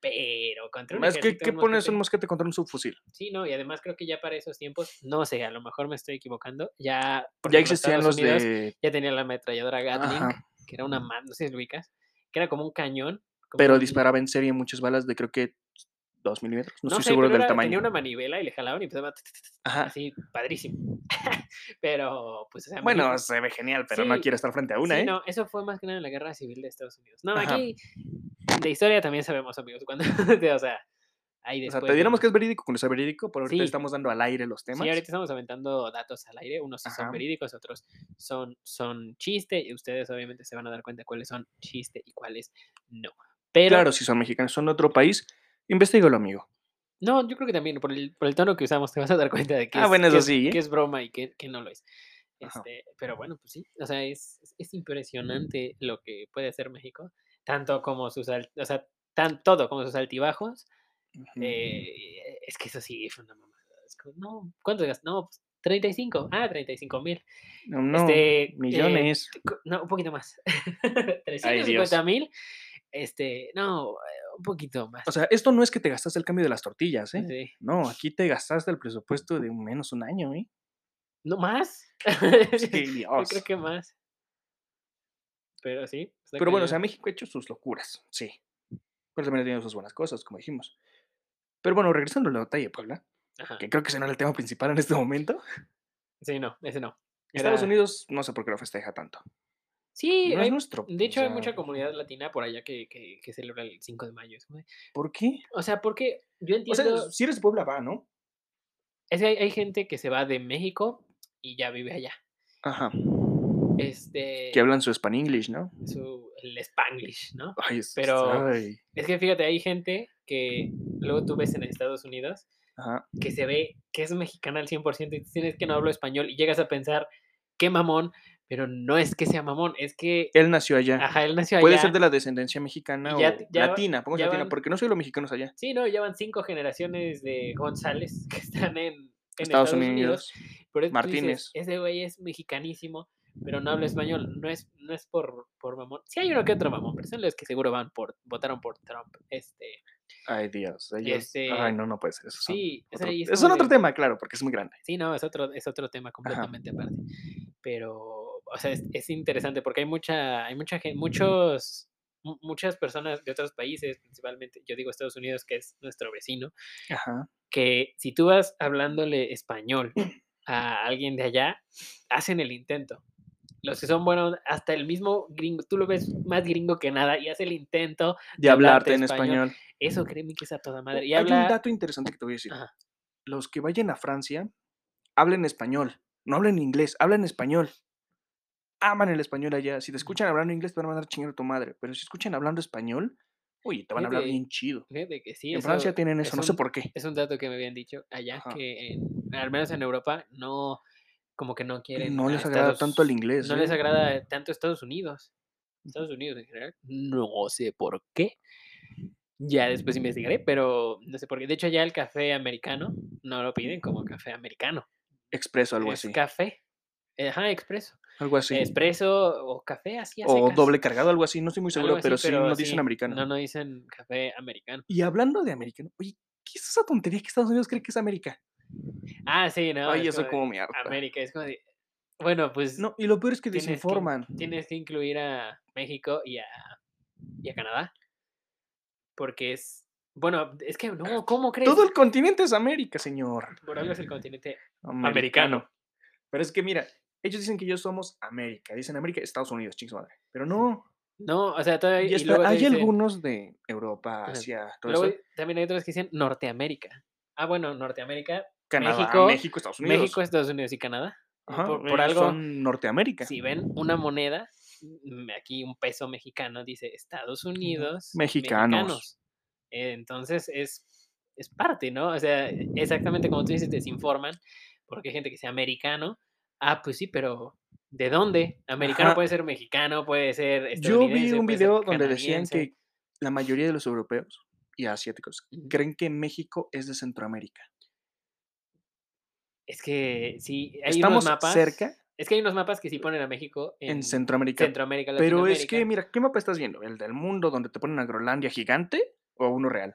Pero contra un Es que, ¿qué pones un mosquete- contra un subfusil? Sí, no, y además creo que ya para esos tiempos, no sé, a lo mejor me estoy equivocando, ya, Ya existían los Unidos de. ya tenía la ametralladora Gatling, Ajá. que era una man, no sé si lo ubicas, que era como un cañón. como Pero un- disparaba en serie muchas balas de creo que 2 milímetros. No, No estoy sé, seguro del era- tamaño. tenía una manivela y le jalaban y empezaba Ajá. así, padrísimo. pero, pues, o sea, Bueno, se ve genial, pero no quiero estar frente a una, sí, ¿eh? no, eso fue más que nada en la guerra civil de Estados Unidos. No, Ajá. aquí de historia también sabemos, amigos, cuando, o sea, ahí O después. sea, te diéramos que es verídico cuando sea verídico, pero ahorita Sí. estamos dando al aire los temas. Sí, ahorita estamos aventando datos al aire, unos sí son verídicos, otros son, son chiste, y ustedes obviamente se van a dar cuenta cuáles son chiste y cuáles no. Pero, Claro, si son mexicanos, son de otro país, investigalo, amigo. no, yo creo que también por el, por el tono que usamos te vas a dar cuenta de que, Ah, es, bueno, que eso es- sí, ¿eh? que es broma y que, que no lo es. Este, pero bueno, pues sí, o sea, es, es- es impresionante lo que puede hacer México, tanto como sus, o sea, tan, todo como sus altibajos, eh, es que eso sí fue una mamada. es como, no, ¿cuánto gastas? No, pues 35, ah, 35 mil. No, no, este, eh, millones. No, un poquito más. Dios. 350 mil. Este, no, un poquito más. O sea, esto no es que te gastaste el cambio de las tortillas, ¿eh? Sí. No, aquí te gastaste el presupuesto de menos un año, ¿eh? ¿No más? Sí, Yo Dios. creo que más. Pero sí. Pero bueno, o sea. México ha hecho sus locuras, sí. Pero también ha tenido sus buenas cosas, como dijimos. Pero bueno, regresando a la batalla de Puebla, Ajá. que creo que ese no era el tema principal en este momento. Sí, no, ese no. Estados Unidos, no sé por qué lo festeja tanto. Sí, no es hay- nuestro. de hecho hay o mucha sea, comunidad latina por allá que, que, que celebra el 5 de mayo. es ¿Por qué? O sea, porque yo O entiendo... sea, si eres de Puebla, va, ¿no? es que hay, hay gente que se va de México y ya vive allá. Ajá. Este... Que hablan su Spanglish, ¿no? su, el Spanglish, ¿no? Ay, es- Pero- ay, Es que fíjate, hay gente que luego tú ves en Estados Unidos Ajá. que se ve que es mexicana al 100% y tienes que no hablo español y llegas a pensar, qué mamón, pero no es que sea mamón, es que, Él nació allá. ajá, él nació allá. Puede ser de la descendencia mexicana ya o ya va- latina, pongamos ya latina, van- porque no soy los mexicanos allá. Sí, no, llevan cinco generaciones de González que están en, en Estados, Unidos. dices, Martínez. ese güey es mexicanísimo, pero no habla español, no es, no es por, por mamón. Sí hay uno que otro mamón, pero son los que seguro van por, votaron por Trump. Este, Ay, Dios. ellos- Este, Ay, no, no puede ser eso. sí, otro- es como otro tema, claro, porque es muy grande. Sí, no, es otro, es otro tema completamente aparte. Pero, o sea, es, es interesante porque hay mucha, hay mucha gente, muchos, mu- muchas personas de otros países, principalmente, yo digo Estados Unidos, que es nuestro vecino, Ajá. que si tú vas hablándole español a alguien de allá, hacen el intento. Los que son buenos, hasta el mismo gringo, tú lo ves más gringo que nada y hace el intento. De hablarte hablarte en español. español. Eso créeme que es a toda madre. Y Hay habla, un dato interesante que te voy a decir. Ajá. Los que vayan a Francia, hablen español. No hablen inglés, hablen español. Aman el español allá. Si te escuchan hablando inglés, te van a mandar chingar a tu madre. Pero si escuchan hablando español, oye, te van a hablar bien chido. fíjate que sí, en eso Francia tienen eso, es no sé por qué. Es un dato que me habían dicho allá, Ajá. que en- al menos en Europa no, como que no quieren. No les agrada tanto el inglés. No les ¿eh? agrada tanto Estados Unidos. Estados Unidos en general. No sé por qué. Ya después investigaré, pero no sé por qué. De hecho, ya el café americano no lo piden como café americano. Expreso, algo es así. café. Ajá, expreso. Algo así. Expreso o café así a o secas, doble cargado, algo así. No estoy muy seguro, así, pero sí no sí, dicen americano. No, no dicen café americano. Y hablando de americano, oye, ¿qué es esa tontería que Estados Unidos cree que es América? Ah, sí, no. Ay, es eso como me harta. América, es como de. Bueno, pues. No, y lo peor es que tienes que in- desinforman. Tienes que incluir a México y a, y a Canadá. Porque es. Bueno, es que no, ¿cómo crees? Todo el continente es América, señor. Por algo es el continente. Americano. Pero es que mira, ellos dicen que ellos somos América. Dicen América, Estados Unidos, chingos madre. Pero no. No, o sea, todavía. Y y luego hay algunos de Europa. Asia, todo luego eso. también hay otros que dicen Norteamérica. Ah, bueno, Norteamérica, Canadá, México, México, Estados Unidos. México, Estados Unidos y Canadá. Ajá, por, algo, son Norteamérica. si ven una moneda, mm, aquí un peso mexicano dice Estados Unidos Mexicanos. Eh, Entonces es, es parte, ¿no? O sea, exactamente como tú dices, desinforman, porque hay gente que sea americano. Ah, pues sí, pero ¿de dónde? Americano Ajá. puede ser mexicano, puede ser Yo vi un video donde decían que la mayoría de los europeos y asiáticos, creen que México es de Centroamérica. Es que sí, hay Estamos unos mapas cerca es que hay unos mapas que sí ponen a México en en Centroamérica, Centroamérica, pero es que, mira, ¿qué mapa estás viendo? ¿El del mundo donde te ponen a Groenlandia gigante o uno real?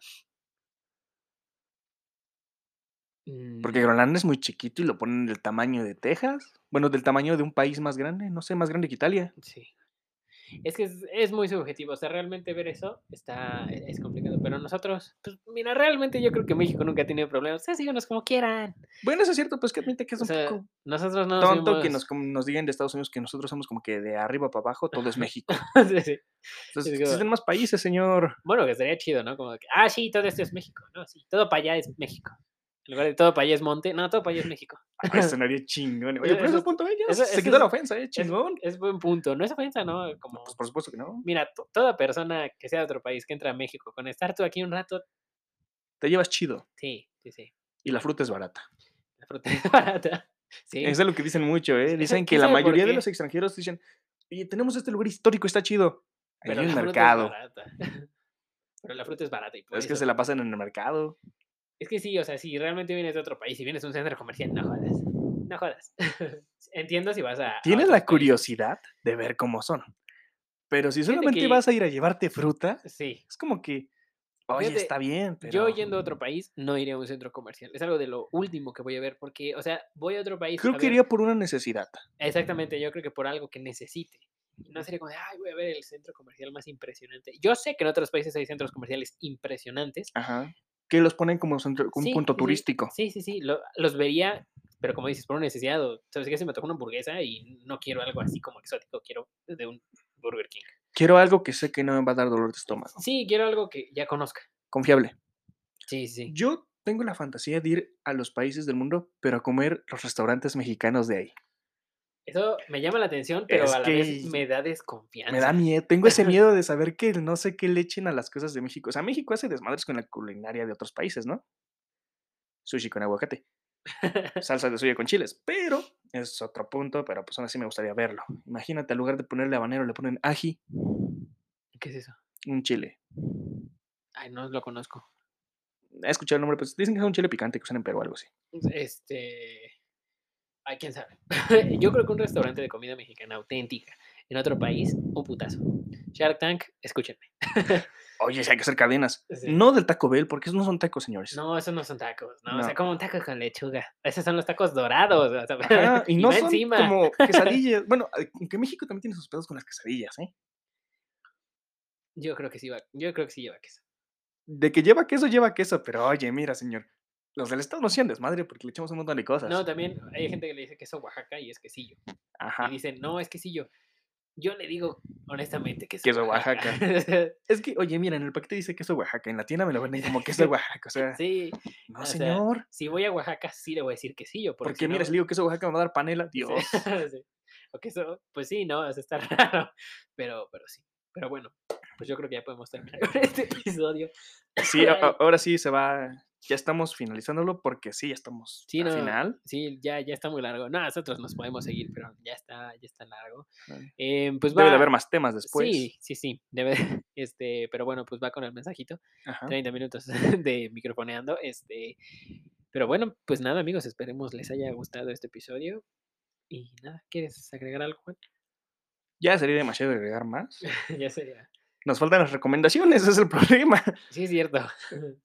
Porque Mm, Groenlandia es muy chiquito y lo ponen del tamaño de Texas. Bueno, del tamaño de un país más grande, no sé, más grande que Italia. sí. Es que es es muy subjetivo, o sea, realmente ver eso está es complicado, pero nosotros, pues, mira, realmente yo creo que México nunca ha tenido problemas, ustedes síganos como quieran. Bueno, eso es cierto, pues que admite que es O un poco nosotros no tonto que nos, digan de Estados Unidos que nosotros somos como que de arriba para abajo todo es México. sí, sí. Entonces, como existen más países, señor. Bueno, que estaría chido, ¿no? Como que, ah, sí, todo esto es México, no, sí, todo para allá es México. En lugar de todo para allá es monte, no, todo para allá es México. Ah, sonaría chingón. Oye, pero Eso- ese es punto de ella. eso- Se eso quitó es- la ofensa, eh, Es, chingón. es buen punto, no es ofensa, ¿no? Como, Pues por supuesto que no. mira, to- toda persona que sea de otro país que entra a México, con estar tú aquí un rato, Te llevas chido sí, sí, sí. y la fruta es barata. La fruta es barata. Sí. Eso es lo que dicen mucho, ¿eh? Dicen que ¿quién la mayoría de los extranjeros dicen, oye, tenemos este lugar histórico, está chido. Ahí pero hay la un fruta mercado. Es barata. Pero la fruta es barata y por Es que se la pasan en el mercado. Es que sí, o sea, si realmente vienes de otro país, si vienes a un centro comercial, no jodas. No jodas. Entiendo si vas a. a Tienes otros la países. curiosidad de ver cómo son. Pero si solamente que- vas a ir a llevarte fruta, Sí. es como que, oye, Fíjate, está bien, pero... Yo yendo a otro país, no iré a un centro comercial. Es algo de lo último que voy a ver, porque, o sea, voy a otro país. Creo a que ver- iría por una necesidad. Exactamente, yo creo que por algo que necesite. No sería como de, ay, voy a ver el centro comercial más impresionante. Yo sé que en otros países hay centros comerciales impresionantes. Ajá. Que los ponen como centro- un Sí, punto sí, turístico. Sí, sí, sí, lo- los vería, pero como dices, por una necesidad. o, ¿Sabes qué? Se me toca una hamburguesa y no quiero algo así como exótico, quiero de un Burger King. Quiero algo que sé que no me va a dar dolor de estómago. Sí, quiero algo que ya conozca. Confiable. Sí, sí. Yo tengo la fantasía de ir a los países del mundo, pero a comer los restaurantes mexicanos de ahí. Eso me llama la atención, pero Es a la vez me da desconfianza. Me da miedo, tengo ese miedo de saber que no sé qué le echen a las cosas de México. O sea, México hace desmadres con la culinaria de otros países, ¿no? Sushi con aguacate, salsa de soya con chiles, pero es otro punto, pero pues aún así me gustaría verlo. Imagínate, al lugar de ponerle habanero le ponen ají, ¿Qué es eso? un chile. Ay, no lo conozco. He escuchado el nombre, pues dicen que es un chile picante que usan en Perú o algo así. Este. Ay, quién sabe. Yo creo que un restaurante de comida mexicana auténtica en otro país, un putazo. Shark Tank, escúchenme. Oye, sí hay que hacer cadenas. Sí. No del Taco Bell, porque esos no son tacos, señores. No, esos no son tacos, no, o sea, como un taco con lechuga. Esos son los tacos dorados, o sea, Ajá, y no son encima. como quesadillas. Bueno, aunque México también tiene sus pedos con las quesadillas, ¿eh? Yo creo que sí va, yo creo que sí lleva queso. De que lleva queso, lleva queso, pero oye, mira, señor. Los del Estado no hacían desmadre porque le echamos un montón de cosas. No, también hay gente que le dice queso Oaxaca y es quesillo. Ajá. Y dicen, no, es quesillo. Yo le digo, honestamente, queso, Queso Oaxaca. Es que, oye, mira, en el paquete dice queso Oaxaca, en la tienda me lo venden como queso Oaxaca, o sea, sí, no, o sea, señor. si voy a Oaxaca, sí le voy a decir quesillo. Porque, Porque si mira, no- si le digo queso Oaxaca me va a dar panela, Dios. sí. O queso, pues sí, no, eso está raro. Pero, pero sí. Pero bueno, pues yo creo que ya podemos terminar este episodio. Sí, ahora sí se va, ya estamos finalizándolo porque sí, ya estamos Sí, al no, final. Sí, ya, ya está muy largo. No, nosotros nos podemos seguir, pero ya está, ya está largo. Vale. Em, pues Debe de haber más temas después. Sí, sí, sí. Debe, este, pero bueno, pues va con el mensajito. Ajá. 30 minutos de microfoneando. Este, pero bueno, pues nada, amigos, esperemos les haya gustado este episodio. Y nada, ¿quieres agregar algo, Juan? Ya sería demasiado agregar más. ya sería. Nos faltan las recomendaciones, ese es el problema. Sí, es cierto.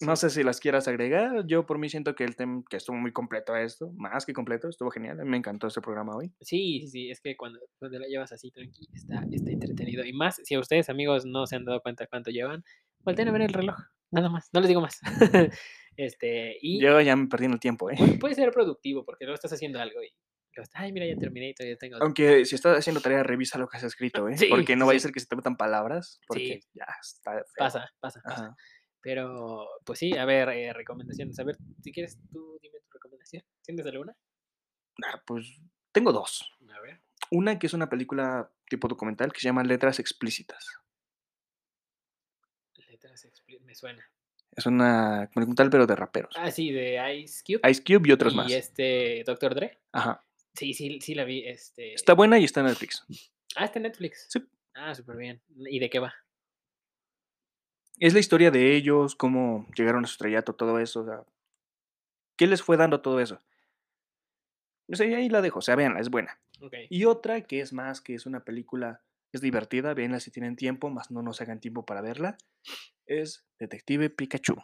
No sé si las quieras agregar. Yo por mí siento que el tema que estuvo muy completo esto, más que completo, estuvo genial. A mí Me encantó este programa hoy. Sí, sí, es que cuando, cuando la llevas así tranqui, está, está entretenido. Y más, si a ustedes, amigos, no se han dado cuenta cuánto llevan, volteen a ver el reloj. Nada más, no les digo más. este, y Yo ya me perdí en el tiempo, ¿eh? puede, ser productivo porque luego estás haciendo algo y ay, mira, ya terminé y todavía tengo. Aunque si estás haciendo tarea, revisa lo que has escrito, ¿eh? Sí, porque no vaya a ser que se te metan palabras, porque Sí. ya está feo. Pasa, pasa. Pero, pues sí, a ver, eh, recomendaciones. A ver, si quieres, tú dime tu recomendación. ¿Tienes alguna? Ah, pues tengo dos. A ver. Una que es una película tipo documental que se llama Letras Explícitas. Letras expli- me suena. Es una documental, pero de raperos. Ah, sí, de Ice Cube. Ice Cube y otros y más. este Dr. Dre. Ajá. Sí, sí, sí la vi. Este... Está buena y está en Netflix. Ah, está en Netflix. Sí. Ah, súper bien. ¿Y de qué va? Es la historia de ellos, cómo llegaron a su estrellato, todo eso, o sea ¿Qué les fue dando todo eso? O sea, y ahí la dejo, o sea, véanla, es buena. Okey. Y otra que es más, que es una película, es divertida, véanla si tienen tiempo, más no nos hagan tiempo para verla, es Detective Pikachu.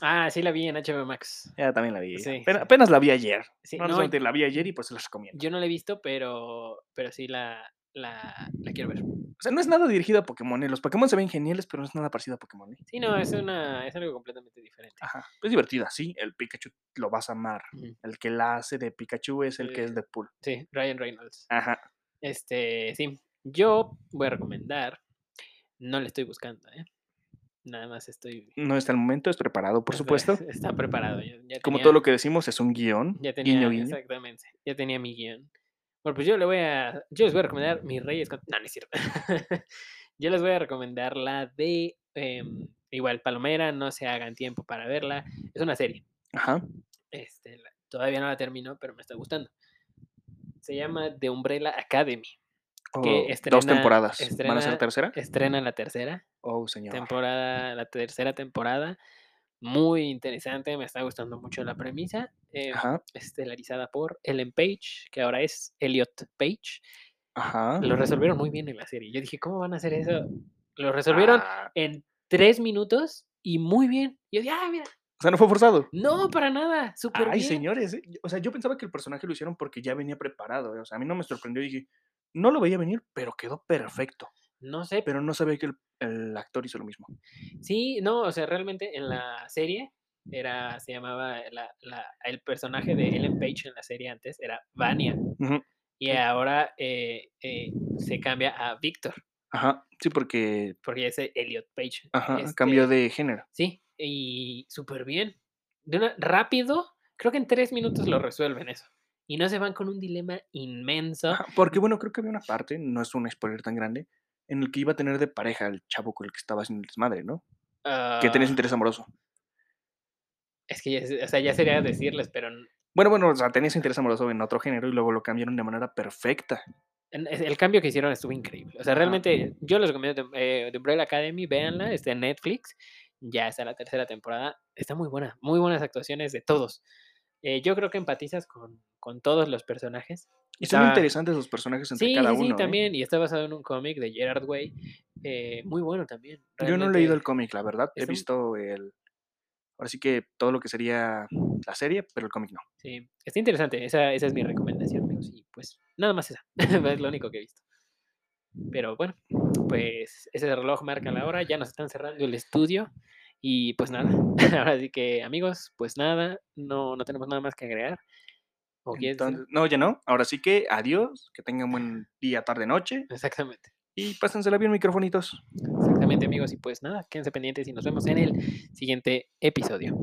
Ah, sí la vi en HBO Max. Ya también la vi, Sí, apena sí. apenas la vi ayer. Sí, no, no, la vi ayer y pues se las recomiendo. Yo no la he visto, pero pero sí la la la quiero ver. O sea, no es nada dirigido a Pokémon, eh, los Pokémon se ven geniales, pero no es nada parecido a Pokémon, eh. Sí, no, es una es algo completamente diferente. Ajá, es divertida, sí, el Pikachu lo vas a amar. El que la hace de Pikachu es el que es Eh, Deadpool. Sí, Ryan Reynolds. Ajá. Este, sí, yo voy a recomendar, no le estoy buscando, ¿eh? Nada más estoy No está el momento, es preparado, por está supuesto. está preparado, ya ya Como tenía todo lo que decimos es un guion, ya tenía guiño, guiño. exactamente, ya tenía mi guion. Bueno, pues yo le voy a yo les voy a recomendar Mis Reyes con no, no es cierto. Yo les voy a recomendar la de, em, igual Palomera, no se hagan tiempo para verla, es una serie. Ajá. Este, la todavía no la termino, pero me está gustando. Se llama The Umbrella Academy, Oh, que 2 temporada temporadas, ¿van a ser estrena tercera? estrena la tercera Oh, señor. temporada, la tercera temporada. Muy interesante, me está gustando mucho la premisa. Em, Ajá. estelarizada por Ellen Page, que ahora es Elliot Page. Ajá. Lo resolvieron muy bien en la serie. Yo dije: "¿Cómo van a hacer eso?". Lo resolvieron Ah, en 3 minutos y muy bien. Yo dije: "Ah, mira". o sea, ¿no fue forzado? No, para nada, Ay, superbién. señores, eh, o sea, yo pensaba que el personaje lo hicieron porque ya venía preparado, eh, o sea, a mí no me sorprendió, dije, no lo veía venir, pero quedó perfecto. No sé, Pero no sabía que el el actor hizo lo mismo. Sí, no, o sea, realmente en la serie era se llamaba la la el personaje de Ellen Page en la serie antes era Vania, y ahora, eh eh, se cambia a Víctor, Ajá, sí, porque porque es Elliot Page. ajá, cambió Este, de género. sí, y superbién. De una rápido, creo que en 3 minutos lo resuelven eso, y no se van con un dilema inmenso. Ajá, porque, bueno, creo que había una parte, no es un spoiler tan grande, en el que iba a tener de pareja al chavo con el que estaba haciendo el desmadre, ¿no? Que tenía su Ah, interés amoroso. es que ya o sea, ya sería decirles, pero Bueno, bueno, o sea, tenía su interés amoroso en otro género y luego lo cambiaron de manera perfecta. El cambio que hicieron estuvo increíble. O sea, realmente yo les recomiendo The, eh, The Umbrella Academy, véanla, está en Netflix, ya está la tercera temporada, está muy buena, muy buenas actuaciones de todos. Eh, yo creo que empatizas con con todos los personajes. Y son Está interesantes los personajes entre sí, cada sí, sí, uno, ¿eh? también, y está basado en un cómic de Gerard Way, eh, muy bueno también, Yo no he leído el realmente cómic, la verdad. He m visto el ahora sí que todo lo que sería la serie, pero el cómic no. Sí, está interesante, esa esa es mi recomendación, amigos, y pues nada más esa, es lo único que he visto. Pero bueno, pues ese reloj marca la hora, ya nos están cerrando el estudio y pues nada, ahora sí que amigos, pues nada, no no tenemos nada más que agregar. Entonces no, ya no. Ahora sí que adiós, que tengan buen día, tarde, noche Exactamente. y pásensela bien, microfonitos. Exactamente, amigos, y pues nada, quédense pendientes y nos vemos en el siguiente episodio.